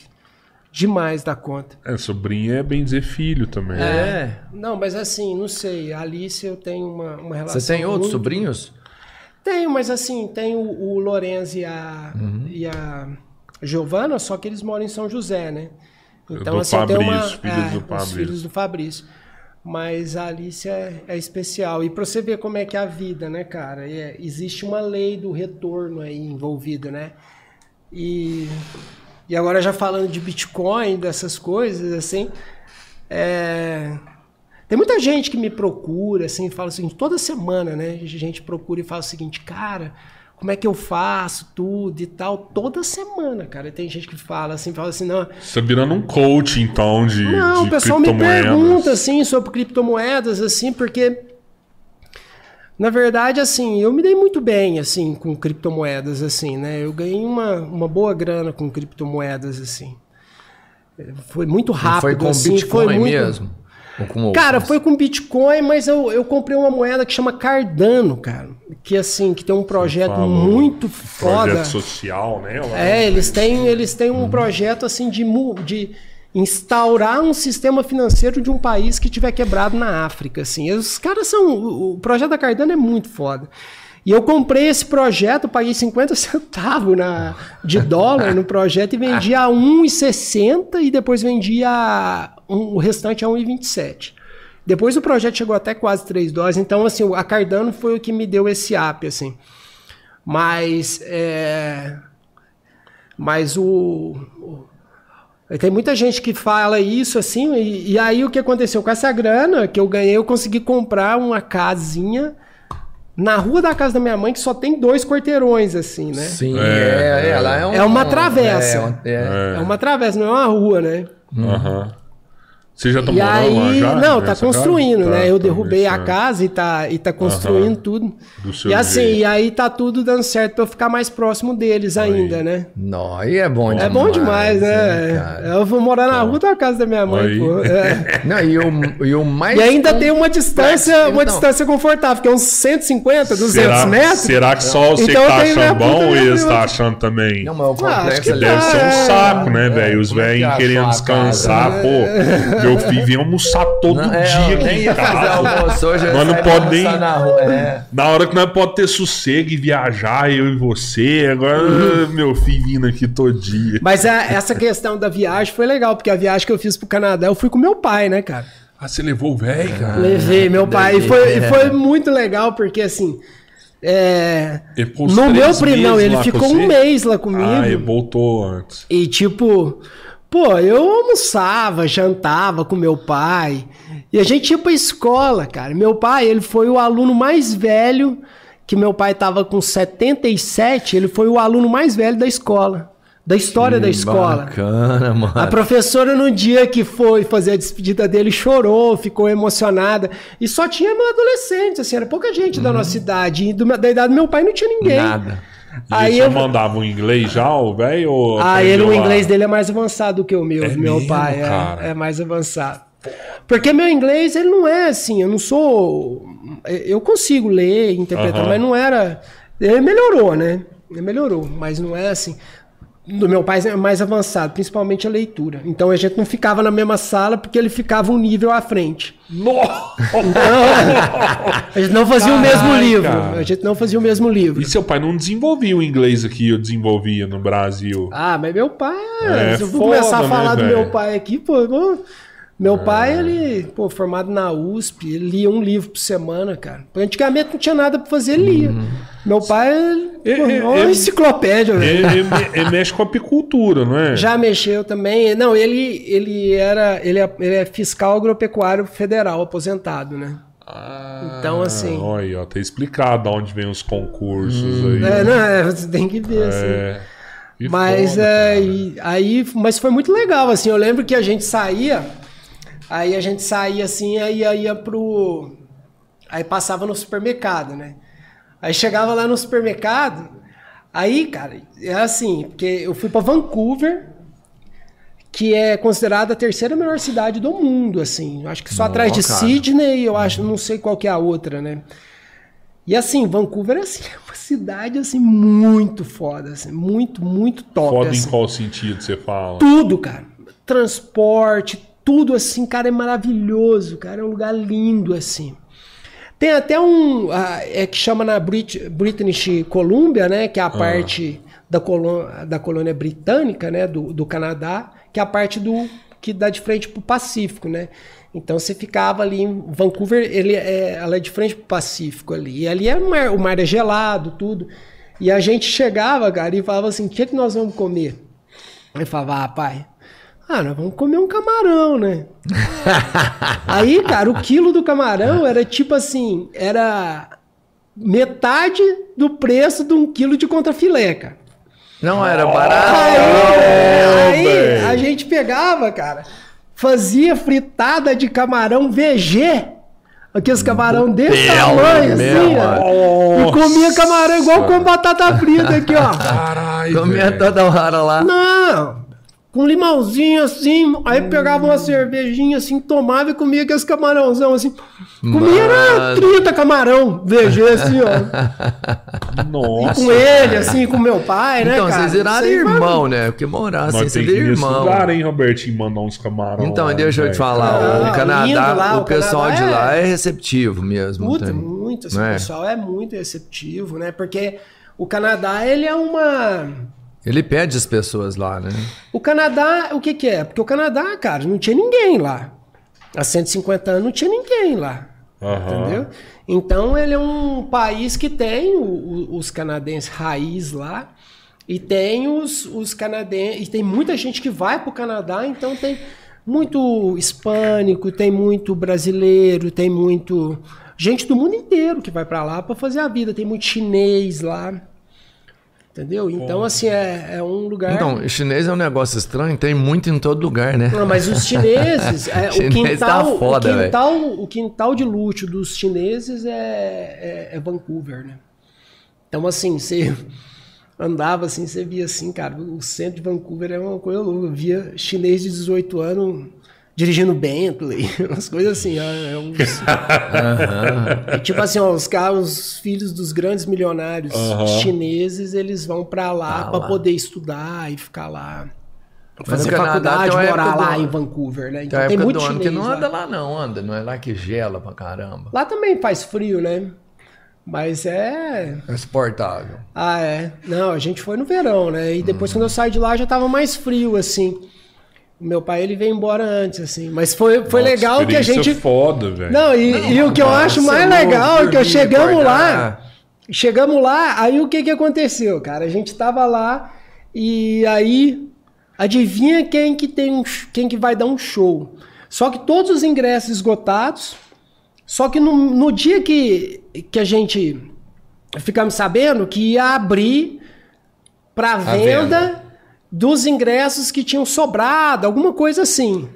Demais da conta. É, sobrinha é bem dizer filho também. né? É. Não, mas assim, não sei, a Alice eu tenho uma, uma relação Você tem outros muito- sobrinhos? Tenho, mas assim, tem o, o Lorenzo e a, Uhum. e a Giovana, só que eles moram em São José, né? Então, Do assim, tenho uma. Fabrício, filhos é, do os Fabrício. filhos do Fabrício. Mas a Alice é, é especial. E pra você ver como é que é a vida, né, cara? É, existe uma lei do retorno aí envolvida, né? E, e agora já falando de Bitcoin, dessas coisas, assim. é, tem muita gente que me procura, assim, fala o seguinte, toda semana, né? A gente procura e fala o seguinte, cara, como é que eu faço tudo e tal? Toda semana, cara. Tem gente que fala assim, fala assim, não, Você tá virando um coach, então, de, não, de o pessoal me pergunta assim sobre criptomoedas, assim, porque na verdade, assim, eu me dei muito bem assim com criptomoedas, assim, né? Eu ganhei uma, uma boa grana com criptomoedas, assim. Foi muito rápido, foi com assim, Bitcoin foi muito... mesmo? Ou com Cara, foi com Bitcoin, mas eu, eu comprei uma moeda que chama Cardano, cara. Que assim, que tem um projeto muito foda. Projeto social, né? lá. É, eles têm, eles têm um projeto assim de, de instaurar um sistema financeiro de um país que tiver quebrado na África, assim. Os caras são, o, projeto da Cardano é muito foda. E eu comprei esse projeto, paguei 50 centavos na, de *laughs* dólar no projeto e vendi a 1,60 e depois vendi a, um- o restante a 1,27. Depois o projeto chegou até quase 3 dólares, então assim, a Cardano foi o que me deu esse up, assim. Mas é, mas o, o- tem muita gente que fala isso assim, e, e aí o que aconteceu com essa grana que eu ganhei, eu consegui comprar uma casinha na rua da casa da minha mãe que só tem dois quarteirões assim, né? Sim, É, é, é. ela é um- É uma travessa. É, é. É uma travessa, não é uma rua, né? Aham. Você já tá E morando lá aí, já? não, tá construindo, casa? né? Tá, Eu tá derrubei a casa e tá, e tá construindo tudo. Do seu E assim, jeito. e aí tá tudo dando certo pra eu ficar mais próximo deles ainda, né? Não, aí é bom É demais. bom demais, né? cara? eu vou morar na rua da casa da minha mãe, Aí. pô. É. *laughs* Não, e o, e o mais. E ainda tem uma distância, uma Então. distância confortável, que é uns 150, 200 será, metros. Será que só você Então que tá achando bom ou eles tá achando também? Não, mas o acho complexo que ali Deve tá. ser um É. saco, né, velho? Os é velhos é querendo descansar. casa? Pô, *laughs* meu filho vem almoçar todo Não, é, dia aqui em casa. almoço hoje. Nós não saí pode pra nem- Na rua. É. Na hora que nós pode ter sossego e viajar, eu e você. Agora, Uhum. meu filho vindo aqui todo dia. Mas a- essa questão da viagem foi legal, porque a viagem que eu fiz pro Canadá, eu fui com meu pai, né, cara? Ah, você levou o velho, cara? Levei meu pai. E foi, e é. foi muito legal, porque assim. É, no meu primo, não, meses ele ficou um mês lá comigo. Ah, ele voltou antes. E tipo, pô, eu almoçava, jantava com meu pai. E a gente ia pra escola, cara. Meu pai, ele foi o aluno mais velho, que meu pai tava com 77, ele foi o aluno mais velho da escola. Da história da escola. Bacana, mano. A professora, no dia que foi fazer a despedida dele, chorou, ficou emocionada. E só tinha adolescentes, assim, era pouca gente da nossa idade. E do- da idade do meu pai não tinha ninguém. Nada. E Aí eu- mandava o inglês já, o velho? Ah, ele, o inglês dele é mais avançado do que o meu, É meu mesmo, pai. é-? É, mais avançado. Porque meu inglês, ele não é assim, eu não sou. Eu consigo ler, interpretar, Aham. mas não era. Ele melhorou, né? Ele melhorou, mas não é assim. Do meu pai é mais avançado, principalmente a leitura. Então a gente não ficava na mesma sala porque ele ficava um nível à frente. Nossa! *laughs* A gente não fazia o mesmo livro. A gente não fazia o mesmo livro. E seu pai não desenvolvia o inglês aqui, eu desenvolvia no Brasil. Ah, mas meu pai. É se eu foda, começar a né, falar do velho? meu pai aqui, pô. Meu pai, ele, pô, formado na USP, ele lia um livro por semana, cara. Antigamente não tinha nada pra fazer, ele lia. Meu pai, ele, pô, uma enciclopédia, velho. Ele, ele- ele mexe com apicultura, não é? Já mexeu também. Não, ele, ele era. Ele é, ele é fiscal agropecuário federal, aposentado, né? Ah, Então, assim- Olha, aí, ó, tá explicado de onde vem os concursos aí. É, não, é, você tem que ver, assim. É. Que Mas foda, é, e- aí, mas foi muito legal, assim. Eu lembro que a gente saía, Aí a gente saía assim, aí ia, pro. Aí passava no supermercado, né? Aí chegava lá no supermercado, aí, cara, é assim, porque eu fui para Vancouver, que é considerada a terceira melhor cidade do mundo, assim. Eu acho que só atrás de cara. Sydney, eu acho, não sei qual que é a outra, né? E assim, Vancouver assim, *laughs* é uma cidade assim muito foda, assim, muito, muito top. Foda assim. em qual sentido você fala? Tudo, cara. Transporte, tudo assim, cara, é maravilhoso, cara. É um lugar lindo, assim. Tem até um. ah, é que chama na Brit British Columbia, né? Que é a parte da, da colônia britânica, né? Do, do Canadá, que é a parte do. que dá de frente pro Pacífico, né? Então você ficava ali em Vancouver, ele é, ela é de frente pro Pacífico ali. E ali é o mar, o mar é gelado, tudo. E a gente chegava, cara, e falava assim: o que, é que nós vamos comer? Aí falava, ah, pai, ah, nós vamos comer um camarão, né? *laughs* Aí, cara, o quilo do camarão era tipo assim, era metade do preço de um quilo de contrafilé, cara. Não era barato. Aí, aí a gente pegava, cara, fazia fritada de camarão VG. Aqueles camarão desse Belo tamanho, assim, ó. E comia camarão igual com batata frita aqui, ó. Caralho. Comia velho. toda hora lá. Não, com limãozinho assim, aí pegava uma cervejinha assim, tomava e comia aqueles camarãozão assim. Comia era Mano. 30 camarão, VG assim, ó. Nossa. com ele, assim, com meu pai, né, Então, cara? vocês viraram irmão, né? Porque morar assim, você vira irmão. lugar, hein, Robertinho, mandar uns camarões. Então, lá, deixa eu te falar, Ah, o lindo Canadá, lá, o o pessoal Canadá de é- lá é receptivo mesmo. Muito, assim, não o é? pessoal é muito receptivo, né? Porque o Canadá, ele é uma... Ele pede as pessoas lá, né? O Canadá, o que que é? Porque o Canadá, cara, não tinha ninguém lá. Há 150 anos não tinha ninguém lá. Aham. Entendeu? Então ele é um país que tem o- o- os canadenses raiz lá e tem os, os canadenses e tem muita gente que vai para o Canadá, então tem muito hispânico, tem muito brasileiro, tem muito gente do mundo inteiro que vai para lá para fazer a vida, tem muito chinês lá. Entendeu? Então, assim, é, é um lugar. Então, chinês é um negócio estranho, tem muito em todo lugar, né? Não, mas os chineses, *laughs* é, o, Chinês quintal, tá foda, o, quintal, o quintal de luxo dos chineses é, é, é Vancouver, né? Então, assim, você *laughs* andava assim, você via assim, cara, o centro de Vancouver é uma coisa louca. Eu via chinês de 18 anos dirigindo Bentley, *laughs* umas coisas assim. É, é uns- E, tipo assim, ó, os caras, os filhos dos grandes milionários Aham. chineses, eles vão pra lá pra lá. poder estudar e ficar lá. Fazer Canadá faculdade, tem morar do lá ano- em Vancouver, né? Tem Então tem época muito do ano que chinês não lá. anda lá não, anda. Não é lá que gela pra caramba. Lá também faz frio, né? Mas é. É suportável. Ah, é. Não, a gente foi no verão, né? E depois, quando eu saí de lá, já tava mais frio, assim. O meu pai, ele veio embora antes, assim. Mas foi, foi Nossa, legal que a gente. foda, velho. Não, e, e o que eu acho mais eu legal é que eu chegamos lá. Chegamos lá, aí o que que aconteceu, cara? A gente tava lá e aí adivinha quem que tem um, quem que vai dar um show? Só que todos os ingressos esgotados. Só que no, no dia que, que a gente ficamos sabendo que ia abrir para venda, venda. Dos ingressos que tinham sobrado, alguma coisa assim.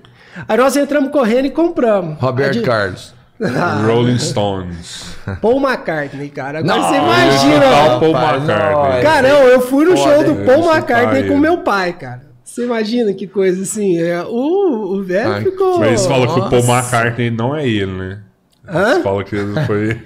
Aí nós entramos correndo e compramos. Roberto Carlos. *laughs* Rolling Stones. Paul McCartney, cara. Agora Não, você imagina. Paul rapaz, McCartney. não, Cara, eu, fui no show do? Paul McCartney com ele. meu pai, cara. Você imagina que coisa assim. É, o, o velho Ai, ficou. Mas eles falam que o Paul. McCartney não é ele, né? Hã? Eles falam que ele foi.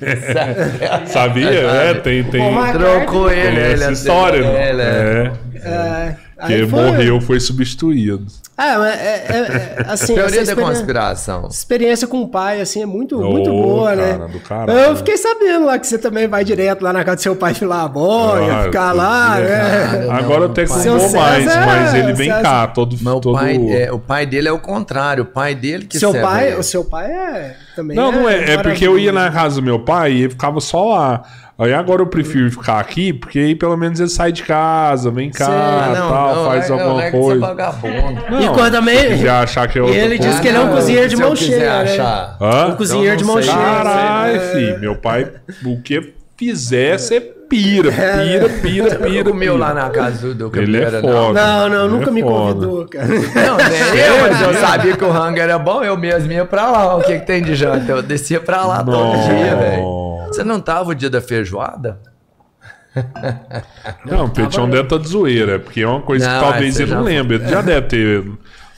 *laughs* Sabia? É, tem. tem... Trocou ele, Tem ele essa história, não? ele, é. É. É, Que aí foi- morreu, foi substituído. É, mas é, é- é, assim, Teoria da conspiração. experiência com o pai, assim, é muito, Ô, muito boa, cara, né? do caralho. Eu fiquei sabendo lá que você também vai direto lá na casa do seu pai filar a boia, Ah, ficar lá, né? Não, Agora até pai. que não mais, mas ele vem César- cá, todo. Mas o todo... pai, é, o pai dele é o contrário. O pai dele que Seu pai, o seu pai é também. Não, não é. É porque eu ia na casa do meu pai e ele ficava só lá. Aí agora eu prefiro ficar aqui, porque aí pelo menos ele sai de casa, vem cá, não, tal, não, faz não, alguma é que você é coisa. vagabundo. Não, E quando também- se achar que eu. E ele disse que ele é um cozinheiro de mão cheia, né? achar. Hã? Um cozinheiro de mão cheia. Caralho, filho. Meu pai, o que fizer, você pira, pira, pira, pira. comeu lá na casa do, do Ele é foda. Não, não, Ele nunca é me foda. convidou, cara. Não, nem eu, mas eu sabia que o rango era bom, eu mesmo ia pra lá. O que, que tem de janta? Eu descia pra lá todo dia, velho. Você não tava o dia da feijoada? *laughs* Não, o Petião deve estar de zoeira, porque é uma coisa Não, que talvez ele não lembre. Ele já deve ter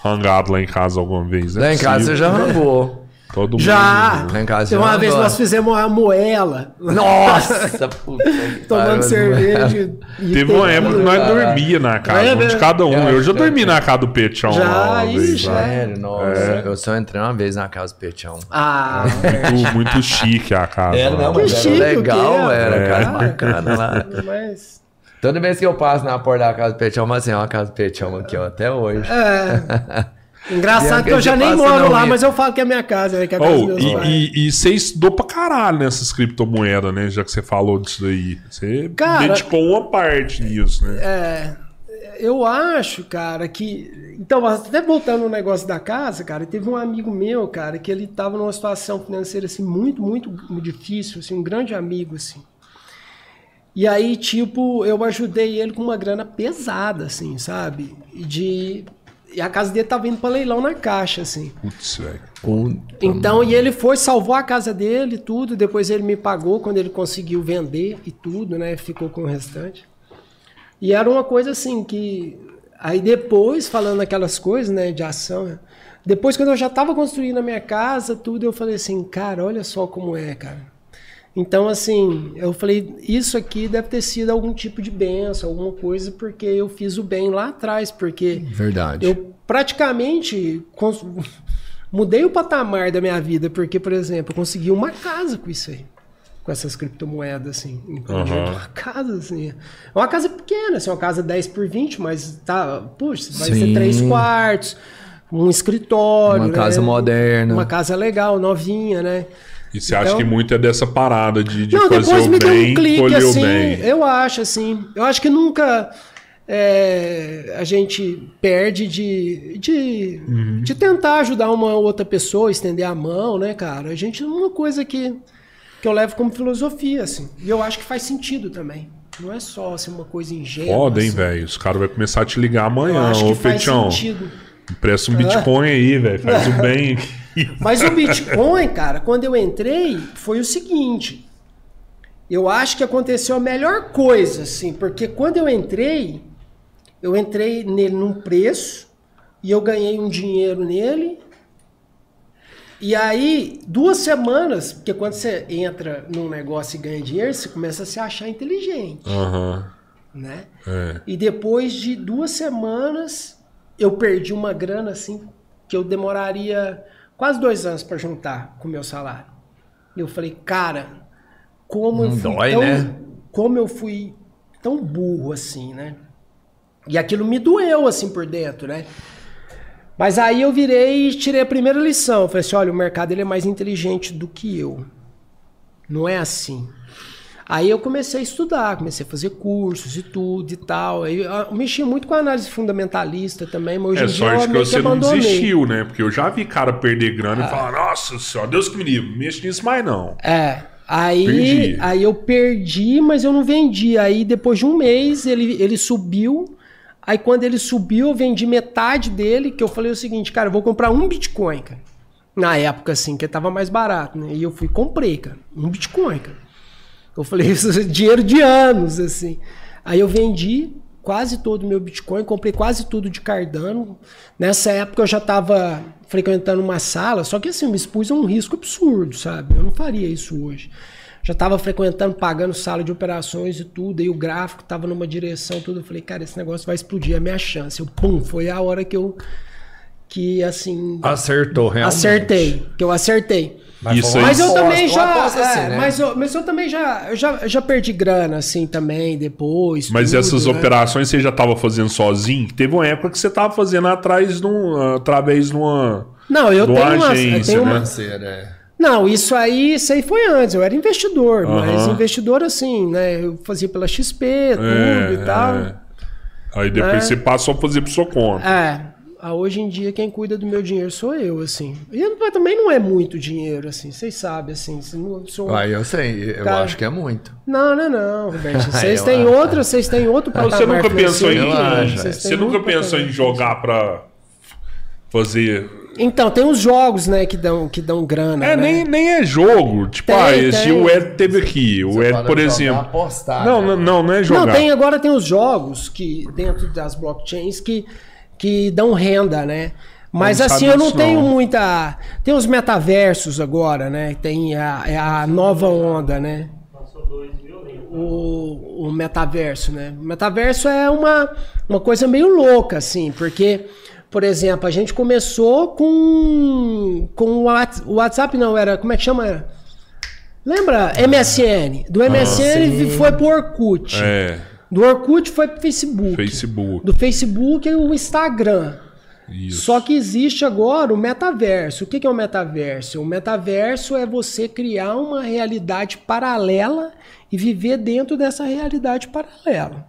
hangado lá em casa alguma vez. né? Lá em casa você já rangou. Todo mundo. Já! Casa Tem já uma vez nós fizemos uma moela. Nossa, *laughs* puta Tomando cerveja. e Teve uma época que nós dormia na casa, É um de mesmo? cada um. Eu já É, dormi é. na casa do Petião Já, ixi, lá. Sério, nossa. É. Eu só entrei uma vez na casa do Petião. Ah, Muito, muito chique a casa. Era, lá. não, Que mas era chique, legal, era, É. cara, bacana lá. *laughs* mas... Toda vez que eu passo na porta da casa do Petião, mas assim, ó, a casa do Petião aqui, ó, até hoje. É. *laughs* Engraçado que eu já nem passa moro lá, mas eu falo que é minha casa, né? Que é a casa Oh, meus pais. e, e, e você estudou pra caralho nessas criptomoedas, né? Já que você falou disso daí. Você Cara- dedicou uma parte nisso, né? É, eu acho, cara, que. Então, até voltando no negócio da casa, cara, teve um amigo meu, cara, que ele tava numa situação financeira, assim, muito, muito difícil, assim, um grande amigo, assim. E aí, tipo, eu ajudei ele com uma grana pesada, assim, sabe? E De. E a casa dele tava indo pra leilão na caixa, assim. Putz, velho. Então, e ele foi, salvou a casa dele, tudo. Depois ele me pagou quando ele conseguiu vender e tudo, né? Ficou com o restante. E era uma coisa assim que. Aí depois, falando aquelas coisas, né, de ação. né, Depois, quando eu já estava construindo a minha casa, tudo, eu falei assim, cara, olha só como é, cara. Então, assim, eu falei, isso aqui deve ter sido algum tipo de benção, alguma coisa, porque eu fiz o bem lá atrás, porque verdade. eu praticamente cons- *laughs* mudei o patamar da minha vida, porque, por exemplo, eu consegui uma casa com isso aí. Com essas criptomoedas, assim. Entendi. Aham. Uma casa, assim. É uma casa pequena, assim, uma casa 10 por 20, mas tá. Puxa, vai Sim. ser três quartos, um escritório. Uma né? casa moderna. Uma casa legal, novinha, né? E você acha Então- que muito é dessa parada de, de Não, fazer o bem, um clique assim. o bem. Eu acho assim. Eu acho que nunca é, a gente perde de, de, Uhum. de tentar ajudar uma outra pessoa, estender a mão, né, cara? A gente uma coisa que, que eu levo como filosofia, assim. E eu acho que faz sentido também. Não é só assim, uma coisa ingênua. Hein, assim. velho? Os caras vão começar a te ligar amanhã. Ô, que faz sentido. Empresta um Bitcoin aí, velho. Faz o bem. *laughs* Mas o Bitcoin, cara, quando eu entrei, foi o seguinte. Eu acho que aconteceu a melhor coisa, assim, porque quando eu entrei, eu entrei nele num preço e eu ganhei um dinheiro nele. E aí, duas semanas, porque quando você entra num negócio e ganha dinheiro, você começa a se achar inteligente, Aham. né? É. E depois de duas semanas, eu perdi uma grana assim que eu demoraria quase dois anos para juntar com o meu salário. E eu falei, cara, como eu Não fui dói, tão, né? como eu fui tão burro assim, né? E aquilo me doeu assim por dentro, né? Mas aí eu virei e tirei a primeira lição. Eu falei assim, olha, o mercado ele é mais inteligente do que eu. Não é assim. Aí eu comecei a estudar, comecei a fazer cursos e tudo e tal. Aí eu mexi muito com a análise fundamentalista também, mas hoje É em dia sorte eu que você não abandonei. desistiu, né? Porque eu já vi cara perder grana Ah. e falar, nossa senhora, Deus que me livre, mexe nisso mais não. É. Aí, Perdi. aí eu perdi, mas eu não vendi. Aí depois de um mês ele, ele subiu. Aí quando ele subiu, eu vendi metade dele, que eu falei o seguinte, cara, eu vou comprar um Bitcoin, cara. Na época, assim, que tava mais barato, né? E eu fui e comprei, cara, um Bitcoin, cara. Eu falei, isso é dinheiro de anos, assim. Aí eu vendi quase todo o meu Bitcoin, comprei quase tudo de Cardano. Nessa época eu já estava frequentando uma sala, só que assim, me expus a um risco absurdo, sabe? Eu não faria isso hoje. Já estava frequentando, pagando sala de operações e tudo, aí o gráfico estava numa direção, tudo. Eu falei, cara, esse negócio vai explodir, é a minha chance. Eu, pum, foi a hora que eu, que assim, Acertou, realmente. acertei, que eu acertei. Mas Isso uma Mas eu também uma já. aposta é, assim, né? mas, eu, mas eu também já, eu já, já perdi grana, assim, também, depois. Mas tudo, essas né? operações você já estava fazendo sozinho? Teve uma época que você estava fazendo atrás de um, através de uma. Não, eu tenho uma. Eu agência, tenho uma né? Financeira, é. não, isso aí, isso aí foi antes. Eu era investidor, mas investidor assim, né? Eu fazia pela XP, tudo É, e tal. é. Aí depois É. você passou a fazer por sua conta. É. Ah, hoje em dia quem cuida do meu dinheiro sou eu, assim. E eu- também não é muito dinheiro, assim, vocês sabem, assim. não- sou- Ah, eu sei, eu Cara, acho que é muito. Não, não, não, Roberto. *laughs* Vocês têm acho. outra, vocês têm outro Então, Você patamar nunca pensou em. Você nunca pensou em patamar. jogar pra fazer. Então, tem os jogos, né, que dão, que dão grana. É, né? nem, nem é jogo. Tipo, Tem, ah, esse tem. o Ed teve aqui. O Ed, por exemplo. Apostar, Não, né? não, não, não é jogar. Não, tem, agora tem os jogos que dentro das blockchains que, que dão renda, né? Mas assim, eu não tenho não. muita. Tem os metaversos agora, né? Tem a, é a nova onda, né? O, o metaverso, né? O metaverso é uma, uma coisa meio louca, assim, porque, por exemplo, a gente começou com, com o Whats- o WhatsApp, não, era. Como é que chama? Lembra? MSN. Do MSN foi pro Orkut. É, Do Orkut foi pro Facebook. Facebook. Do Facebook é o Instagram. Isso. Só que existe agora o metaverso. O que é o metaverso? O metaverso é você criar uma realidade paralela e viver dentro dessa realidade paralela.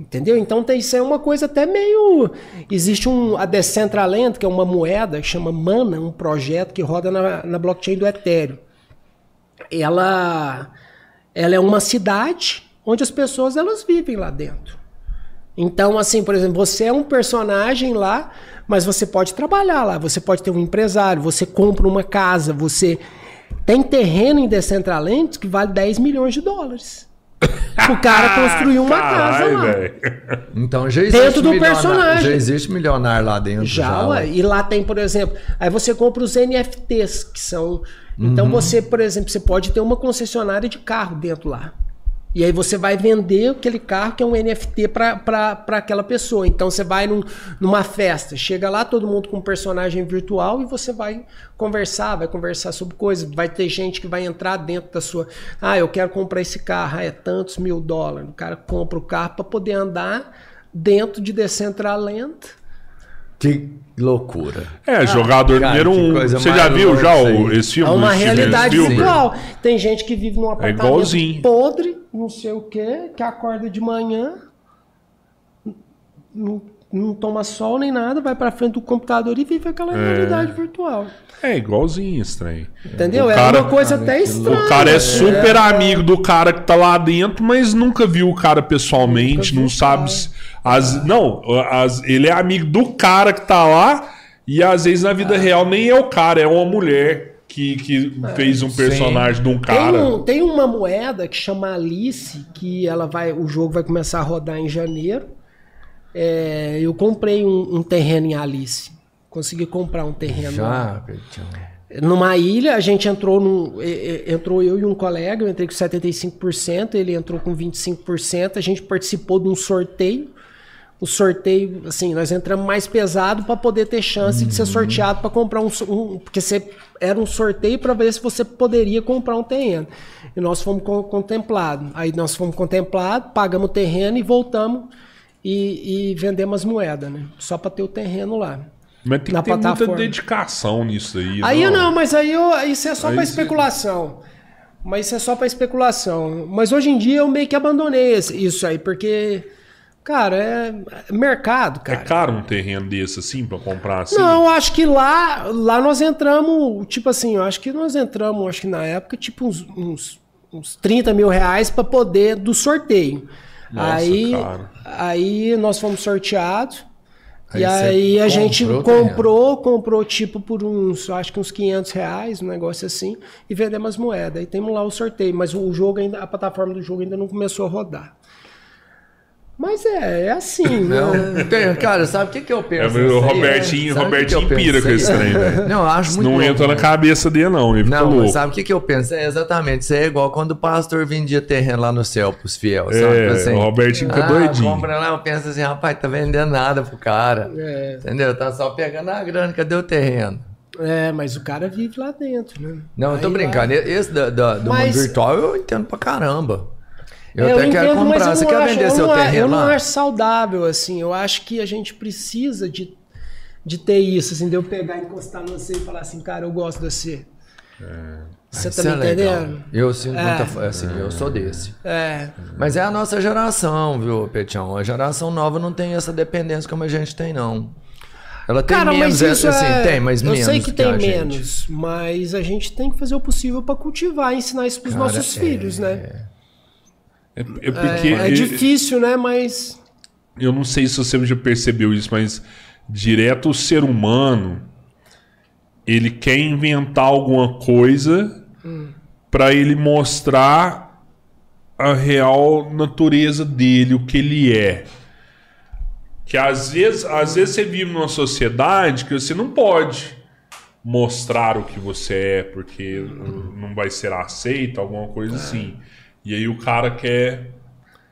Entendeu? Então tem, isso é uma coisa até meio. Existe um, a Decentraland, que é uma moeda que chama Mana, um projeto que roda na, na blockchain do Ethereum. Ela, ela é uma cidade onde as pessoas elas vivem lá dentro. Então, assim, por exemplo, você é um personagem lá, mas você pode trabalhar lá, você pode ter um empresário, você compra uma casa, você tem terreno em Decentraland que vale 10 milhões de dólares. *laughs* O cara construiu uma casa lá. Então já existe Dentro do personagem. Já existe milionário lá dentro. Já, Já, ué. E lá tem, por exemplo, aí você compra os NFTs, que são. Então você, por exemplo, você pode ter uma concessionária de carro dentro lá. E aí você vai vender aquele carro que é um NFT para aquela pessoa. Então você vai num- numa festa, chega lá todo mundo com um personagem virtual e você vai conversar, vai conversar sobre coisas. Vai ter gente que vai entrar dentro da sua. Ah, eu quero comprar esse carro, ah, é tantos mil dólares. O cara compra o carro para poder andar dentro de Decentraland. Que loucura. É, jogador cara, número um. Você já viu já o, esse filme? É uma realidade virtual. Tem gente que vive num apartamento igualzinho. podre, não sei o quê, que acorda de manhã, não, não toma sol nem nada, vai pra frente do computador e vive aquela realidade virtual. É igualzinho trem. Entendeu? O é cara- uma coisa até estranha. O cara é super amigo do cara que tá lá dentro, mas nunca viu o cara pessoalmente, não sabe cara. se. As, não, as- ele é amigo do cara que tá lá, e às vezes na vida real nem é o cara, é uma mulher que, que fez um personagem de um Tem, cara. um- tem uma moeda que chama Alice, que ela vai, o jogo vai começar a rodar em janeiro. É, eu comprei um, um terreno em Alice. Consegui comprar um terreno. Já. Numa ilha, a gente entrou num, entrou eu e um colega, eu entrei com 75%, ele entrou com 25%, a gente participou de um sorteio. O sorteio, assim, nós entramos mais pesado para poder ter chance de ser sorteado para comprar um, um- porque você era um sorteio para ver se você poderia comprar um terreno. E nós fomos con- contemplados. Aí nós fomos contemplados, pagamos o terreno e voltamos e, e vendemos as moedas, né? Só para ter o terreno lá. Mas tem que na ter muita dedicação nisso aí. Aí não, mas aí eu, isso é só para cê- especulação. Mas isso é só para especulação. Mas hoje em dia eu meio que abandonei isso aí, porque, cara, é é mercado, É cara. caro um terreno desse assim pra comprar assim? Não, acho que lá, lá nós entramos, tipo assim, eu acho que nós entramos, acho que na época, tipo uns, uns, uns 30 mil reais para poder do sorteio. Nossa, aí, cara. aí nós fomos sorteados. Aí e aí a gente comprou, comprou tipo por uns, acho que uns 500 reais, um negócio assim, e vendemos as moedas. Aí temos lá o sorteio, mas o jogo ainda, a plataforma do jogo ainda não começou a rodar. Mas é, é assim, *laughs* Não, né? tem- cara, sabe o que, que eu É, penso? o nisso aí? Robertinho, o que Robertinho que pira com esse trem, velho. Não, eu acho Isso muito não louco, entra na né? cabeça dele, não. Ele Não, louco. sabe o que, que eu penso? É exatamente, isso aí é igual quando o pastor vendia terreno lá no céu pros fiel, sabe? É, o Robertinho fica ah, doidinho. compra lá, eu penso assim, rapaz, tá vendendo nada pro cara. É. Entendeu? Tá só pegando a grana, cadê o terreno? É, mas o cara vive lá dentro, né? Não, eu tô Aí brincando. Esse da- da- do Mas- mundo virtual eu entendo pra caramba. Eu É, até quero entendo, comprar. eu Você quer acho- vender eu seu terreno Eu não lá? acho saudável, assim. Eu acho que a gente precisa de, de ter isso, assim, de eu pegar, encostar no você e falar assim, cara, eu gosto de você. Você Isso tá me é entendendo? Eu sinto É. muita. fa- Assim, eu sou desse. É. Mas é a nossa geração, viu, Petião? A geração nova não tem essa dependência como a gente tem, não. Ela tem Cara, menos, mas isso assim, é... tem, mas eu menos. sei que do tem a gente. menos, mas a gente tem que fazer o possível para cultivar e ensinar isso pros Cara, nossos é- filhos, né? É, é É, é difícil, né? Mas eu não sei se você já percebeu isso, mas direto o ser humano ele quer inventar alguma coisa pra ele mostrar a real natureza dele, o que ele é. Que às vezes, às vezes você vive numa sociedade que você não pode mostrar o que você é, porque não vai ser aceito, alguma coisa assim. E aí o cara quer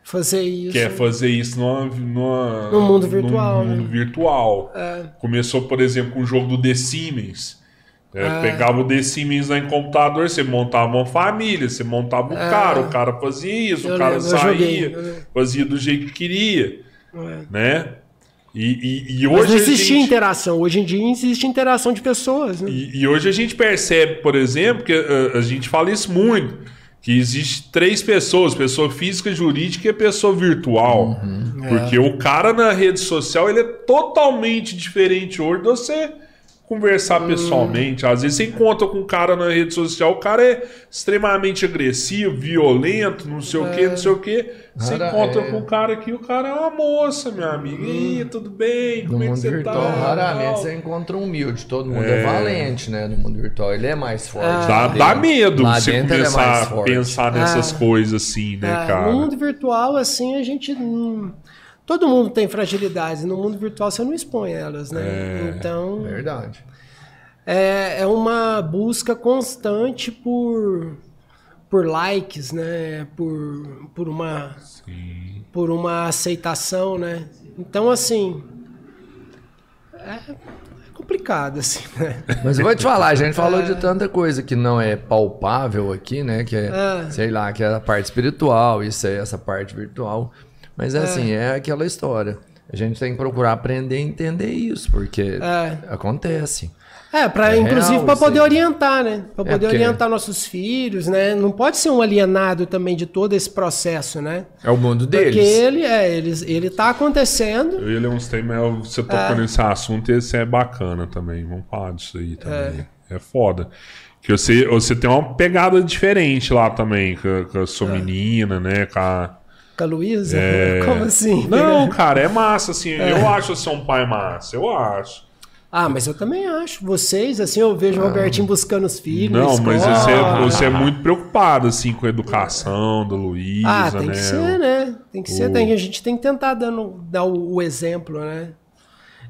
fazer isso. quer fazer isso numa, numa- No mundo virtual, num né? mundo virtual. Começou, por exemplo, com o jogo do The Siemens. É, Pegava o The Siemens lá em computador, você montava uma família, você montava o cara, o cara fazia isso, Eu o cara lembro, saía, joguei, fazia do jeito que queria, É. né? E, e- e Mas hoje não a existia gente- interação. Hoje em dia existe interação de pessoas. Né? e, e hoje a gente percebe, por exemplo, que uh, a gente fala isso muito, que existe três pessoas, pessoa física, jurídica e pessoa virtual. Uhum. Porque o cara na rede social, ele é totalmente diferente hoje de você conversar Hum. pessoalmente. Às vezes você encontra com um cara na rede social, o cara é extremamente agressivo, violento, não sei o que, não sei o que. Você Rara- encontra é. com um cara aqui, o cara é uma moça, meu amigo. E aí, tudo bem? No Como é que mundo você virtual, tá? raramente você encontra um humilde. Todo mundo é, valente, né? No mundo virtual. Ele é mais forte. Dá, lá dá dentro. medo Lá você é começar a pensar nessas Ah. coisas assim, né, É, cara? no mundo virtual, assim, a gente. não- Todo mundo tem fragilidades. No mundo virtual você não expõe elas, né? É. Então. Verdade. É, é uma busca constante por, por likes, né? Por, por, uma, Sim. por uma aceitação, né? Então, assim. É, é complicado, assim, né? Mas eu vou te falar, a gente falou de tanta coisa que não é palpável aqui, né? Que é, É. sei lá, que é a parte espiritual, isso é essa parte virtual. Mas assim, é aquela história. A gente tem que procurar aprender a entender isso, porque É. acontece. É, para É inclusive para poder orientar, né? Para poder porque- orientar nossos filhos, né? Não pode ser um alienado também de todo esse processo, né? É o mundo Porque deles. ele é, ele, ele tá acontecendo. Ler uns temas, mas você tocou nesse assunto e esse é bacana também. Vamos falar disso aí também. É, foda. Que você, você tem uma pegada diferente lá também, com, a- com a sua menina, né? Com a... Com a Luísa? É. *laughs* Como assim? Não, cara, é massa, assim. Eu acho você um pai massa, eu acho. Ah, mas eu também acho. Vocês, assim, eu vejo o Robertinho buscando os filhos. Não, mas você, é- você é muito preocupado, assim, com a educação da Luísa, Ah, tem né? que ser, né? Tem que ser. O- Tem, a gente tem que tentar dando, dar o, o exemplo, né?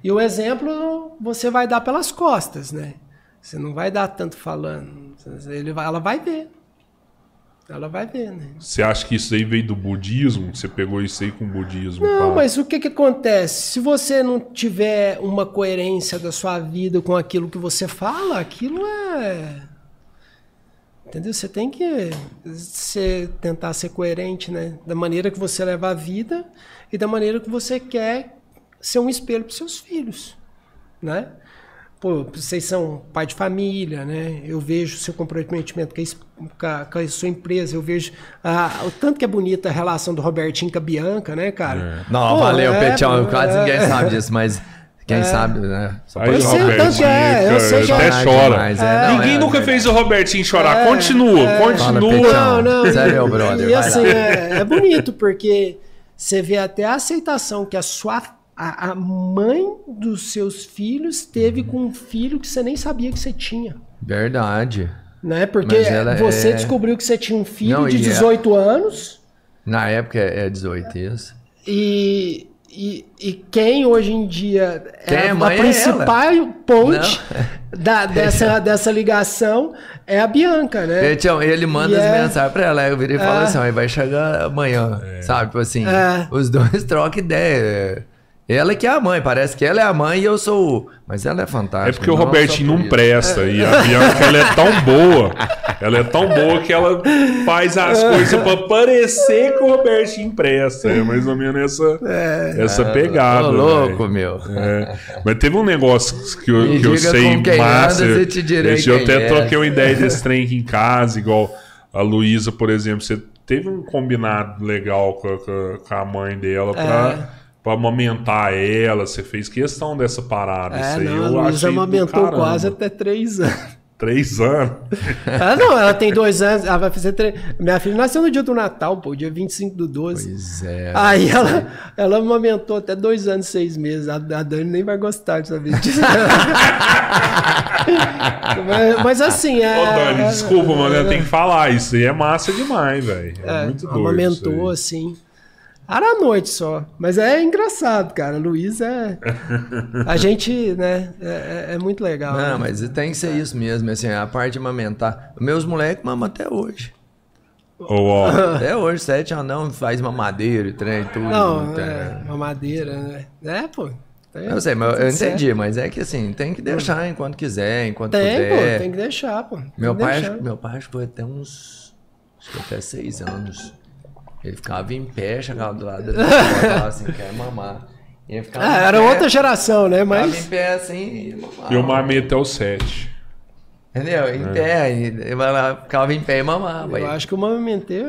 E o exemplo você vai dar pelas costas, né? Você não vai dar tanto falando. Ele vai, ela vai ver. Ela vai ver, né? Você acha que isso aí veio do budismo? Você pegou isso aí com o budismo? Não, mas o que que acontece? Se você não tiver uma coerência da sua vida com aquilo que você fala, aquilo é. Entendeu? Você tem que ser, tentar ser coerente, né? Da maneira que você leva a vida e da maneira que você quer ser um espelho para seus filhos, né? Pô, vocês são pai de família, né? Eu vejo o seu comprometimento com a, com a- sua empresa, eu vejo ah, o tanto que é bonita a relação do Robertinho com a Bianca, né, cara? Não, Pô, valeu, é, Petião. Quase é. ninguém sabe disso, mas quem sabe, né? Só Aí, Eu sei tanto que é, eu sei que até é. chora. Demais, é, não, Ninguém é, nunca é. fez o Robertinho chorar. É, continua, Fala, continua. Não, não. É e- meu brother, E assim, é, é bonito, porque você vê até a aceitação que a sua a, a mãe dos seus filhos teve com um filho que você nem sabia que você tinha. Verdade. Né? Porque você é- descobriu que você tinha um filho Não, de e é- 18 anos Na época é é 18 isso. e, e, e quem hoje em dia Quem é é a é principal ponte Não. *laughs* da, *laughs* dessa, dessa ligação é a Bianca, né? Petião, ele manda E as é- mensagens pra ela. Eu virei e falo É. assim: vai chegar amanhã, sabe? Tipo assim, É. os *laughs* dois trocam ideia. Ela que é a mãe, parece que ela é a mãe e eu sou o. Mas ela é fantástica. É porque o não Robertinho não presta. E a *laughs* Bianca, ela é tão boa. Ela é tão boa que ela faz as coisas pra parecer que o Robertinho presta. É mais ou menos essa, essa pegada. Ô, louco, velho. meu. É. Mas teve um negócio que eu, que eu sei massa. andas e te direi eu até é. troquei uma ideia desse trem aqui em casa, igual a Luísa, por exemplo. Você teve um combinado legal com a, com a- com a mãe dela pra, pra amamentar ela. Você fez questão dessa parada. É, Isso aí não, eu a Luísa amamentou quase até três anos. Três anos. *laughs* Ah, não, ela tem dois anos, ela vai fazer três. Minha filha nasceu no dia do Natal, pô, dia 25 do 12. Pois é. Aí ela, ela amamentou até dois anos e seis meses. A, a Dani nem vai gostar de saber disso. *laughs* mas, mas assim, é. Ô, Dani, desculpa, mano, eu tenho que falar. Isso aí é massa demais, velho. É, É, muito doido. amamentou isso aí. assim. Era à noite só. Mas é engraçado, cara. Luiz é. *laughs* A gente, né? É, é- é muito legal. né? Não, mas tem que ser isso mesmo, assim, a parte de amamentar. Meus moleques mamam até hoje. Ó, Até hoje, sete anos não, faz mamadeira e trem, tudo. Não, tá. é, uma madeira, né? É, pô. Tem, Eu sei, mas eu tudo certo. entendi, mas é que assim, tem que deixar enquanto quiser, enquanto Tem, puder. pô, tem que deixar, pô. Tem Meu pai, deixar. acho- meu pai acho que foi até uns. Acho que até seis anos. Ele ficava em pé, chegava do lado *laughs* dele, falava assim, quer mamar. E ele ficava Ah, era pé, outra geração, né? Ficava Mas. em pé assim e mamava. eu mamei até o sete. Entendeu? Em pé. e Ele ficava em pé e mamava. Eu aí. acho que o amamentei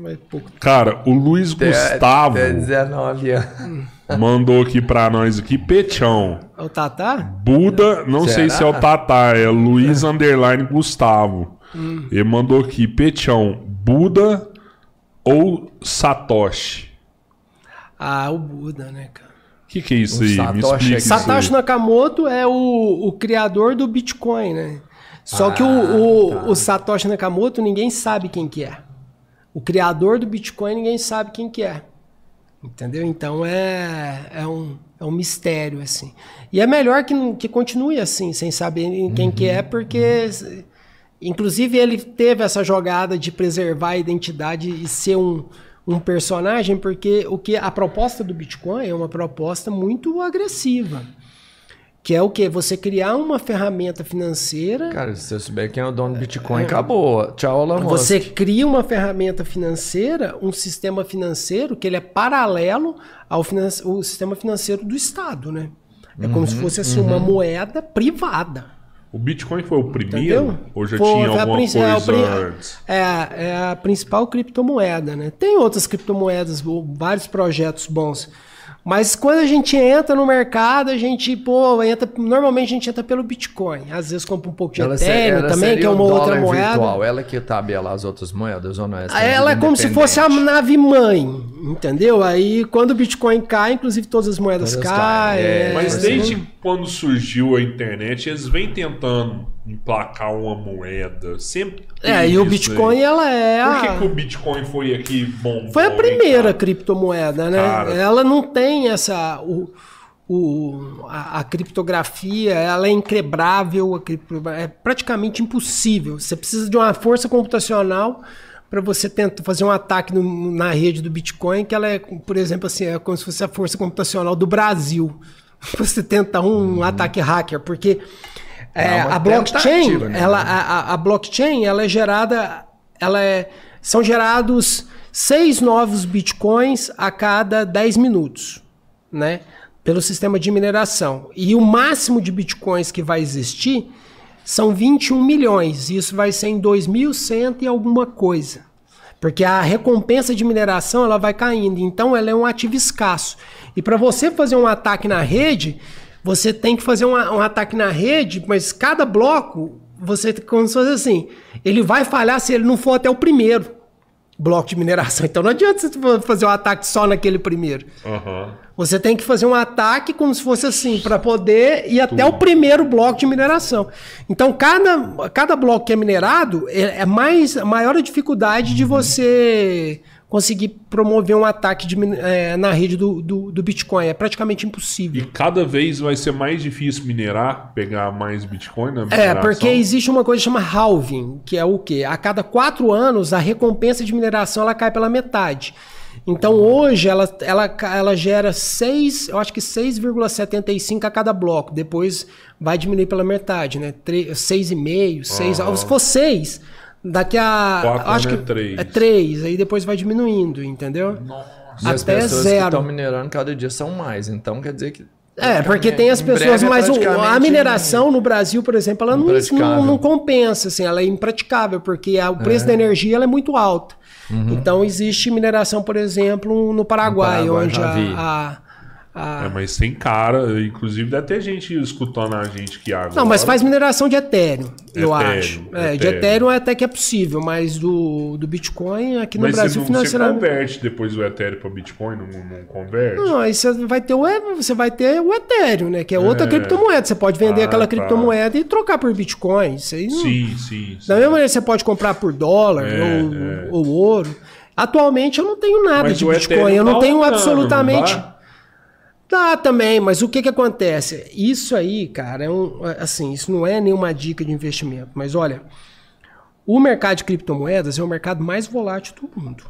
mas pouco. Cara, o Luiz Até- Gustavo é Até 19 anos. *laughs* mandou aqui pra nós aqui, Petião. O Tatá? Buda, não sei Será? se é o Tatá, é Luiz Underline Gustavo. Hum. Ele mandou aqui, Petião, Buda ou Satoshi? Ah, o Buda, né, cara? O que, que é isso O aí? Me Satoshi é isso Satoshi aí. Nakamoto é o, o criador do Bitcoin, né? Só que o, Ah, o, tá. o Satoshi Nakamoto ninguém sabe quem que é. O criador do Bitcoin ninguém sabe quem que é. Entendeu? Então é, é, um, é um mistério, assim. E é melhor que, que continue assim, sem saber quem que Uhum. é, porque... Inclusive ele teve essa jogada de preservar a identidade e ser um, um personagem, porque o que a proposta do Bitcoin é uma proposta muito agressiva. Que é o quê? Você criar uma ferramenta financeira. Cara, se você souber quem é o dono do Bitcoin, acabou. Tchau, Elon Musk. Você cria uma ferramenta financeira, um sistema financeiro que ele é paralelo ao finan o sistema financeiro do Estado, né? É como se fosse assim, uma moeda privada. O Bitcoin foi o primeiro? Entendeu? Ou já Foi- tinha alguma é, o coisa antes? É, é a principal criptomoeda, né? Tem outras criptomoedas, vários projetos bons. Mas quando a gente entra no mercado, a gente, pô, entra. Normalmente a gente entra pelo Bitcoin. Às vezes compra um pouco de Ela Ethereum ela também, que é uma outra dólar moeda. Virtual. Ela que tabela as outras moedas ou não? Essa Ela é como se fosse a nave mãe, entendeu? Aí quando o Bitcoin cai, inclusive todas as moedas Todas caem. caem, é. é, Mas desde quando surgiu a internet, eles vêm tentando emplacar uma moeda. Sempre É, e o Bitcoin, aí. ela é. Por a- que, que o Bitcoin foi aqui bom? Foi a primeira cara? criptomoeda, né? Cara. Ela não tem essa. O, o, a, a criptografia, ela é a cripto- é praticamente impossível. Você precisa de uma força computacional para você tentar fazer um ataque no- na rede do Bitcoin, que ela é, por exemplo, assim, é como se fosse a força computacional do Brasil. Você tentar um ataque hacker, porque é, a blockchain, né? ela, a, a- a blockchain, ela é gerada, ela é, são gerados seis novos bitcoins a cada 10 minutos, né? Pelo sistema de mineração. E o máximo de bitcoins que vai existir são 21 milhões. Isso vai ser em 2100 e alguma coisa. Porque a recompensa de mineração ela vai caindo. Então ela é um ativo escasso. E para você fazer um ataque na rede, você tem que fazer um, um ataque na rede, mas cada bloco, você como se fosse assim, ele vai falhar se ele não for até o primeiro bloco de mineração. *laughs* Então não adianta você fazer um ataque só naquele primeiro. Aham. Você tem que fazer um ataque como se fosse assim, para poder ir até o primeiro bloco de mineração. Então, cada, cada bloco que é minerado é, é mais a maior a dificuldade de você conseguir promover um ataque de é, na rede do, do, do Bitcoin. É praticamente E impossível. cada vez vai ser mais difícil minerar, pegar mais Bitcoin na É, mineração. porque existe uma coisa que chama halving, que é o quê? A cada quatro anos, a recompensa de mineração ela cai pela metade. Então hoje ela, ela, ela gera 6, eu acho que 6,75 a cada bloco. Depois vai diminuir pela metade, né? 6,5, 6. Aham. Se for 6, daqui a. Quatro acho anos que é três. É 3, aí depois vai diminuindo, entendeu? E as Até pessoas que zero. estão minerando cada dia são mais. Então quer dizer que. É, porque tem as pessoas, é mas o- a mineração no Brasil, por exemplo, ela não, não, não compensa, assim, ela é impraticável, porque a- o preço da energia ela é muito alto. Então existe mineração, por exemplo, no Paraguai, No Paraguai, onde a, a, a- É, mas tem cara, inclusive deve ter gente escutando a gente que agora. Não, mas faz mineração de Ethereum, eu Ethereum, acho. É, de Ethereum. Ethereum até que é possível, mas do, do Bitcoin aqui no Mas Brasil você, não, você financeiramente. converte depois o Ethereum para Bitcoin, não, não converte? Não, aí você vai ter o, você vai ter o Ethereum, né? Que é outra É. criptomoeda. Você pode vender Ah, aquela tá. criptomoeda e trocar por Bitcoin. Isso aí não- Sim, sim. sim. Da mesma maneira, você pode comprar por dólar É, ou, é. ou ouro. Atualmente eu não tenho nada Mas de Bitcoin. Ethereum Eu não tá tenho aumentando, absolutamente. não tá? Também, mas o que que acontece? Isso aí, cara, é um, assim, isso não é nenhuma dica de investimento, mas olha, o mercado de criptomoedas é o mercado mais volátil do mundo.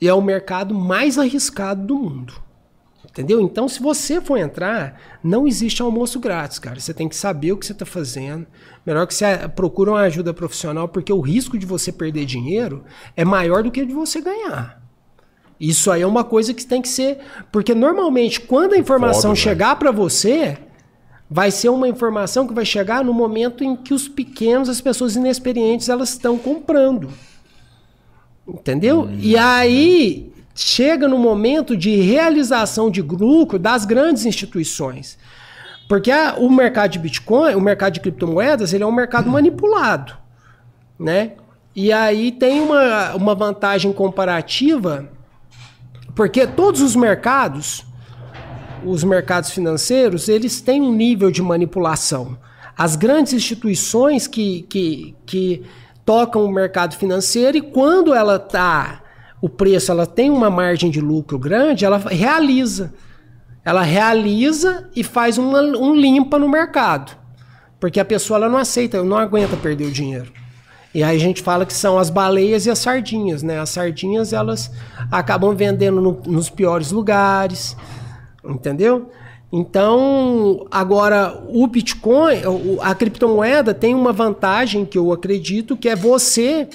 E é o mercado mais arriscado do mundo. Entendeu? Então, se você for entrar, não existe almoço grátis, cara. Você tem que saber o que você está fazendo. Melhor que você procure uma ajuda profissional, porque o risco de você perder dinheiro é maior do que o de você ganhar. Isso aí é uma coisa que tem que ser. Porque normalmente, quando a informação Foda, chegar para você, vai ser uma informação que vai chegar no momento em que os pequenos, as pessoas inexperientes, elas estão comprando. Entendeu? E aí chega no momento de realização de lucro das grandes instituições. Porque a- o mercado de Bitcoin, o mercado de criptomoedas, ele é um mercado manipulado, né? E aí tem uma, uma vantagem comparativa, porque todos os mercados, os mercados financeiros, eles têm um nível de manipulação. As grandes instituições que, que, que tocam o mercado financeiro e quando ela tá o preço ela tem uma margem de lucro grande, ela realiza. Ela realiza e faz uma, um limpa no mercado. Porque a pessoa ela não aceita, não aguenta perder o dinheiro. E aí a gente fala que são as baleias e as sardinhas, né? As sardinhas elas acabam vendendo no- nos piores lugares, entendeu? Então, agora o Bitcoin, a criptomoeda tem uma vantagem que eu acredito que é você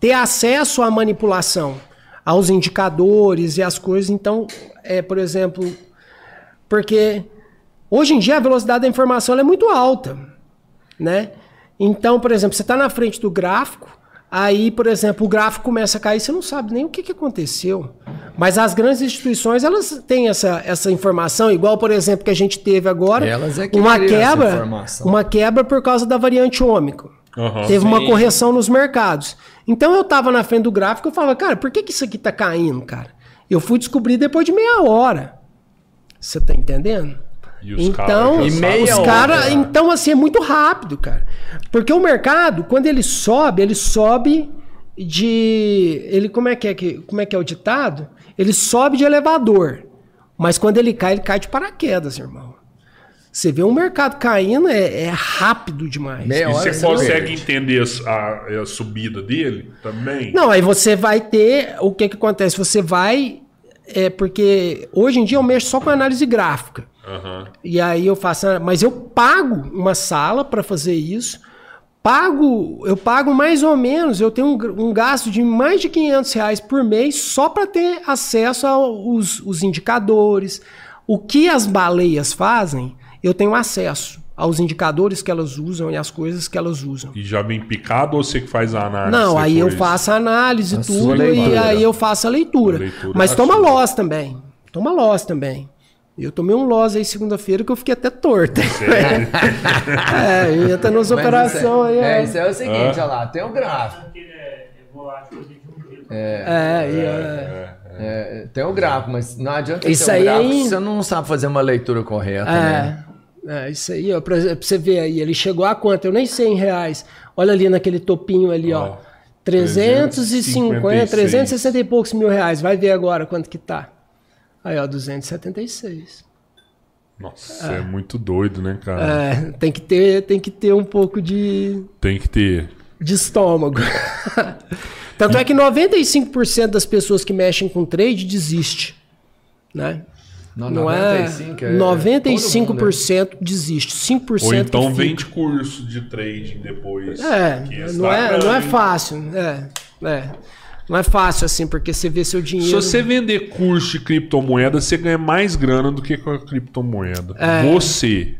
ter acesso à manipulação, aos indicadores e as coisas. Então, é, por exemplo, porque hoje em dia a velocidade da informação é muito alta, né? Então, por exemplo, você está na frente do gráfico, aí, por exemplo, o gráfico começa a cair, você não sabe nem o que, que aconteceu. Mas as grandes instituições, elas têm essa, essa informação, igual, por exemplo, que a gente teve agora, Elas é que uma quebra, uma quebra por causa da variante ômicron. Aham. Teve uma Sim. correção nos mercados. Então eu tava na frente do gráfico e falava, cara, por que, que isso aqui tá caindo, cara? Eu fui descobrir depois de meia hora. Você tá entendendo? E os então, caras E cara, cara. então assim é muito rápido, cara. Porque o mercado, quando ele sobe, ele sobe de ele como é que é que como é que é o ditado? Ele sobe de elevador. Mas quando ele cai, ele cai de paraquedas, irmão. Você vê um mercado caindo é, é rápido demais. Meia E hora você consegue perde. entender a, a- a subida dele também? Não, aí você vai ter. O que que acontece? Você vai. É porque hoje em dia eu mexo só com análise gráfica. Aham. E aí eu faço. Mas eu pago uma sala para fazer isso. Pago, eu pago mais ou menos, eu tenho um, um gasto de mais de 500 reais por mês só para ter acesso aos os indicadores. O que as baleias fazem, eu tenho acesso aos indicadores que elas usam e as coisas que elas usam. E já vem picado ou você que faz a análise? Não, aí eu faço a análise, A tudo, e aí eu faço a leitura. A leitura Mas é toma sua. loss também. Toma loss também. Eu tomei um loss aí segunda-feira que eu fiquei até torto. Sério? é, *laughs* entra nas isso operações aí. é, é, isso é o seguinte, olha lá, tem um gráfico. É, é. É, é, É, tem um gráfico, mas não adianta Isso ter um aí gráfico é- se você não sabe fazer uma leitura correta, né? é, é, isso aí, ó, pra, pra você ver aí, ele chegou a quanto? Eu nem sei em reais. Olha ali naquele topinho ali, ó. Ó, 350, 356. 360 e poucos mil reais. Vai ver agora quanto que tá. Aí, ó, 276. Nossa, é. muito doido, né, cara? É, tem que ter, tem que ter um pouco de, Tem que ter. de estômago. *laughs* Tanto é que 95% das pessoas que mexem com trade desiste, né? Não, Não 95 é, é todo mundo, né? 95% desiste, 5% Ou então que vende curso de trading depois. É, Que não é, não é fácil, é, é. Não é fácil assim, porque você vê seu Se dinheiro. você vender curso de criptomoeda, você ganha mais grana do que com a criptomoeda. É. Você.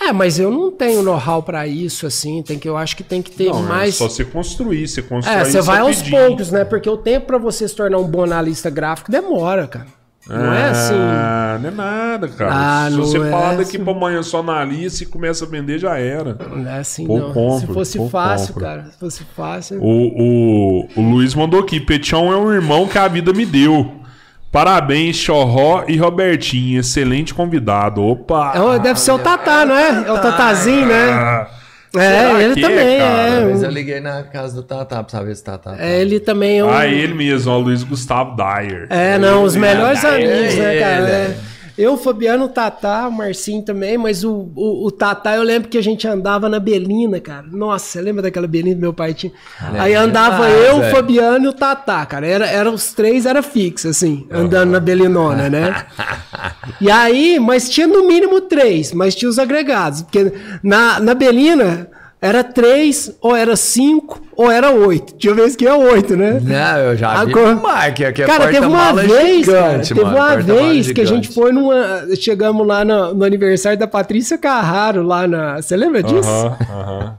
É, mas eu não tenho know-how pra isso assim, tem que eu acho que tem que ter Não, mais é só você construir. Você constrói É, você vai aos poucos, né? Porque o tempo pra você se tornar um bom analista gráfico demora, cara. Não é assim. Ah, não é nada, cara. Ah, Se não você é falar daqui assim. pra amanhã só na lista e começa a vender, já era. Não é assim, Pô, não. compro, Se fosse pô, fácil, compro. cara. Se fosse fácil. O, o, o Luiz mandou aqui: Petião é um irmão que a vida me deu. Parabéns, Chorró e Robertinho. Excelente convidado. Opa! É deve ser o Tatá, não é? É o Tatazinho, né? É, ele que também, cara? Mas é. eu liguei na casa do Tatá pra saber se Tatá. tá. É, ele também é um. Ah, ele mesmo, ó, Luiz Gustavo Dyer. É, não, os melhores é, amigos, né, ele, cara? Eu, Fabiano, o Tatá, o Marcinho também, mas o, o, o Tatá, eu lembro que a gente andava na Belina, cara. Nossa, você lembra daquela Belina que meu pai tinha? Aí andava Ah, eu, o. Fabiano e o Tatá, cara. Era, era os três, era fixo, assim, andando na Belinona, né? *laughs* E aí, mas tinha no mínimo três, mas tinha os agregados. Porque na, na Belina era três, ou era cinco, ou era oito. Tinha vez que ia oito, né? Não, eu já vi Agora- mais, que aqui é Cara, teve uma porta-mala vez, cara, gigante, teve mano, uma porta-mala vez que a gente foi numa. Chegamos lá no, no aniversário da Patrícia Carraro, lá na. Você lembra disso? Aham, aham.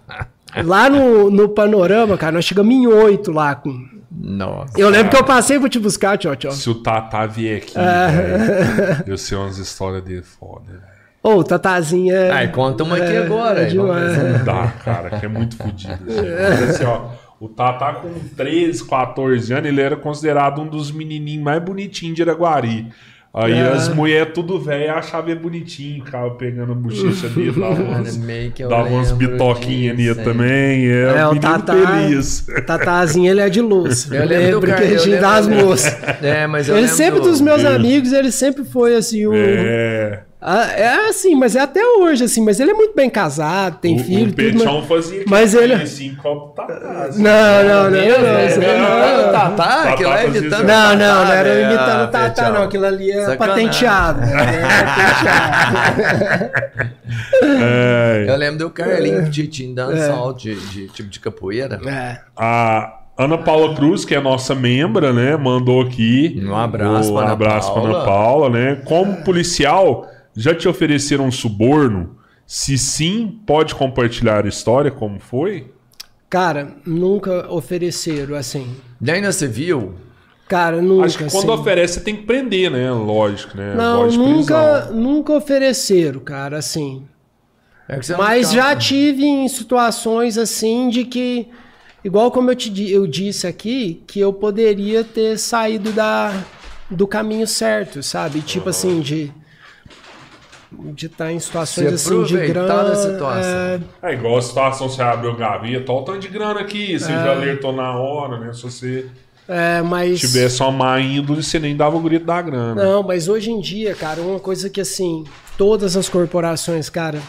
Lá no, no Panorama, cara, nós chegamos em oito lá. Com... Nossa. Eu lembro que eu passei pra te buscar, tchau, tchau. Se o Tatá vier aqui, É. velho, eu sei umas histórias dele foda, velho. Ô, Tatazinha. é- Ai, conta uma aqui é- agora, é aí. Não dá, cara, que é muito fodido. Assim. Assim, ó, o Tatá com 13, 14 anos, ele era considerado um dos menininhos mais bonitinhos de Araguari. Aí É. as mulheres tudo velho achavam ele bonitinho, ficava pegando a bochecha dele, *laughs* dava umas, dava umas bitoquinhas nele também. É, É, um o Tatá. feliz. Tatazinho, ele é de luz. Eu lembro lembro do que cara- a eu gente lembro- dá as eu lembro- moças. É, mas eu Ele lembro sempre, do- dos meus amigos, ele sempre foi assim, o. É. Ah, É assim, mas é até hoje, assim, mas ele é muito bem casado, tem o, filho, o tudo. Mas... fazia mas ele- assim, copo Tatá. assim. Não, não, não, não, não, aí não, não. não, Tatá, aquilo é imitando Não, não, não era imitando Ah, o Tatá, não. Aquilo ali é Sacanagem. patenteado. né? É patenteado. *laughs* É. Eu lembro do Carlinho Titinho dando salto de, tipo de capoeira. É. A Ana Paula Cruz, que é nossa membra, né, mandou aqui. Um abraço um pra Ana abraço pra Ana Paula. Paula, né? Como policial, já te ofereceram um suborno? Se sim, pode compartilhar a história, como foi? Cara, nunca ofereceram assim. E ainda você viu? Cara, nunca. Acho que quando assim. oferece, você tem que prender, né? Lógico, né? Não, de nunca, prisão. nunca ofereceram, cara, assim. É que você não Mas já tive em situações assim de que, igual como eu, te, eu disse aqui, que eu poderia ter saído da, do caminho certo, sabe? Tipo assim, de de estar em situações Se assim de grana. situação. é, É igual a situação, você abriu gaveta, olha o tanto de grana aqui, você já alertou na hora, né? Se você é, mas tivesse uma má índole, você nem dava o grito da grana. Não, mas hoje em dia, cara, uma coisa que assim, todas as corporações, cara,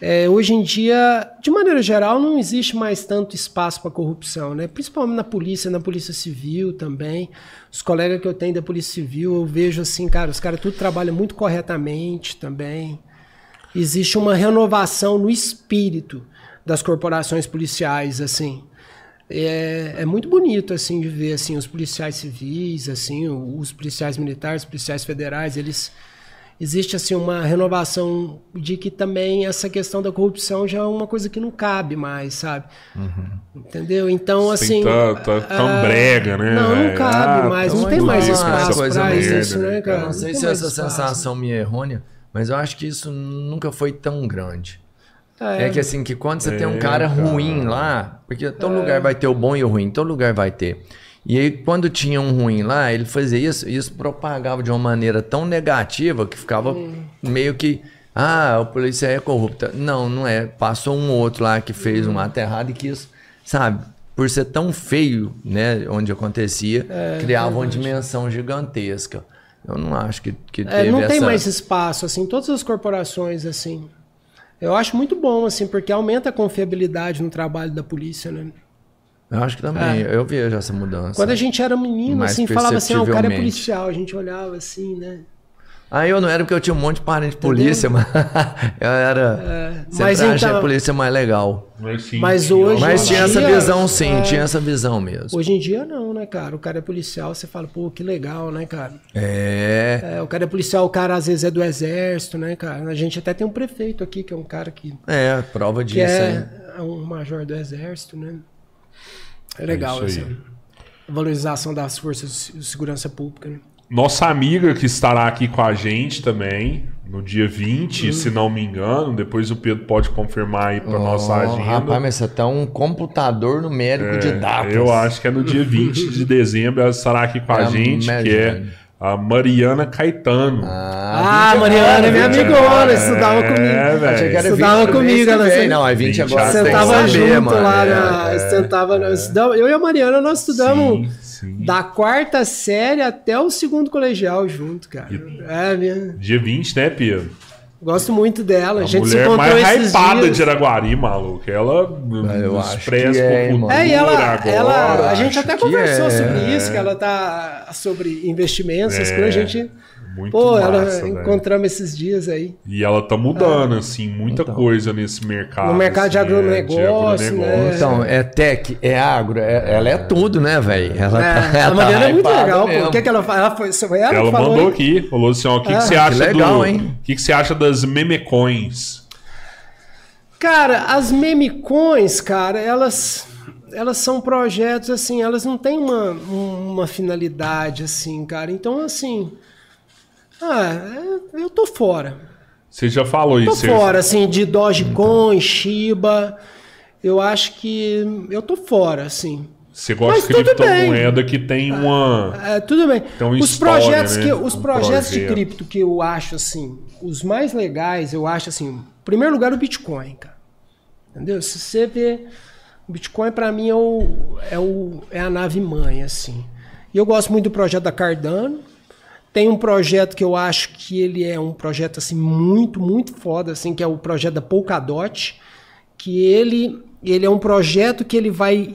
é, hoje em dia, de maneira geral, não existe mais tanto espaço para corrupção, né? Principalmente na polícia, na polícia civil também. Os colegas que eu tenho da polícia civil, eu vejo assim, cara, os caras tudo trabalham muito corretamente também. Existe uma renovação no espírito das corporações policiais, assim. É, é muito bonito assim de ver assim os policiais civis, assim os policiais militares, os policiais federais, eles existe assim uma renovação de que também essa questão da corrupção já é uma coisa que não cabe mais, sabe? Entendeu? Então assim, tá, tá ah, cambrega, né? Não, não cabe Ah, mais, pelo não tem mais espaço essa coisa pra merda, isso, né, né, cara? Eu não sei se essa espaço. sensação minha é errônea, mas eu acho que isso nunca foi tão grande. É, É, que assim, que quando você tem um É, cara cara. ruim lá, porque todo lugar vai ter o bom e o ruim, todo lugar vai ter. E aí, quando tinha um ruim lá, ele fazia isso, e isso propagava de uma maneira tão negativa que ficava meio que. Ah, o policial é corrupto. Não, não é. Passou um outro lá que fez um ato errado e quis, sabe? Por ser tão feio, né, onde acontecia, criava uma dimensão gigantesca. Eu não acho que, que É, não tem essa- mais espaço, assim, todas as corporações, assim. Eu acho muito bom, assim, porque aumenta a confiabilidade no trabalho da polícia, né? Eu acho que também, eu vejo essa mudança. Quando a gente era menino, Mais assim, falava assim, ah, o cara é policial, a gente olhava assim, né? Ah, eu não era porque eu tinha um monte de parente de polícia, mas *laughs* eu era. sempre mas achei então- a polícia mais legal. Mas, sim, Mas hoje- Mas tinha essa dia, visão, sim, é. tinha essa visão mesmo. Hoje em dia não, né, cara? O cara é policial, você fala, pô, que legal, né, cara? É. É, o cara é policial, o cara às vezes é do exército, né, cara? A gente até tem um prefeito aqui, que é um cara que, É, prova que disso, hein? é um major do exército, né? É legal, isso aí. essa valorização das forças de segurança pública, né? Nossa amiga que estará aqui com a gente também, no dia 20, Hum. se não me engano. Depois o Pedro pode confirmar aí para nossa Oh, agenda. Rapaz, mas você tá um computador numérico de datas. Eu acho que é no dia 20 de dezembro ela estará aqui com a É a gente, que é. A Mariana Caetano. Ah, Mariana é minha amigona, estudava comigo. velho. Achei que era Estudava 20 comigo, ela sempre- Não, é 20 agora. 20 tem que Sentava junto mano. lá, É, na, é. sentava, nós estudamos- eu e a Mariana, nós estudamos Sim, sim. da quarta série até o segundo colegial junto, cara. É, minha, Dia 20, né, Pedro? Gosto muito dela. A, A gente se mulher encontrou mais esses hypada dias. de Araguari, maluco. Ela eu nos acho expressa é, com mano. É, e ela, agora. ela a gente acho até conversou é. sobre isso, que ela tá sobre investimentos, essas É, coisas, a gente, Muito pô, massa, ela velho. encontramos esses dias aí. E ela tá mudando, assim, muita Então. coisa nesse mercado. No mercado de assim, agronegócio, é, de né? Então, é tech, é agro, é- ela é tudo, né, velho? Ela É, tá, a Mariana é muito legal, pô. mesmo. O que, que ela fala? Ela foi, ela, Ela que falou mandou aí? aqui, falou assim, ó, o que, Ah, que você que acha legal, do... hein? O que, que você acha das memecoins? Cara, as memicões, cara, elas elas são projetos assim, elas não têm uma, uma finalidade assim, cara. Então, assim, ah, eu tô fora. Você já falou Tô isso. fora, assim, de Dogecoin, Shiba. Eu acho que eu tô fora, assim. Você gosta de criptomoeda que tem uma... É, tudo bem. Então, os história, projetos né? que os Um projetos de projeto. cripto que eu acho assim, os mais legais, eu acho assim, em primeiro lugar o Bitcoin, cara. Entendeu? Se você vê o Bitcoin para mim é o, é o é a nave mãe assim. E eu gosto muito do projeto da Cardano. Tem um projeto que eu acho que ele é um projeto assim muito, muito foda assim, que é o projeto da Polkadot, que ele ele é um projeto que ele vai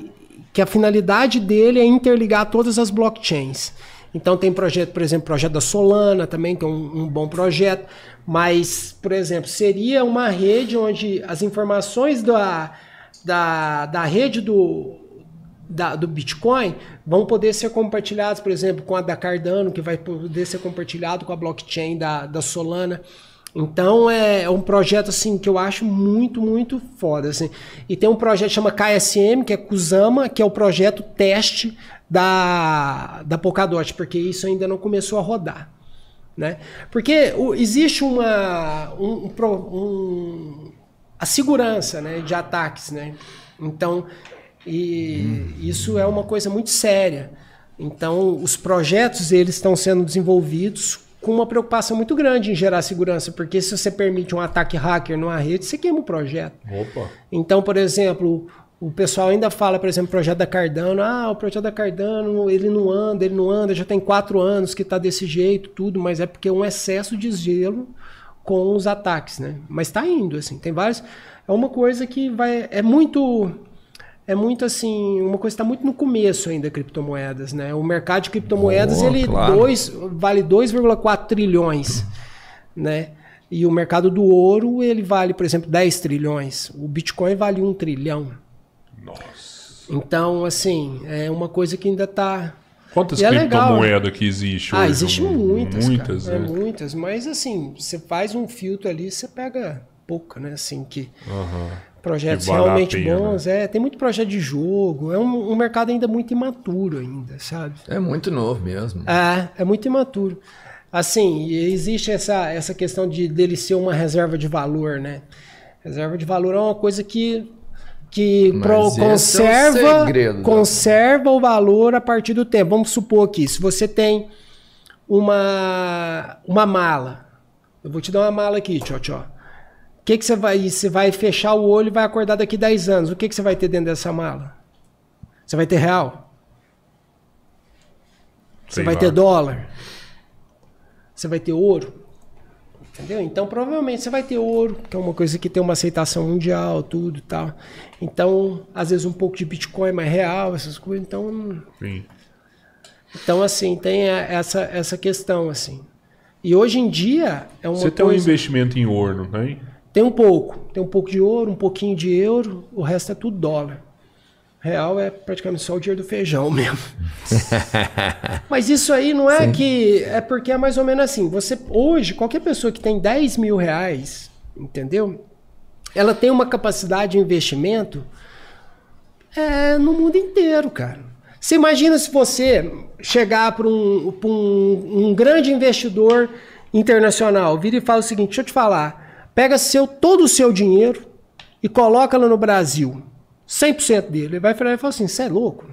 que a finalidade dele é interligar todas as blockchains. Então tem projeto, por exemplo, projeto da Solana também, que é um, um bom projeto. Mas, por exemplo, seria uma rede onde as informações da, da, da rede do, da- do Bitcoin vão poder ser compartilhadas, por exemplo, com a da Cardano, que vai poder ser compartilhado com a blockchain da, da Solana. Então é, é um projeto assim que eu acho muito, muito foda. Assim. E tem um projeto que chama KSM, que é Kusama, que é o projeto teste da, da Polkadot, porque isso ainda não começou a rodar. Né? Porque o- existe uma. Um, um- a segurança né, de ataques. Né? Então, e isso é uma coisa muito séria. Então, os projetos eles estão sendo desenvolvidos com uma preocupação muito grande em gerar segurança, porque se você permite um ataque hacker numa rede, você queima o projeto. Opa. Então, por exemplo, o pessoal ainda fala, por exemplo, projeto da Cardano, ah, o projeto da Cardano, ele não anda, ele não anda, já tem quatro anos que está desse jeito, tudo, mas é porque é um excesso de gelo com os ataques, né? Mas está indo, assim, tem vários. É uma coisa que vai. É muito. É muito assim, uma coisa que está muito no começo ainda, criptomoedas, né? O mercado de criptomoedas, Oh, ele claro. dois, vale 2,4 trilhões, né? E o mercado do ouro, ele vale, por exemplo, 10 trilhões. O Bitcoin vale 1 trilhão. Nossa. Então, assim, é uma coisa que ainda está Quantas E é legal. criptomoedas que existe Ah, hoje? existe muitas, Muitas, cara. né? É, muitas, mas assim, você faz um filtro ali, você pega pouca, né? Assim, que Aham. Projetos realmente pena. bons. É, tem muito projeto de jogo. É um, um mercado ainda muito imaturo ainda, sabe? É muito novo mesmo. É, é muito imaturo. Assim, existe essa, essa questão de dele ser uma reserva de valor, né? Reserva de valor é uma coisa que, que pro- esse é o conserva, segredo, né? conserva o valor a partir do tempo. Vamos supor que se você tem uma, uma mala, eu vou te dar uma mala aqui, tchau, tchau. O que, que você vai. Você vai fechar o olho e vai acordar daqui 10 anos. O que, que você vai ter dentro dessa mala? Você vai ter real? Você Sei vai lá. ter dólar? Você vai ter ouro? Entendeu? Então, provavelmente você vai ter ouro, que é uma coisa que tem uma aceitação mundial, tudo e tal. Então, às vezes um pouco de Bitcoin mais real, essas coisas. Então, Sim. então assim, tem essa, essa questão, assim. E hoje em dia é uma Você tem um coisa... investimento em ouro, não tem? Tem um pouco. Tem um pouco de ouro, um pouquinho de euro, o resto é tudo dólar. Real é praticamente só o dinheiro do feijão mesmo. *laughs* Mas isso aí não é que. É porque é mais ou menos assim. Você hoje, qualquer pessoa que tem 10 mil reais, entendeu? Ela tem uma capacidade de investimento é, no mundo inteiro, cara. Você imagina se você chegar para um, um, um grande investidor internacional, vira e fala o seguinte: deixa eu te falar, pega seu, todo o seu dinheiro e coloca lá no Brasil, 100% dele. Ele vai falar e fala assim: você é louco?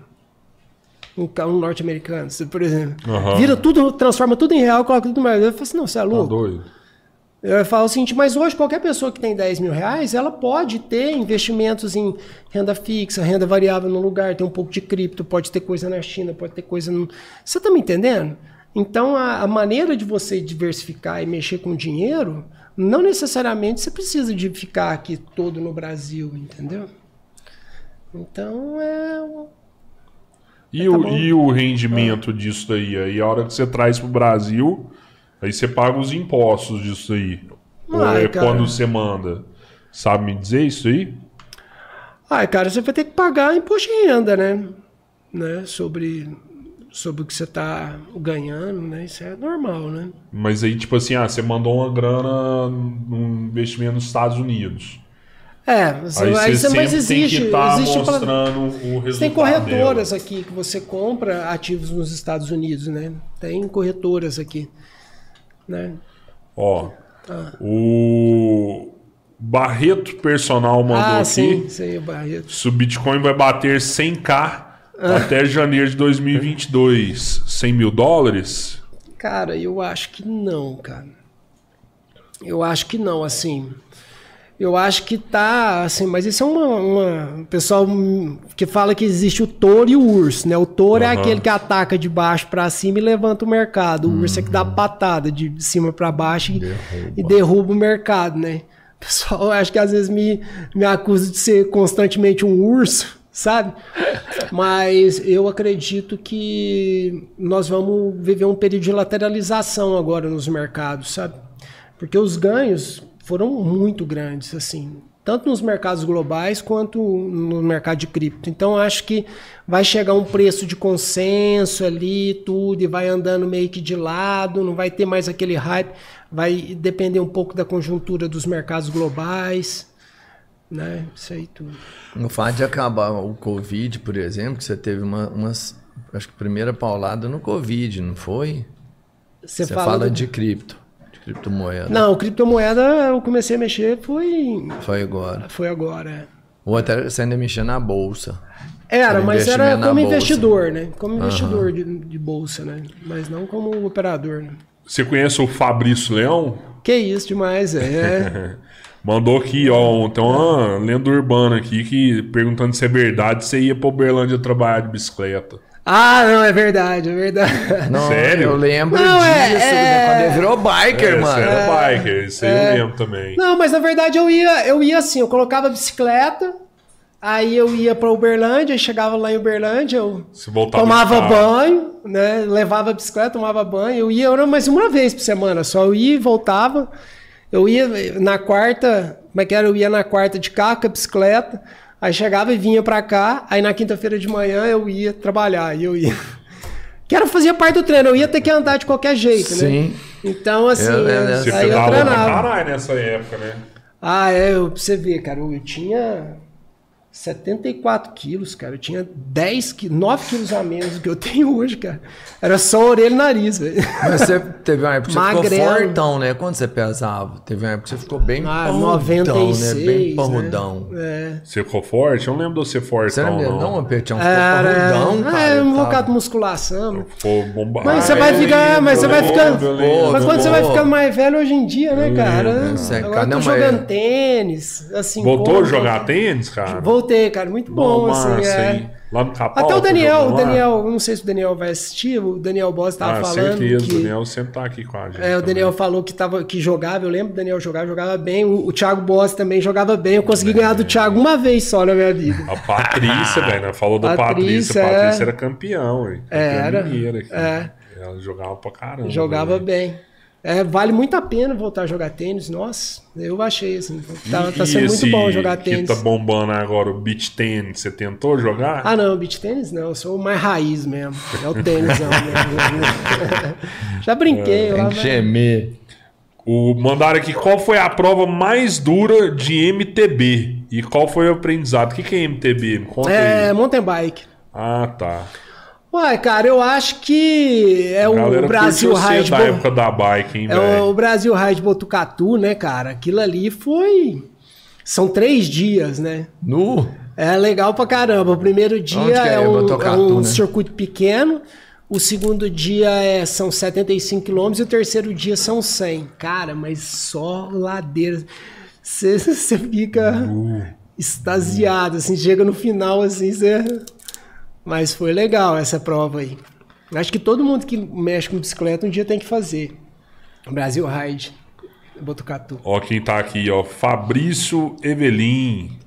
Um, um norte-americano, por exemplo. Aham. Vira tudo, transforma tudo em real, coloca tudo no Brasil. Eu falo assim: não, você é Tá louco. doido? Eu falo o seguinte, mas hoje qualquer pessoa que tem 10 mil reais, ela pode ter investimentos em renda fixa, renda variável no lugar, tem um pouco de cripto, pode ter coisa na China, pode ter coisa no... Você tá me entendendo? Então a, a maneira de você diversificar e mexer com dinheiro, não necessariamente você precisa de ficar aqui todo no Brasil, entendeu? Então é... E, Tá o, e o rendimento disso daí? Aí a hora que você traz pro Brasil, aí você paga os impostos disso aí. Ou Ai, é cara. quando você manda? Sabe me dizer isso aí? Ah, cara, você vai ter que pagar imposto de renda, né? né? Sobre, sobre o que você está ganhando, né? Isso é normal, né? Mas aí, tipo assim, ah, você mandou uma grana num investimento nos Estados Unidos. É, você, Aí, aí você você, mas sempre tem existe, que estar existe mostrando o resultado tem corretoras dela. aqui que você compra ativos nos Estados Unidos, né? Tem corretoras aqui, né? Ó, Ah. o Barreto Personal mandou ah, aqui. sim, sim, o Barreto. Se o Bitcoin vai bater 100k Ah. Até janeiro de 2022, 100 mil dólares? Cara, eu acho que não, cara. Eu acho que não, assim. Eu acho que tá, assim, mas isso é uma, uma- o pessoal hum, que fala que existe o touro e o urso, né? O touro é Aham. aquele que ataca de baixo pra cima e levanta o mercado. O urso é que dá patada de cima pra baixo e derruba. e derruba o mercado, né? O *laughs* pessoal acho que às vezes me, me acusa de ser constantemente um urso, sabe? Mas eu acredito que nós vamos viver um período de lateralização agora nos mercados, sabe? Porque os ganhos foram muito grandes, assim, tanto nos mercados globais quanto no mercado de cripto. Então acho que vai chegar um preço de consenso ali, tudo, e vai andando meio que de lado, não vai ter mais aquele hype, vai depender um pouco da conjuntura dos mercados globais, né? Isso aí tudo. No fato de acabar o Covid, por exemplo, que você teve uma, umas. Acho que primeira paulada no Covid, não foi? Você, Você fala, fala do- de cripto, de criptomoeda. Não, criptomoeda eu comecei a mexer foi Foi agora. foi agora. é. Ou até você ainda mexia na bolsa. Era, Era mas era como bolsa. investidor, né? Como investidor de, de bolsa, né? Mas não como operador, né? Você conhece o Fabrício Leão? Que isso demais, é. *laughs* Mandou aqui, ó, então uma lenda urbana aqui que perguntando se é verdade você ia pra Uberlândia trabalhar de bicicleta. ah, não, é verdade, é verdade. Não, *laughs* Sério? Eu lembro Não, disso, é- né, é- quando ele virou biker, É, mano. Você era biker, isso aí eu lembro também. Não, mas na verdade eu ia, eu ia assim, eu colocava a bicicleta, aí eu ia pra Uberlândia, aí chegava lá em Uberlândia, eu Se voltava tomava banho, né? Levava a bicicleta, tomava banho. Eu ia, era mais uma vez por semana só. Eu ia e voltava. Eu ia na quarta, como é que era? Eu ia na quarta de carro com a bicicleta. Aí chegava e vinha pra cá. Aí na quinta-feira de manhã eu ia trabalhar. E eu ia. *laughs* Que era fazia parte do treino. Eu ia ter que andar de qualquer jeito, né? Sim. Então, assim, Eu lembro dessa Você aí eu treinava. caralho nessa época, né? Ah, é, eu, pra você ver, cara, eu, eu tinha 74 quilos, cara. Eu tinha 10 quilos, 9 quilos a menos do que eu tenho hoje, cara. Era só orelha e nariz, velho. Mas você teve uma época que você ficou fortão, né? Quanto você pesava? Teve uma época que você ficou bem Ah, parrudão, 96, né? Bem né? parrudão. É. Você ficou forte? Eu não lembro de você forte, Você não não. lembra? não. Não, Apertão, ficou Era, parrudão, cara. é, um bocado de musculação. Ficou bombado. Mas você vai ficar, mas você vai ficando. Mas quando você vai ficando mais velho hoje em dia, né, cara? é, Agora eu tô uma é- jogando tênis, assim. Voltou a jogar tênis, cara? Voltei, cara, muito bom, assim. é. Lá no Capão. Até o Daniel, o? Daniel, eu não sei se o Daniel vai assistir, o Daniel Boss tava Ah, falando certeza. que O Daniel sempre tá aqui com a gente. é, o também. Daniel falou que, tava, que jogava, eu lembro do Daniel jogar, jogava bem. O, o Thiago Boss também jogava bem. Eu consegui ganhar do Thiago uma vez só na minha vida. A Patrícia, *laughs* velho, né? Falou da Patrícia. Patrícia, A Patrícia é. era campeão, hein? Campeã Era, mineira aqui. é. Ela jogava pra caramba. Jogava velho. bem. É, vale muito a pena voltar a jogar tênis. Nossa, eu achei assim. Tá, E- tá e sendo muito bom jogar que tênis. tá bombando agora, o beach tênis, você tentou jogar? Ah, não, beach tênis não, eu sou mais raiz mesmo. É o tênisão mesmo. *laughs* Já brinquei lá, Tem mas... que gemer. O, mandaram aqui qual foi a prova mais dura de MTB e qual foi o aprendizado. O que, que é MTB? Me conta É, aí. mountain bike. Ah, tá. Uai, cara, eu acho que é o Brasil Ride. da Bo- época da bike, hein, É velho? o Brasil Ride Botucatu, né, cara? Aquilo ali foi. São três dias, né? Nu? É legal pra caramba. O primeiro dia é? é, um, Botucatu, é um né? circuito pequeno. O segundo dia é, são 75 quilômetros e o terceiro dia são 100. Cara, mas só ladeira. Você *laughs* fica extasiado, assim, chega no final, assim, você... Mas foi legal essa prova aí. Acho que todo mundo que mexe com bicicleta um dia tem que fazer. Brasil Ride, Botucatu. Ó, quem tá aqui, ó. Fabrício Evelin.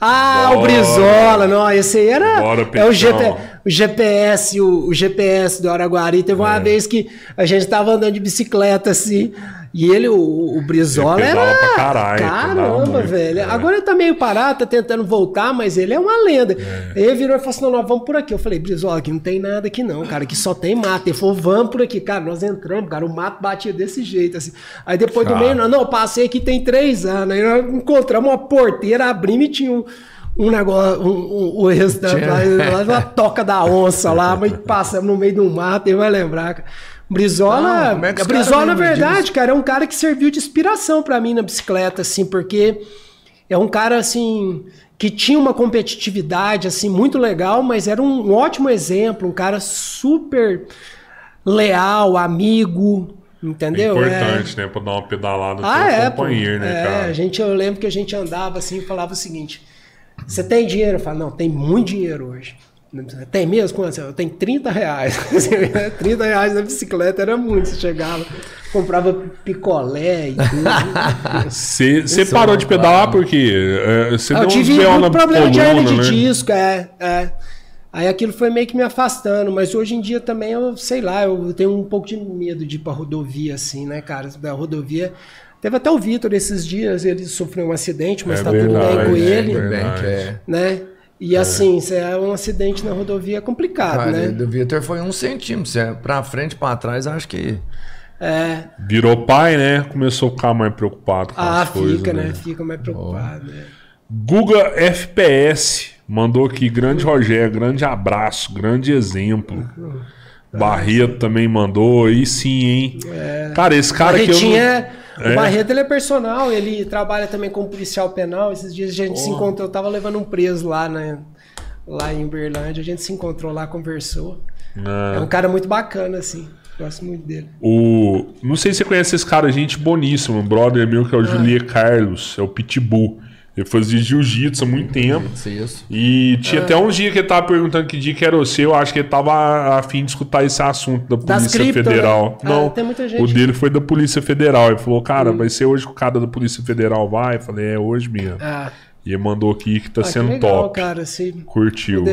Ah, Bora. o Brizola, não, esse aí era Bora, é o. GP, o GPS, o, o GPS do Araguari. Teve É. uma vez que a gente tava andando de bicicleta assim, e ele, o, o Brizola Ele era pra caralho, caramba, velho. é. Agora ele tá meio parado, tá tentando voltar, mas ele é uma lenda. É. Aí ele virou e falou assim: "Não, nós vamos por aqui". Eu falei: "Brizola, aqui não tem nada aqui não, cara, aqui só tem mato". Ele falou: "Vamos por aqui". Cara, nós entramos, cara, o mato batia desse jeito assim. Aí depois do meio, não, não, passei aqui tem três anos. Aí nós encontramos uma porteira, abrimos e tinha um, um negócio, um, um, o restante lá, lá na toca da onça lá, mas *laughs* passamos no meio do mato, ele vai lembrar, cara. Brizola, Não, é Brizola, na verdade, disso? cara, é um cara que serviu de inspiração pra mim na bicicleta, assim, porque é um cara, assim, que tinha uma competitividade, assim, muito legal, mas era um ótimo exemplo, um cara super leal, amigo, É entendeu? importante, né? Pra dar uma pedalada Ah, ter um é, companheiro, né, É, cara? a gente, eu lembro que a gente andava assim e falava o seguinte: você tem dinheiro? Eu falo, não, tem muito dinheiro hoje. Tem mesmo? Quanto? Eu tenho 30 reais. *laughs* 30 reais na bicicleta era muito. Você chegava, comprava picolé e tudo. Você Isso parou é de pedalar porque é, você Ah, deu eu tive na muito problema de hernia coluna, de né? disco, é, é. Aí aquilo foi meio que me afastando, mas hoje em dia também eu, sei lá, eu tenho um pouco de medo de ir pra rodovia, assim, né, cara? Da rodovia. Teve até o Vitor esses dias, ele sofreu um acidente, mas É tá tudo bem verdade, com é ele, verdade. Bem que é. E assim, se é um acidente na rodovia é complicado, Cara, né? do Vitor foi um centímetro. Se é pra frente, pra trás, acho que. É. Virou pai, né? Começou a ficar mais preocupado com Ah, as coisas, fica, né? Fica mais preocupado, né? Guga FPS mandou aqui, grande Rogério, grande abraço, grande exemplo. Barreto também mandou, aí sim, hein? Cara, esse cara que eu. Não- é. É? O Barreto ele é personal, ele trabalha também como policial penal. Esses dias a gente se encontrou, eu tava levando um preso lá, né? Lá em Uberlândia, a gente se encontrou lá, conversou. É um Ah, cara muito bacana, assim. Gosto muito dele. o... Não sei se você conhece esse cara, gente boníssimo, um brother meu que é o Julie Carlos, é o Pitbull. Ele fazia jiu-jitsu há muito tempo. Isso, isso. E tinha até uns dias que ele tava perguntando que dia que era o seu. Eu acho que ele tava a, a fim de escutar esse assunto da Polícia cripto, Federal. né? Ah, Não, tem muita gente o que- dele foi da Polícia Federal. Ele falou, cara, vai ser hoje que o cara da Polícia Federal vai? Eu falei, é hoje mesmo. Ah, E ele mandou aqui que tá ah, que sendo legal, top. cara, assim. Curtiu.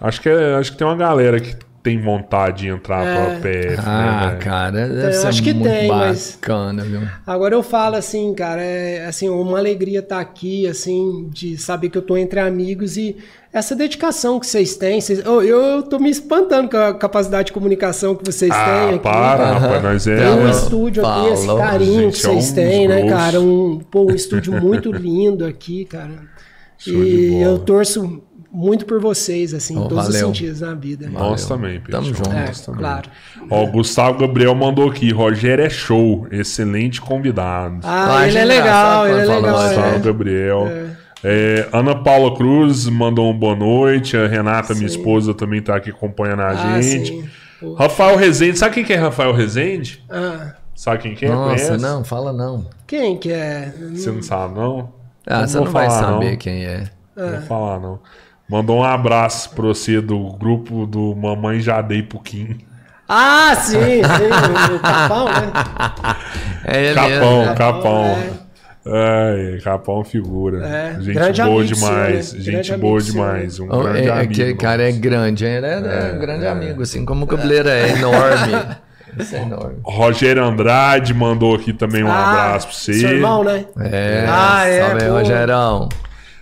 Acho que, é- acho que tem uma galera que tem vontade de entrar É. pra PF, Ah, né, cara, deve Eu ser acho que muito tem, mas- bacana, viu? Agora eu falo assim, cara, é assim, uma alegria estar aqui, assim, de saber que eu tô entre amigos e essa dedicação que vocês têm. Vocês, eu, eu tô me espantando com a capacidade de comunicação que vocês têm Ah, aqui. para, rapaz, nós é... Tem um estúdio aqui, esse carinho que gente, é vocês uns têm, né, cara? Um, pô, um estúdio muito lindo aqui, cara. Show e eu torço muito por vocês, assim, Oh, em todos valeu. os sentidos na vida. Nós também, Pedro. Tamo junto. É, também. claro. Ó, o Gustavo Gabriel mandou aqui. Rogério é show. Excelente convidado. Ah, Ah, ele é legal, ele é quando fala legal. assim. Gustavo é. Gabriel. É, Ana Paula Cruz mandou um boa noite. A Renata, minha esposa, também tá aqui acompanhando a Ah, gente. sim. Rafael Rezende. Sabe quem que é Rafael Rezende? Ah, Sabe quem que é? Nossa, Conhece? não, fala não. quem que é? Você não sabe, não? Ah, Não você não vai falar, saber não. quem é. Não vou falar, não. Mandou um abraço pra você do grupo do Mamãe Já Dei Puquim. Ah, sim, sim, o, o Capão, né? É ele Capão, mesmo. Capão. é. Ai, Capão figura. É, Gente grande boa amigo demais. né? Gente Grande boa amigo demais. Um Oh, grande é, amigo. aquele cara é grande, hein? ele é, é um grande amigo, assim como o cabeleira é enorme. Isso é enorme. Rogério Andrade mandou aqui também um Ah, abraço pra você. Seu irmão, né? É, Ah, é, salve aí, pô. Rogerão.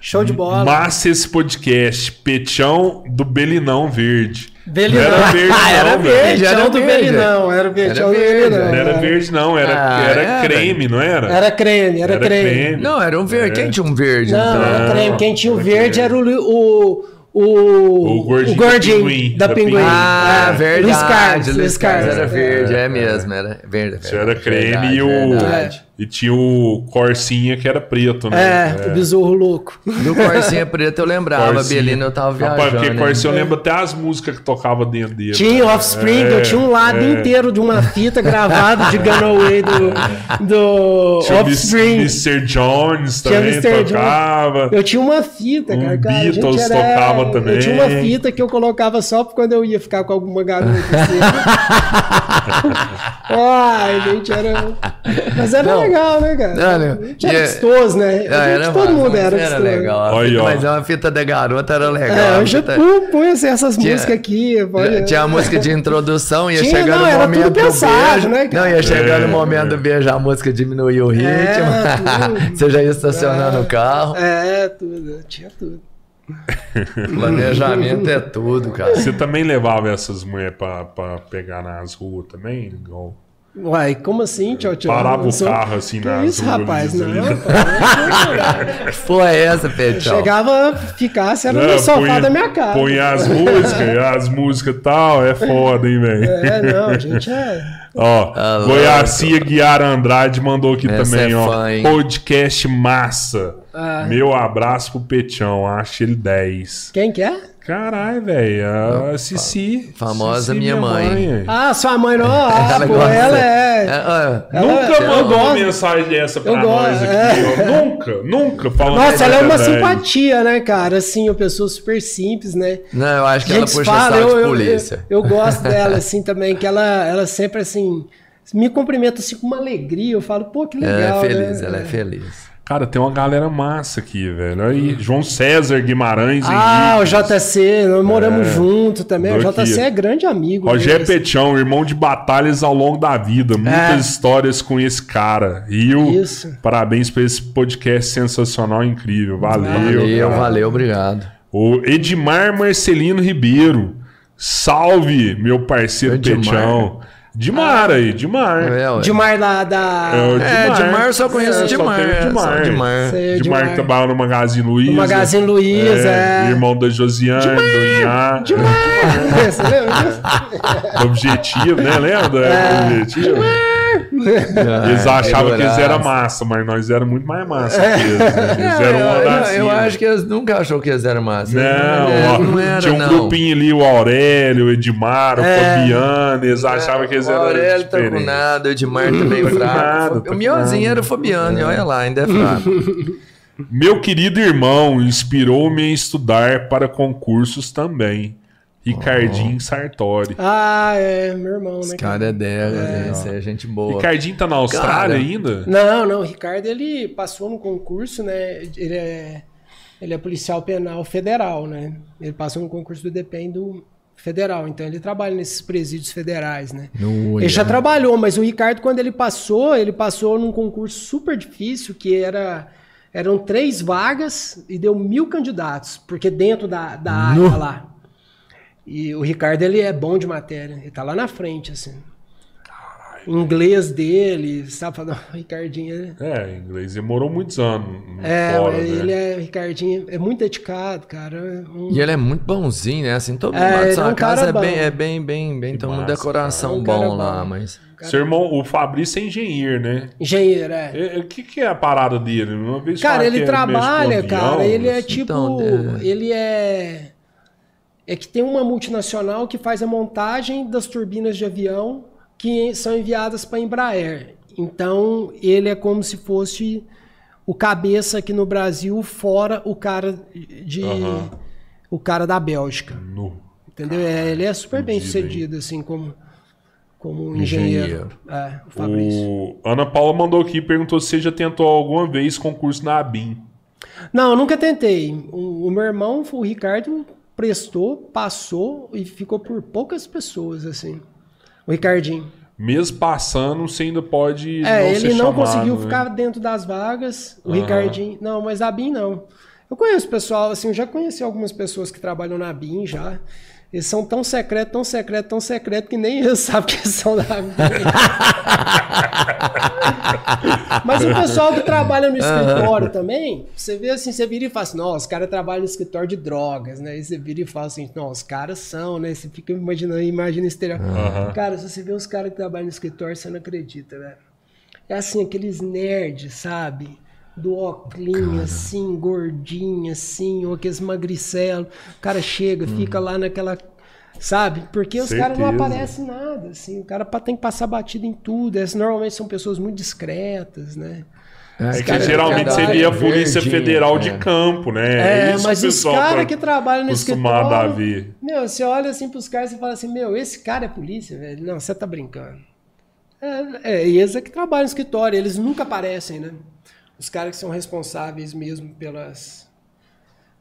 Show de bola. Massa esse podcast. Petião do Belinão Verde. Belinão. Não era verde, Ah, era não, verde, velho. era Era do verde. Belinão, era o verde, Era do verde, Belinão. Não era é. verde, não. Era, Ah, era era. creme, não era? Era creme, era, creme. Não, era um verde. Quem tinha um verde? Não, então? era creme. Quem tinha o era verde creme. era o, o, o, O gordinho o gordinho da Pinguim, da da Pinguim. Pinguim. Ah, É, verdade. Luiz Carlos, Luiz Carlos. era É. verde, é, mesmo. Era verde. Isso era creme verdade, e o. verdade. E tinha o Corsinha que era preto, né? É, o besouro louco. Do Corsinha Preto eu lembrava, Corsinha. Belino eu tava viajando. Rapaz, porque hein? Corsinha eu lembro até as músicas que tocava dentro dele. Tinha o Offspring, É, eu tinha um lado é. inteiro de uma fita gravada de Gunaway do, do Tinha Offspring. Mr. Jones Tinha também Mr. Jones. tocava. Eu tinha uma fita, Um cara. cara a gente Beatles tocava também. Eu tinha uma fita que eu colocava só quando eu ia ficar com alguma garota. Assim. *laughs* Ai, gente, era. Mas era Não. Legal, né, cara? Era é- vistoso, né? Ah, A gente, todo mundo era, era vistoso. legal. a Olha, fita- ó. mas é uma fita de garota era legal. É, já fita- punha assim, essas Tinha- músicas aqui. pode- Tinha a música de introdução, ia Tinha, chegando não, o era momento tudo do pensado, beijo. né, cara? Não, ia chegando É, o momento do beijo, a música diminuiu o ritmo. tudo. *laughs* Você já ia estacionando o carro. É, tudo. Tinha tudo. *laughs* Planejamento é tudo, cara. Você também levava essas mulheres pra, pra pegar nas ruas também? Igual- Uai, como assim, tchau, tchau? Parava o carro assim que nas isso, rapaz? ali. Não, rapaz. Que porra é essa, Petão? Chegava, ficasse, era Não, no sofá põe- da minha casa. Põe as músicas, as músicas e tal, é foda, hein, velho? É, não, gente, é. *laughs* Ó, Ah, Goiacia Guiara Andrade mandou aqui Essa também, é ó. fã, podcast massa. Ah. Meu abraço pro Petião, acho ele 10. Quem que é? Caralho, velho, a Cici. famosa Cici, minha mãe. Ah, sua mãe, não. Ah, *laughs* pô, gosta. ela é. ó, Ela- Nunca eu mandou uma mensagem dessa pra Eu nós gosto, aqui, ó. Nunca, nunca. Nossa, ela é uma verdade. simpatia, né, cara? Assim, uma pessoa super simples, né? Não, eu acho que ela Gente, puxa fala, saco eu, de eu, polícia. eu, eu gosto *laughs* dela, assim, também, que ela, ela sempre, assim, me cumprimenta, assim, com uma alegria. Eu falo, pô, que Ela legal, é feliz, né? ela é feliz. Cara, tem uma galera massa aqui, velho. Aí, João César Guimarães Ah, o JC, nós moramos junto também. O do aqui. JC é grande amigo. Rogério mesmo. Petião, irmão de batalhas ao longo da vida. Muitas É. histórias com esse cara. Rio, Isso. parabéns por esse podcast sensacional, incrível. Valeu. Valeu, cara. valeu, obrigado. O Edmar Marcelino Ribeiro. Salve, meu parceiro Edmar. Petião. Dimar aí, Dimar. É, ué. Dimar da. da... É, o É, Dimar eu só conheço É, Dimar. tem o é, só Dimar. Dimar. Sei, Dimar Dimar. que trabalha no Magazine Luiza. O Magazine Luiza, é. Irmão da Josiane, do Inhá. *laughs* Você lembra disso? *laughs* Objetivo, né? Lembra? É. Objetivo. Eles achavam que eles eram massa, mas nós éramos muito mais massa que eles. Né? Eles eram uma eu, das eu acho que eles nunca achou que eles eram massa. Não, não era, tinha um não. grupinho ali, o Aurélio, o Edmar, o Fabiano, eles achavam que eles o eram Aurélio tá com nada, o Edmar também Tá fraco. nada, tá o nada. era o Fabiano, e olha lá, ainda é fraco. Meu querido irmão inspirou-me a estudar para concursos também. Ricardinho Sartori. Ah, é, meu irmão, né? Esse cara é dela, esse é gente boa. Ricardinho tá na Austrália Cara. ainda? Não, não, o Ricardo ele passou no concurso, né? Ele é, ele é policial penal federal, né? Ele passou no concurso do DEPEN do federal, então ele trabalha nesses presídios federais, né? No- Ele já trabalhou, mas o Ricardo, quando ele passou, ele passou num concurso super difícil, que era eram três vagas e deu mil candidatos, porque dentro da, da área lá. E o Ricardo, ele é bom de matéria, ele tá lá na frente, assim. O inglês dele, sabe? Falando, o Ricardinho, ele- É, inglês demorou muitos anos é, fora, ele né? é, o Ricardinho, é muito dedicado, cara. Um- E ele é muito bonzinho, né? Assim, todo É, mundo lá ele é sua um casa cara é bem, bom. é bem, bem, bem, mundo massa, decoração cara. É um cara bom lá, bom. mas... Seu irmão, o Fabrício é engenheiro, né? Engenheiro, é. É, O que, que é a parada dele? Uma vez Cara, ele é- trabalha, avião, cara. Ele é tipo. Então, é. Ele é. É que tem uma multinacional que faz a montagem das turbinas de avião que são enviadas para a Embraer. Então, ele é como se fosse o cabeça aqui no Brasil, fora o cara de. Aham. O cara da Bélgica. Nu. Entendeu? É, ele é super bem sucedido, assim, como, como engenheiro. É, o Fabrício. O Ana Paula mandou aqui e perguntou se você já tentou alguma vez concurso na ABIN. Não, eu nunca tentei. O, o meu irmão, o Ricardo, prestou, passou e ficou por poucas pessoas, assim. O Ricardinho. Mesmo passando, você ainda pode. É, não ele ser não chamado, conseguiu né? ficar dentro das vagas. O Aham. Ricardinho. Não, mas a BIM não. Eu conheço pessoal, assim, eu já conheci algumas pessoas que trabalham na BIM já. Eles são tão secretos, tão secretos, tão secretos que nem eles *laughs* sabem que eles são da Mas o pessoal que trabalha no escritório também, você vê assim, você vira e fala assim, não, os caras trabalham no escritório de drogas, né? E você vira e fala assim, não, os caras são, né? Você fica imaginando, imagina exterior. Aham. Cara, se você vê os caras que trabalham no escritório, você não acredita, velho. É assim, aqueles nerds, sabe? Do óculos, assim, gordinho, assim, ou aqueles magricelos. O cara chega, fica lá naquela. Sabe? Porque os caras não aparecem nada, assim. O cara tem que passar batido em tudo. Eles normalmente são pessoas muito discretas, né? É que cara- geralmente vê a Polícia verdinho, Federal é. de campo, né? É, isso mas que os caras tá que trabalham no acostumado a escritório. ver. Meu, você olha assim pros caras e fala assim: Meu, esse cara é polícia, velho. Não, você tá brincando. É, é, eles é que trabalham no escritório, eles nunca aparecem, né? Os caras que são responsáveis mesmo pelas.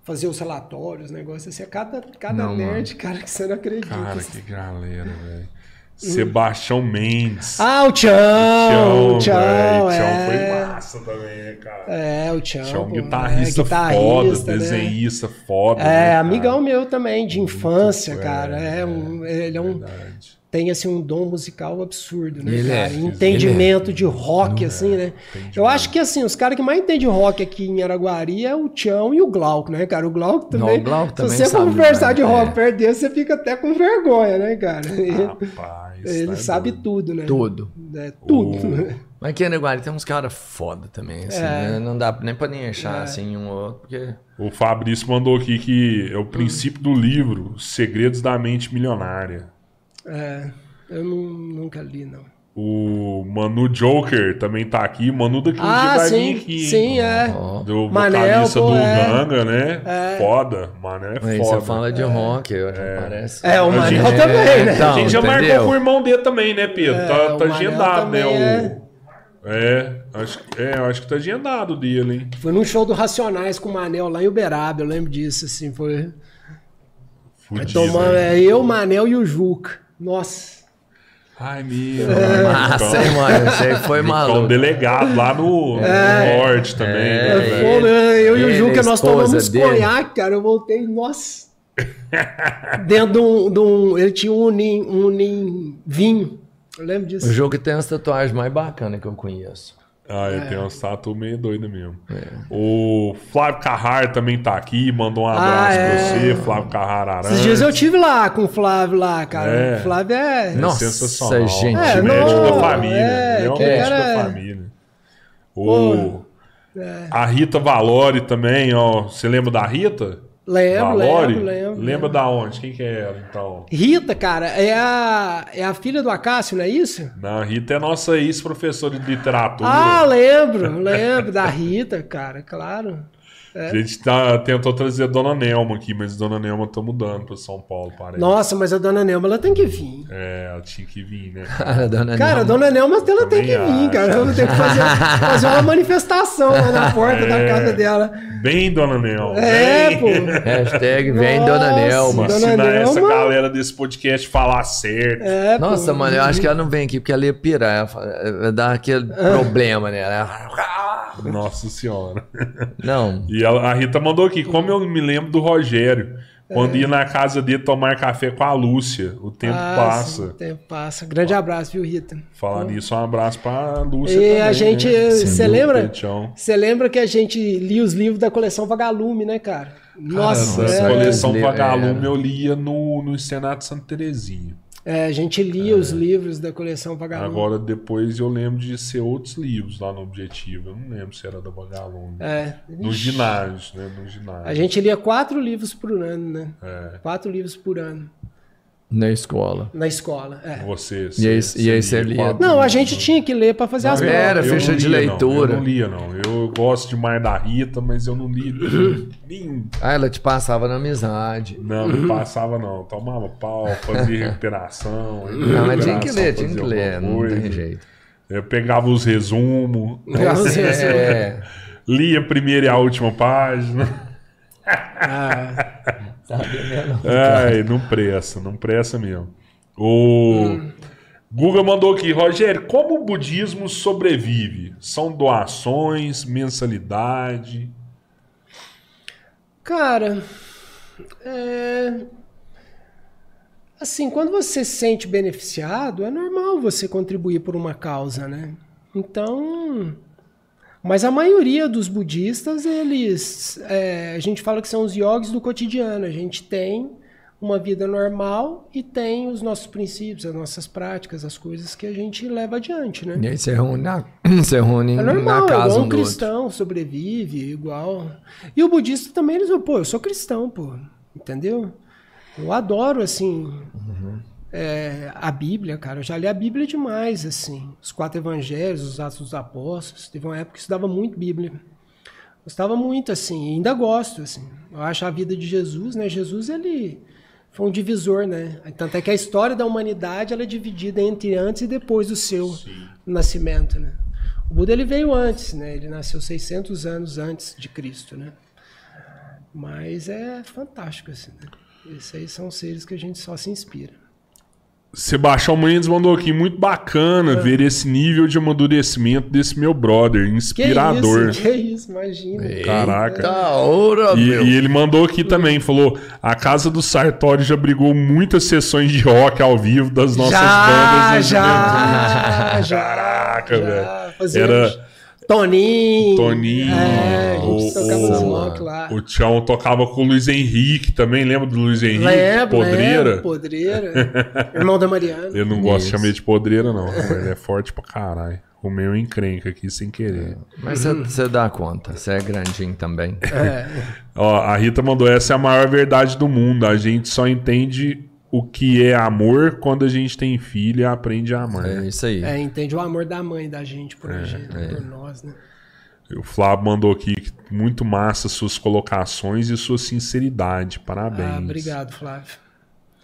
Fazer os relatórios, negócio assim. É cada, cada Não, nerd, cara, que você não acredita. Cara, que galera, *laughs* velho. Sebastião Mendes. Ah, o Tchão! Tchão, o Tchão, é. Tchão foi massa também, né, cara. É, o Tchão. Tchão, pô, guitarrista, é, foda, guitarrista, né? desenhista foda. É, né, amigão meu também, de infância, Muito, cara. é, É, um, ele é um, Verdade. Tem assim um dom musical absurdo, né, Ele é, cara? ele Entendimento de rock, assim, né? Eu acho que assim, os caras que mais entendem rock aqui em Araguari é o Tião e o Glauco, né, cara? O Glauco também. o Glauco também se você for conversar de demais, rock é. perto dele, você fica até com vergonha, né, cara? Rapaz, ele tá sabe doido. tudo, né? Tudo. É, tudo. O- né? *laughs* Mas aqui em Araguari tem uns caras foda também, assim, É. né? Não dá nem pra nem achar, assim, um ou outro, porque... O Fabrício mandou aqui que é o princípio do livro Segredos da Mente Milionária. É, eu não- nunca li, não. O Manu Joker também tá aqui. Manu daqui um dia Ah, vai sim, vir aqui. sim, é. Do Manel, vocalista pô, do é. Ganga, né? Foda. Manel é Aí foda. você fala de rock, eu parece... É, o Manel gente- também, né? então, a gente já entendeu? marcou com o irmão dele também, né, Pedro? É, tá tá agendado, né? O... É, acho, é, eu acho que tá agendado o dele, hein? Foi num show do Racionais com o Manel lá em Uberaba, eu lembro disso, assim, foi... Fudido, Tomando, né? é eu, o Manel e o Juca. Nossa. Ai, meu. Massa, hein, mano? Isso aí foi É um maluco. delegado lá no, no norte também, né, É? Pô, né, eu e o Juca, nós tomamos dele. conhaque, cara. Eu voltei, nossa. Dentro de um, de um- Ele tinha um unim, um unim vinho. Eu lembro disso. O jogo que tem as tatuagens mais bacanas que eu conheço. Ah, É. ele tem tatu meio doido mesmo. O Flávio Carrar também tá aqui, mandou um abraço Ah, pra é. você, Flávio Carrar. Esses dias eu tive lá com o Flávio lá, cara. É. O Flávio é. Nossa, sensacional. gente. É, médico não, da família. é, é um médico da família. O... A Rita Valori também, ó. Você lembra da Rita? Lembro, Valori? lembro, lembro. Lembra da onde? Quem que é ela, então? Rita, cara, é a, é a filha do Acácio, não é isso? Não, Rita é nossa ex-professora de literatura. Ah, lembro, lembro da Rita, cara, claro. A gente tá, tentou trazer a Dona Nelma aqui, mas a Dona Nelma tá mudando pra São Paulo, parece. Nossa, mas a dona Nelma, ela tem que vir. É, ela tinha que vir, né? *laughs* Cara, dona Cara, a Nelma. dona Nelma, ela tem que vir, acho. cara. Ela tem que fazer, *laughs* fazer uma manifestação lá na porta da É. casa dela. Bem, Dona Nelma. É, bem. pô. Hashtag vem Nossa, Dona Nelma. Dona Ensinar essa Nelma. galera desse podcast a falar certo. É, Nossa, pô. mano, eu acho que ela não vem aqui porque ela ia pirar. Ela vai dar aquele Ah. problema, né? Ela- Nossa senhora. Não. E a Rita mandou aqui, como eu me lembro do Rogério, quando ia na casa dele tomar café com a Lúcia. O tempo Ah, passa. sim, o tempo passa. Grande abraço, viu, Rita? Falar nisso, um abraço pra Lúcia E também, a gente, né? você dúvida, lembra? Você lembra que a gente lia os livros da coleção Vagalume, né, cara? Nossa, nossa, é, coleção é. Vagalume eu lia no, no Senado Santa Terezinha. É, a gente lia os livros da coleção Vagalume. Agora, depois eu lembro de ser outros livros lá no Objetivo. Eu não lembro se era da Vagalume. É. No ginásio, né? No ginásio. A gente lia quatro livros por ano, né? É. Quatro livros por ano Na escola. na escola. É. Você, E aí- e aí você lia? quatro Não, a gente tinha que ler pra fazer as Não, provas. era, ficha de lia, leitura. Não. Eu não lia, não. Eu gosto demais da Rita, mas eu não li nenhum. *laughs* Ah, ela te passava na amizade. Não, não passava, não. Tomava pau, fazia *laughs* recuperação. Não, mas tinha que ler, tinha que ler, não tem jeito. Eu pegava os resumos, É, *laughs* lia a primeira e a última página. Ah, sabe mesmo? Ai, *laughs* não pressa, não pressa mesmo. O Guga mandou aqui, Rogério, como o budismo sobrevive? São doações, mensalidade? cara, é, Assim, quando você se sente beneficiado, é normal você contribuir por uma causa, né? Então. Mas a maioria dos budistas, eles. é, a gente fala que são os yogis do cotidiano. A gente tem uma vida normal e tem os nossos princípios, as nossas práticas, as coisas que a gente leva adiante, né? E aí você reúne na, *clears throat* você reúne É na normal, casa igual um um do outro. cristão sobrevive, igual. E o budista também, eles falam, pô, eu sou cristão, pô. Entendeu? Eu adoro, assim, é, a Bíblia, cara. Eu já li a Bíblia demais, assim. Os quatro evangelhos, os Atos dos Apóstolos. Teve uma época que estudava muito Bíblia. Gostava muito, assim, e ainda gosto, assim. Eu acho a vida de Jesus, né? Jesus, ele foi um divisor, né? Tanto é que a história da humanidade, ela é dividida entre antes e depois do seu nascimento, né? O Buda, ele veio antes, né? Ele nasceu 600 anos antes de Cristo, né? Mas é fantástico, assim, né? Esses aí são seres que a gente só se inspira. Sebastião Mendes mandou aqui, muito bacana ver esse nível de amadurecimento desse meu brother, Que inspirador. isso, que isso, imagina. Caraca. Da hora, E, meu. e ele mandou aqui também, falou: a casa do Sartori já brigou muitas sessões de rock ao vivo das nossas bandas. já, na já, juventude. já. Caraca, já. velho. Era Toninho. Toninho, É, a gente o, tocava o, lá. o Tião tocava com o Luiz Henrique também, lembra do Luiz Henrique? Lembro, Podreira. lembro, Podreira. Irmão da Mariana. Eu não gosto de Isso. chamar ele de podreira, não. Ele é forte pra caralho. O meu encrenca aqui sem querer. Mas você- você dá conta, você é grandinho também. É. *laughs* Ó, a Rita mandou: essa é a maior verdade do mundo. A gente só entende o que é amor quando a gente tem filho e aprende a amar. É isso aí. É, entende o amor da mãe da gente por, a gente, É, por nós, né? O Flávio mandou aqui muito massa suas colocações e sua sinceridade. Parabéns. Ah, obrigado, Flávio.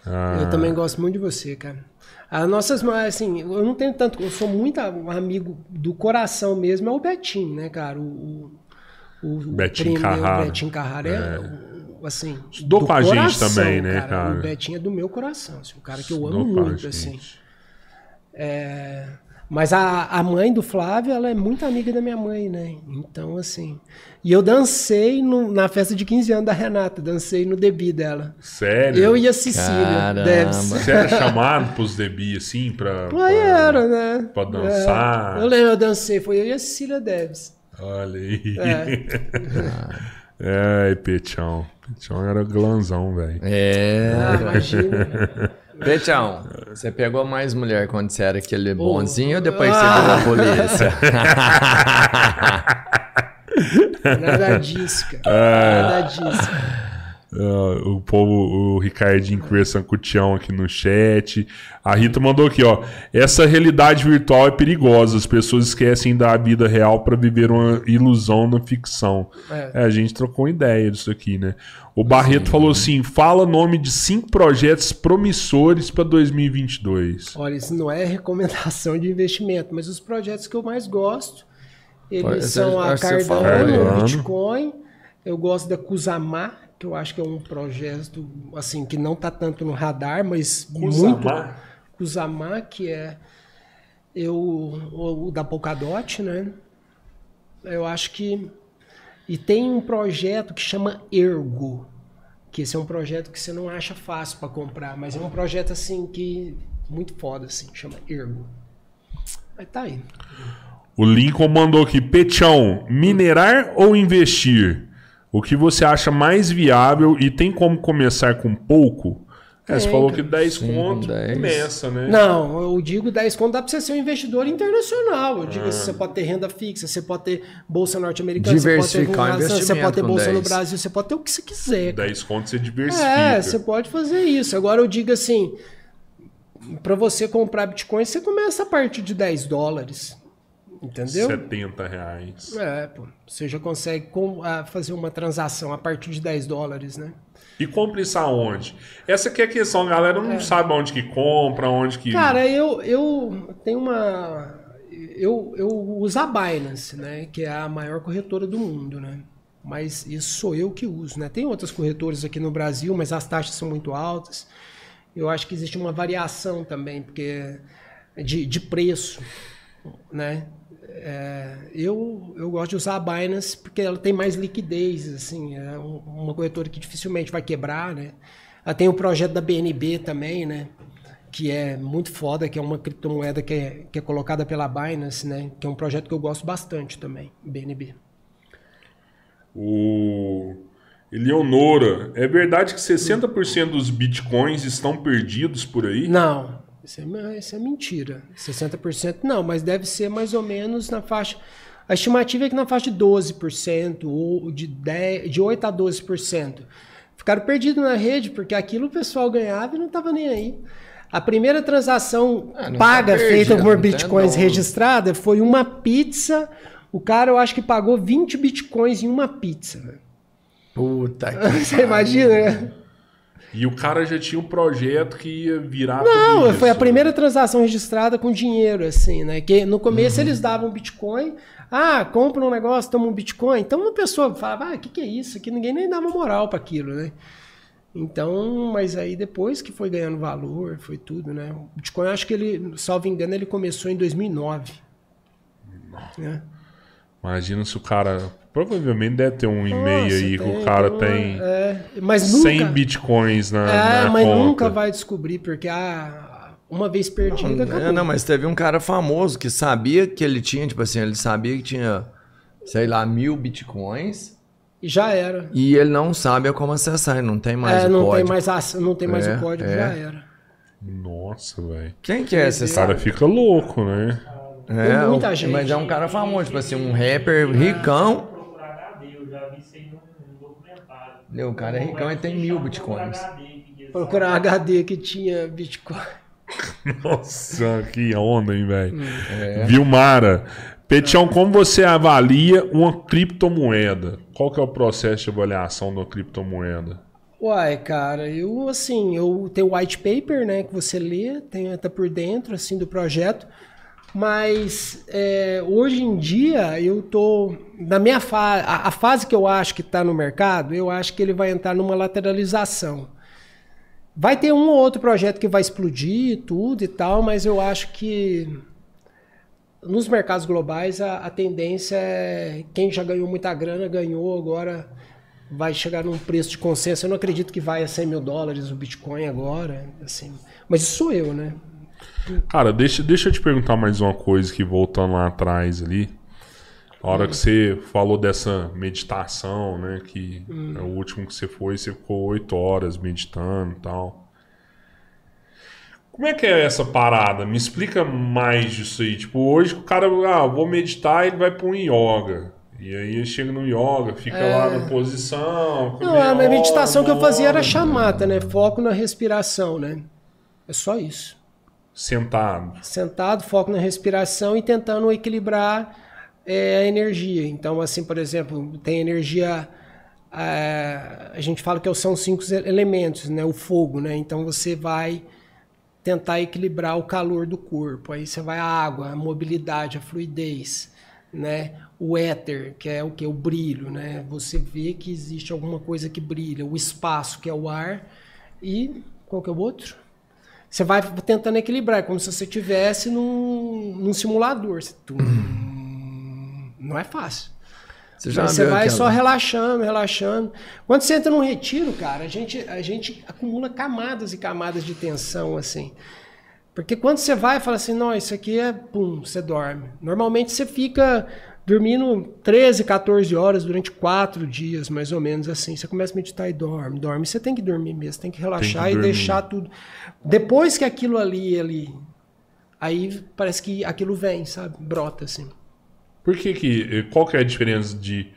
Ah, Eu também gosto muito de você, cara. As nossas, assim, eu não tenho tanto, eu sou muito amigo do coração mesmo, é o Betinho, né, cara? O, o, o Betinho meu, Carrara. O Betinho Carrara é, o- assim, Estudou do com a gente também, né, cara? O Betinho é do meu coração, assim, um cara que eu amo muito, gente. assim. É, mas a, a mãe do Flávio, ela é muito amiga da minha mãe, né? Então, assim. E eu dancei no- na festa de 15 anos da Renata, dancei no debut dela. Sério? Eu e a Cecília. Deves. Você era chamado pros debi assim pra. Aí pra- era, né? pra dançar. É. Eu lembro, eu dancei, foi eu e a Cecília Deves. Olha aí. É. *laughs* Ai, Petião. Petião era glanzão, velho. É. Ah, *laughs* imagina. Betão, você pegou mais mulher quando você era aquele bonzinho ou depois Ah. você virou polícia? *laughs* Nada disso, É. cara. Nada disso. Ah, o povo, o Ricardinho conversando com o Tião aqui no chat. A Rita mandou aqui, ó. Essa realidade virtual é perigosa. As pessoas esquecem da vida real para viver uma ilusão na ficção. É. É, a gente trocou uma ideia disso aqui, né? O Barreto falou assim: fala nome de cinco projetos promissores para 2022. Olha, isso não é recomendação de investimento, mas os projetos que eu mais gosto, eles Pode- são a Cardano, né? o Bitcoin. Eu gosto da Kusama, que eu acho que é um projeto assim que não está tanto no radar, mas muito Kusama? Que é eu o, o da Polkadot, né? Eu acho que e tem um projeto que chama Ergo, que esse é um projeto que você não acha fácil para comprar, mas é um projeto assim que muito foda assim, chama Ergo. Mas tá aí. O Lincoln mandou aqui: Petião, minerar ou investir? O que você acha mais viável e tem como começar com pouco? É, você Tem, falou cara. que 10 Sim, conto 10. começa, né? Não, eu digo 10 conto dá para você ser um investidor internacional. Eu Ah. digo assim, você pode ter renda fixa, você pode ter bolsa norte-americana, você pode ter Diversificar o fundação, você pode ter bolsa no 10. Brasil, você pode ter o que você quiser. 10 conto você diversifica. É, você pode fazer isso. Agora eu digo assim, para você comprar Bitcoin, você começa a partir de 10 dólares. Entendeu? 70 reais. É, pô. Você já consegue com- ah, fazer uma transação a partir de 10 dólares, né? E compra isso aonde? Essa que é a questão, a galera não sabe onde que compra, onde que... Cara, eu, eu tenho uma. Eu, eu uso a Binance, né? Que é a maior corretora do mundo, né? Mas isso sou eu que uso, né? Tem outras corretoras aqui no Brasil, mas as taxas são muito altas. Eu acho que existe uma variação também, porque de, de preço, né? É, eu, eu gosto de usar a Binance porque ela tem mais liquidez, assim, é um- uma corretora que dificilmente vai quebrar, né? Ah, Tem o projeto da BNB também, né? Que é muito foda, que é uma criptomoeda que é, que é colocada pela Binance, né? Que é um projeto que eu gosto bastante também, BNB. O Eleonora, é verdade que 60% dos bitcoins estão perdidos por aí? Não, isso é, isso é mentira. 60% não, mas deve ser mais ou menos na faixa. A estimativa é que na faixa de 12% ou de, 10, de 8 a 12%. Ficaram perdidos na rede porque aquilo o pessoal ganhava e não estava nem aí. A primeira transação Ah, não paga tá perdido, feita por tem bitcoins dono. registrada foi uma pizza. O cara, eu acho que pagou 20 bitcoins em uma pizza. Puta que *laughs* Você imagina, né? E o cara já tinha um projeto que ia virar Não, foi a isso. primeira transação registrada com dinheiro, assim, né? Que no começo eles davam Bitcoin. Ah, compra um negócio, toma um Bitcoin. Então uma pessoa falava, ah, o que, que é isso? Aqui ninguém nem dava moral para aquilo, né? Então, mas aí depois que foi ganhando valor, foi tudo, né? O Bitcoin, acho que ele, salvo engano, ele começou em 2009. Né? Imagina se o cara. Provavelmente deve ter um e-mail Nossa, aí que o cara uma- tem é, mas nunca, 100 bitcoins na, É, na mas conta. nunca vai descobrir, porque ah, uma vez perdida, acabou. Não, não, mas teve um cara famoso que sabia que ele tinha, tipo assim, ele sabia que tinha, sei lá, mil bitcoins E já era. e ele não sabe como acessar, ele não tem mais é, o não código. tem mais, não tem mais É, o código, é. já era. Nossa, velho. Quem que é esse O cara fica louco, né? É, muita gente. mas é um cara famoso, tipo assim, um rapper ricão. procurar HD, eu já vi isso aí num, num documentário. O cara é ricão e tem mil bitcoins. Procurar um HD que tinha Bitcoin. *laughs* Nossa, que onda, hein, velho? É. Vilmara, Petião, como você avalia uma criptomoeda? Qual que é o processo de avaliação de uma criptomoeda? Uai, cara, eu assim, eu tenho o white paper, né, que você lê, tem tá por dentro assim do projeto, mas é, hoje em dia eu tô na minha fase, a, a fase que eu acho que está no mercado, eu acho que ele vai entrar numa lateralização. Vai ter um ou outro projeto que vai explodir tudo e tal, mas eu acho que nos mercados globais a, a tendência é quem já ganhou muita grana ganhou agora vai chegar num preço de consenso. Eu não acredito que vai a 100 mil dólares o Bitcoin agora, assim. Mas isso sou eu, né? Cara, deixa, deixa eu te perguntar mais uma coisa que voltando lá atrás ali. A hora que você falou dessa meditação, né? Que é o último que você foi, você ficou oito horas meditando e tal. Como é que é essa parada? Me explica mais disso aí. Tipo, hoje o cara, ah, vou meditar, ele vai pra um yoga. E aí ele chega no yoga, fica lá na posição. fica Não, a minha hora, meditação que eu fazia era chamata, né? Foco na respiração, né? É só isso. Sentado. Sentado, foco na respiração e tentando equilibrar é, a energia. Então, assim, por exemplo, tem energia. é, a gente fala que são cinco elementos, né? O fogo, né? Então você vai tentar equilibrar o calor do corpo. Aí você vai a água, a mobilidade, a fluidez, né? O éter, que é o que? O brilho, né? Você vê que existe alguma coisa que brilha. O espaço, que é o ar. E qual que é o outro? Você vai tentando equilibrar, é como se você estivesse num, num simulador. Tum, Não é fácil. Você já você vai aquela- só relaxando, relaxando. Quando você entra num retiro, cara, a gente, a gente acumula camadas e camadas de tensão, assim. Porque quando você vai e fala assim, não, isso aqui é, pum, você dorme. Normalmente você fica dormindo 13, 14 horas durante quatro dias, mais ou menos assim. Você começa a meditar e dorme, dorme. Você tem que dormir mesmo, tem que relaxar Tem que e deixar tudo. Depois que aquilo ali, ali, aí parece que aquilo vem, sabe? Brota, assim. Por que que... Qual que é a diferença de...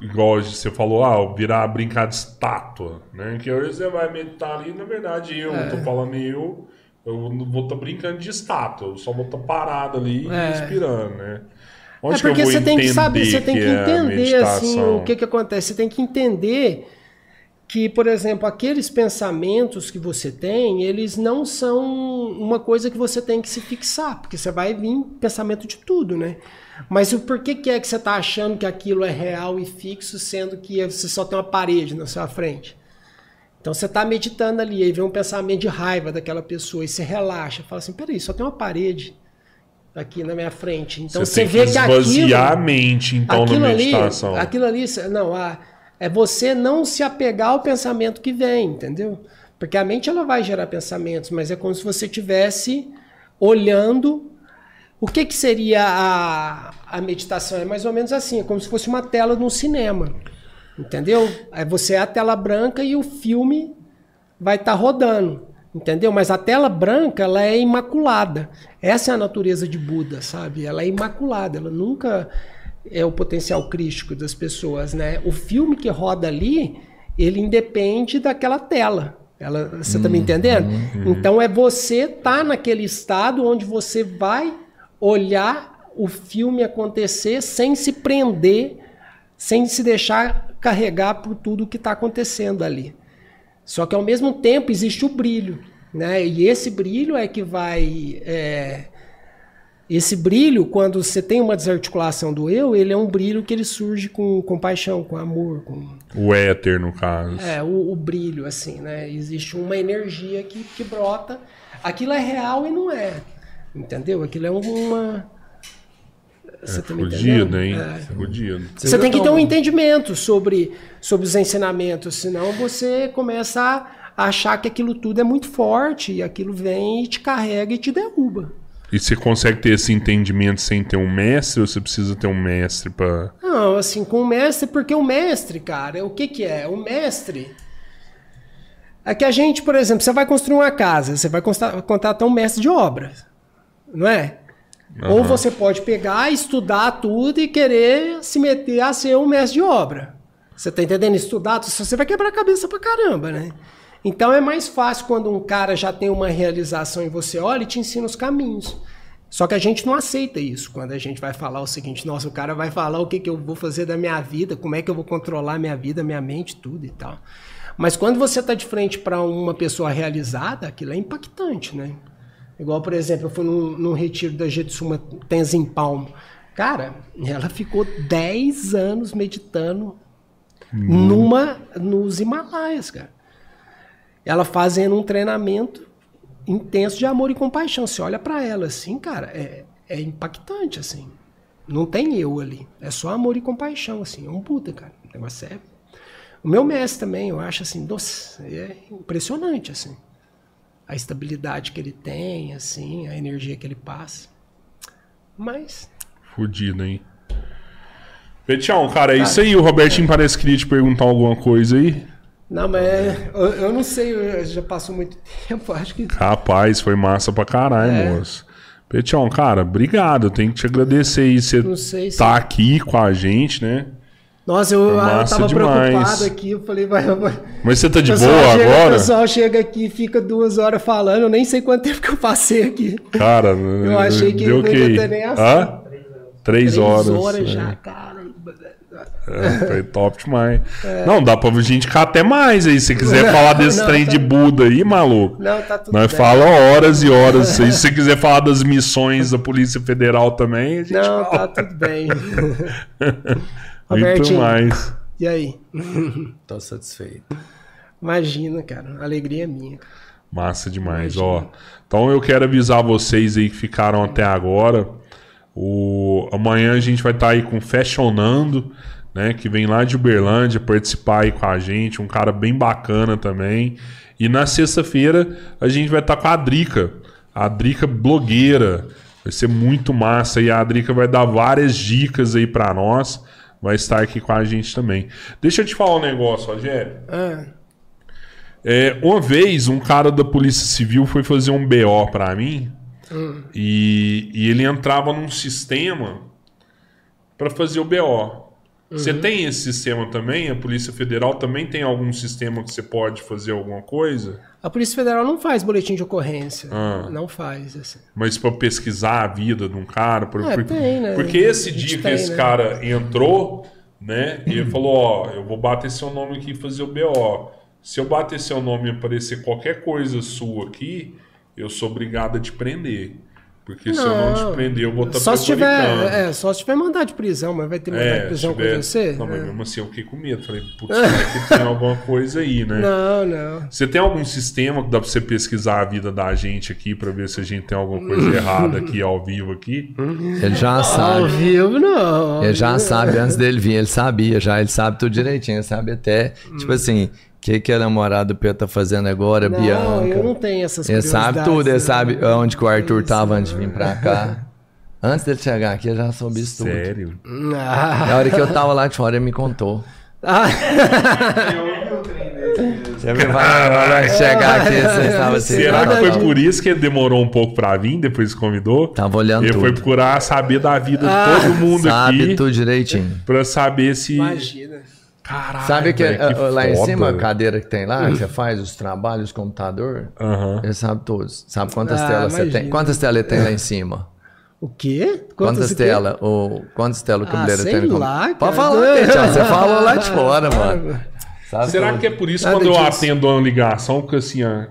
Igual você falou, ah, virar brincar de estátua, né? Que hoje você vai meditar ali, na verdade, eu É. tô falando eu... Eu não vou estar brincando de estátua, eu só vou estar parado ali É. respirando, né? É Onde porque eu vou você tem que saber, você tem que é a entender assim, meditação? o que, que acontece. Você tem que entender que, por exemplo, aqueles pensamentos que você tem, eles não são uma coisa que você tem que se fixar, porque você vai vir pensamento de tudo, né? Mas o porquê que é que você está achando que aquilo é real e fixo, sendo que você só tem uma parede na sua frente? Então você está meditando ali, aí vem um pensamento de raiva daquela pessoa, e você relaxa, fala assim, peraí, só tem uma parede aqui na minha frente. Então você você, tem vê que que esvaziar aquilo, a mente, então, na aquilo ali, meditação. aquilo ali, não, a, É você não se apegar ao pensamento que vem, entendeu? Porque a mente ela vai gerar pensamentos, mas é como se você tivesse olhando o que, que seria a, a meditação? É mais ou menos assim, é como se fosse uma tela de um cinema. Entendeu? É você é a tela branca e o filme vai estar tá rodando. Entendeu? Mas a tela branca ela é imaculada. Essa é a natureza de Buda, sabe? Ela é imaculada, ela nunca é o potencial crítico das pessoas, né? O filme que roda ali, ele independe daquela tela. Ela, você tá me entendendo? Uhum. Então é você estar tá naquele estado onde você vai olhar o filme acontecer sem se prender, sem se deixar carregar por tudo que está acontecendo ali. Só que ao mesmo tempo existe o brilho, né? E esse brilho é que vai é, esse brilho, quando você tem uma desarticulação do eu, ele é um brilho que ele surge com compaixão, com amor, com o éter no caso. É, o, o brilho assim, né? Existe uma energia que, que brota. Aquilo é real e não é. Entendeu? Aquilo é uma. Você é tá fudido, hein? É. Fudido. Você, você tem que ter um entendimento sobre, sobre os ensinamentos, senão você começa a achar que aquilo tudo é muito forte e aquilo vem e te carrega e te derruba. E você consegue ter esse entendimento sem ter um mestre ou você precisa ter um mestre para Não, assim, com o mestre, porque o mestre, cara, o que que é? O mestre é que a gente, por exemplo, você vai construir uma casa, você vai contratar um mestre de obras não é? Uhum. Ou você pode pegar, estudar tudo e querer se meter a ser um mestre de obra. Você tá entendendo? Estudar, você vai quebrar a cabeça pra caramba, né? Então é mais fácil quando um cara já tem uma realização e você olha e te ensina os caminhos. Só que a gente não aceita isso quando a gente vai falar o seguinte: nossa, o cara vai falar o que, que eu vou fazer da minha vida, como é que eu vou controlar minha vida, minha mente, tudo e tal. Mas quando você está de frente para uma pessoa realizada, aquilo é impactante, né? Igual, por exemplo, eu fui num, num retiro da Jetsuma Tenzin Palmo. Cara, ela ficou 10 anos meditando hum. numa nos Himalaias, cara. Ela fazendo um treinamento intenso de amor e compaixão. Você olha para ela assim, cara, é, é impactante, assim. Não tem eu ali. É só amor e compaixão, assim. É um Buda, cara. O negócio é... O meu mestre também, eu acho assim, doce, é impressionante, assim a estabilidade que ele tem, assim, a energia que ele passa. Mas. Fudido, hein? Petião, cara, é isso aí. O Robertinho parece que queria te perguntar alguma coisa aí. Não, mas eu, eu não sei, já passou muito *laughs* tempo, acho que. Rapaz, foi massa pra caralho, é. moço. Petião, cara, obrigado. Eu tenho que te agradecer aí. Você tá aqui com a gente, né? Nossa, eu, eu tava demais. preocupado aqui, eu falei, vai, vai. *laughs* Mas você tá de boa chega, agora? O pessoal chega aqui e fica duas horas falando, eu nem sei quanto tempo que eu passei aqui. Cara, eu *laughs* achei que deu não ia ter nem. Hã? Três, Três horas. Três horas já, é. cara. É, foi *laughs* top demais. É. Não, dá pra gente ficar até mais aí. Se quiser falar desse não, trem tá... de Buda aí, maluco. Não, tá tudo Nós bem. fala horas e horas. Se você quiser falar das missões da Polícia Federal também, a gente Não, fala. tá tudo bem. Muito mais. E aí? Tô satisfeito. Imagina, cara. A alegria é minha. Massa demais, ó. Então eu quero avisar vocês aí que ficaram até agora. O... Amanhã a gente vai estar tá aí com Fashionando, né? Que vem lá de Uberlândia participar aí com a gente. Um cara bem bacana também. E na sexta-feira a gente vai estar tá com a Drica. A Drica blogueira. Vai ser muito massa e a Drica vai dar várias dicas aí para nós vai estar aqui com a gente também. Deixa eu te falar um negócio, Rogério. Ah. É, uma vez, um cara da Polícia Civil foi fazer um BO para mim hum. e, e, ele entrava num sistema para fazer o BO. Você uhum. tem esse sistema também? A Polícia Federal também tem algum sistema que você pode fazer alguma coisa? A Polícia Federal não faz boletim de ocorrência. Ah. Não faz. Assim. Mas para pesquisar a vida de um cara. Por, é, por, tem, né? Porque esse dia que esse né? cara entrou, né? E ele falou: Ó, eu vou bater seu nome aqui e fazer o BO. Se eu bater seu nome e aparecer qualquer coisa sua aqui, eu sou obrigado a te prender. Porque se eu não te prender, eu vou estar Só se tiver, é, só se tiver mandado de prisão, mas vai ter mandado de É, prisão se tiver- com você? Não, mas É. mesmo assim eu fiquei com medo. Falei, putz, será que tem *laughs* alguma coisa aí, né? Não, não. Você tem algum sistema que dá pra você pesquisar a vida da gente aqui pra ver se a gente tem alguma coisa errada aqui ao vivo aqui? *laughs* Ele já Ao sabe. vivo, não. Ele já sabe antes dele vir, ele sabia já, ele sabe tudo direitinho, ele sabe até, tipo assim, o que, que a namorada do Pedro tá fazendo agora, Não, Bianca. eu não tenho essas Ele sabe tudo, ele né? sabe onde que o Arthur tava antes de vir pra cá. *laughs* Antes dele chegar aqui, eu já soube isso tudo. Sério? Ah, Na hora que eu tava lá de fora, ele me contou. ah, *laughs* Você me vai, vai chegar aqui, você estava assim. Será que foi disso. por isso que ele demorou um pouco pra vir, depois convidou? Tava olhando Ele foi tudo. procurar saber da vida de todo mundo Sabe aqui tudo direitinho. pra saber se. imagina. Caralho, Sabe que, velho, uh, lá em foda. cima, a cadeira que tem lá, que você faz os trabalhos, computador, Aham. ele sabe todos. Sabe quantas Ah, telas você tem? imagina. Quantas telas ele tem lá em cima? O quê? Quantas telas? O, quantas telas o Ah, cabeleiro sei tem lá, cara. Pode falar, Petião, você *laughs* falou lá de fora, mano. Sabe Será tudo. que é por isso Nada quando eu disso. atendo uma ligação, que assim, ó.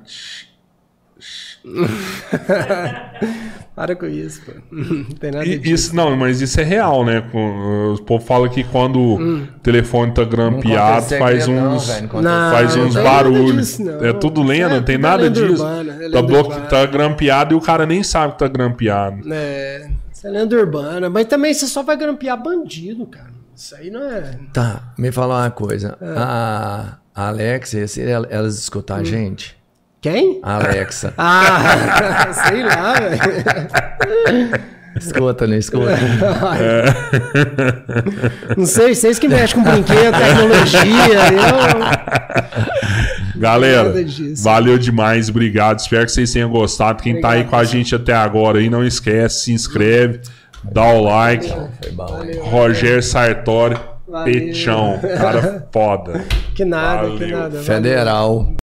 *laughs* Para com isso, pô. *laughs* Não tem nada E- disso. Isso, não, mas isso é real, né? O povo fala que quando o telefone tá grampeado, faz uns. não faz não uns barulhos. É tudo lenda, É não tem tudo nada lenda disso. urbana, é tá, tá grampeado e o cara nem sabe que tá grampeado. É, isso é lenda urbana. Mas também você só vai grampear bandido, cara. Isso aí não é. Tá, me fala uma coisa. É. A, a ela- elas escutam a Hum. gente? Quem? Alexa. *laughs* Ah, *laughs* sei lá, velho. Escuta, não escuta? Não sei, vocês que mexem com brinquedo, tecnologia. Eu... *laughs* Galera, valeu demais, obrigado. Espero que vocês tenham gostado. Quem tá aí Obrigado, com a gente até agora aí, não esquece, se inscreve, dá o like. Foi bom, hein? Roger Sartori, Valeu. Pechão, cara foda. Que nada, que Valeu. nada. Federal.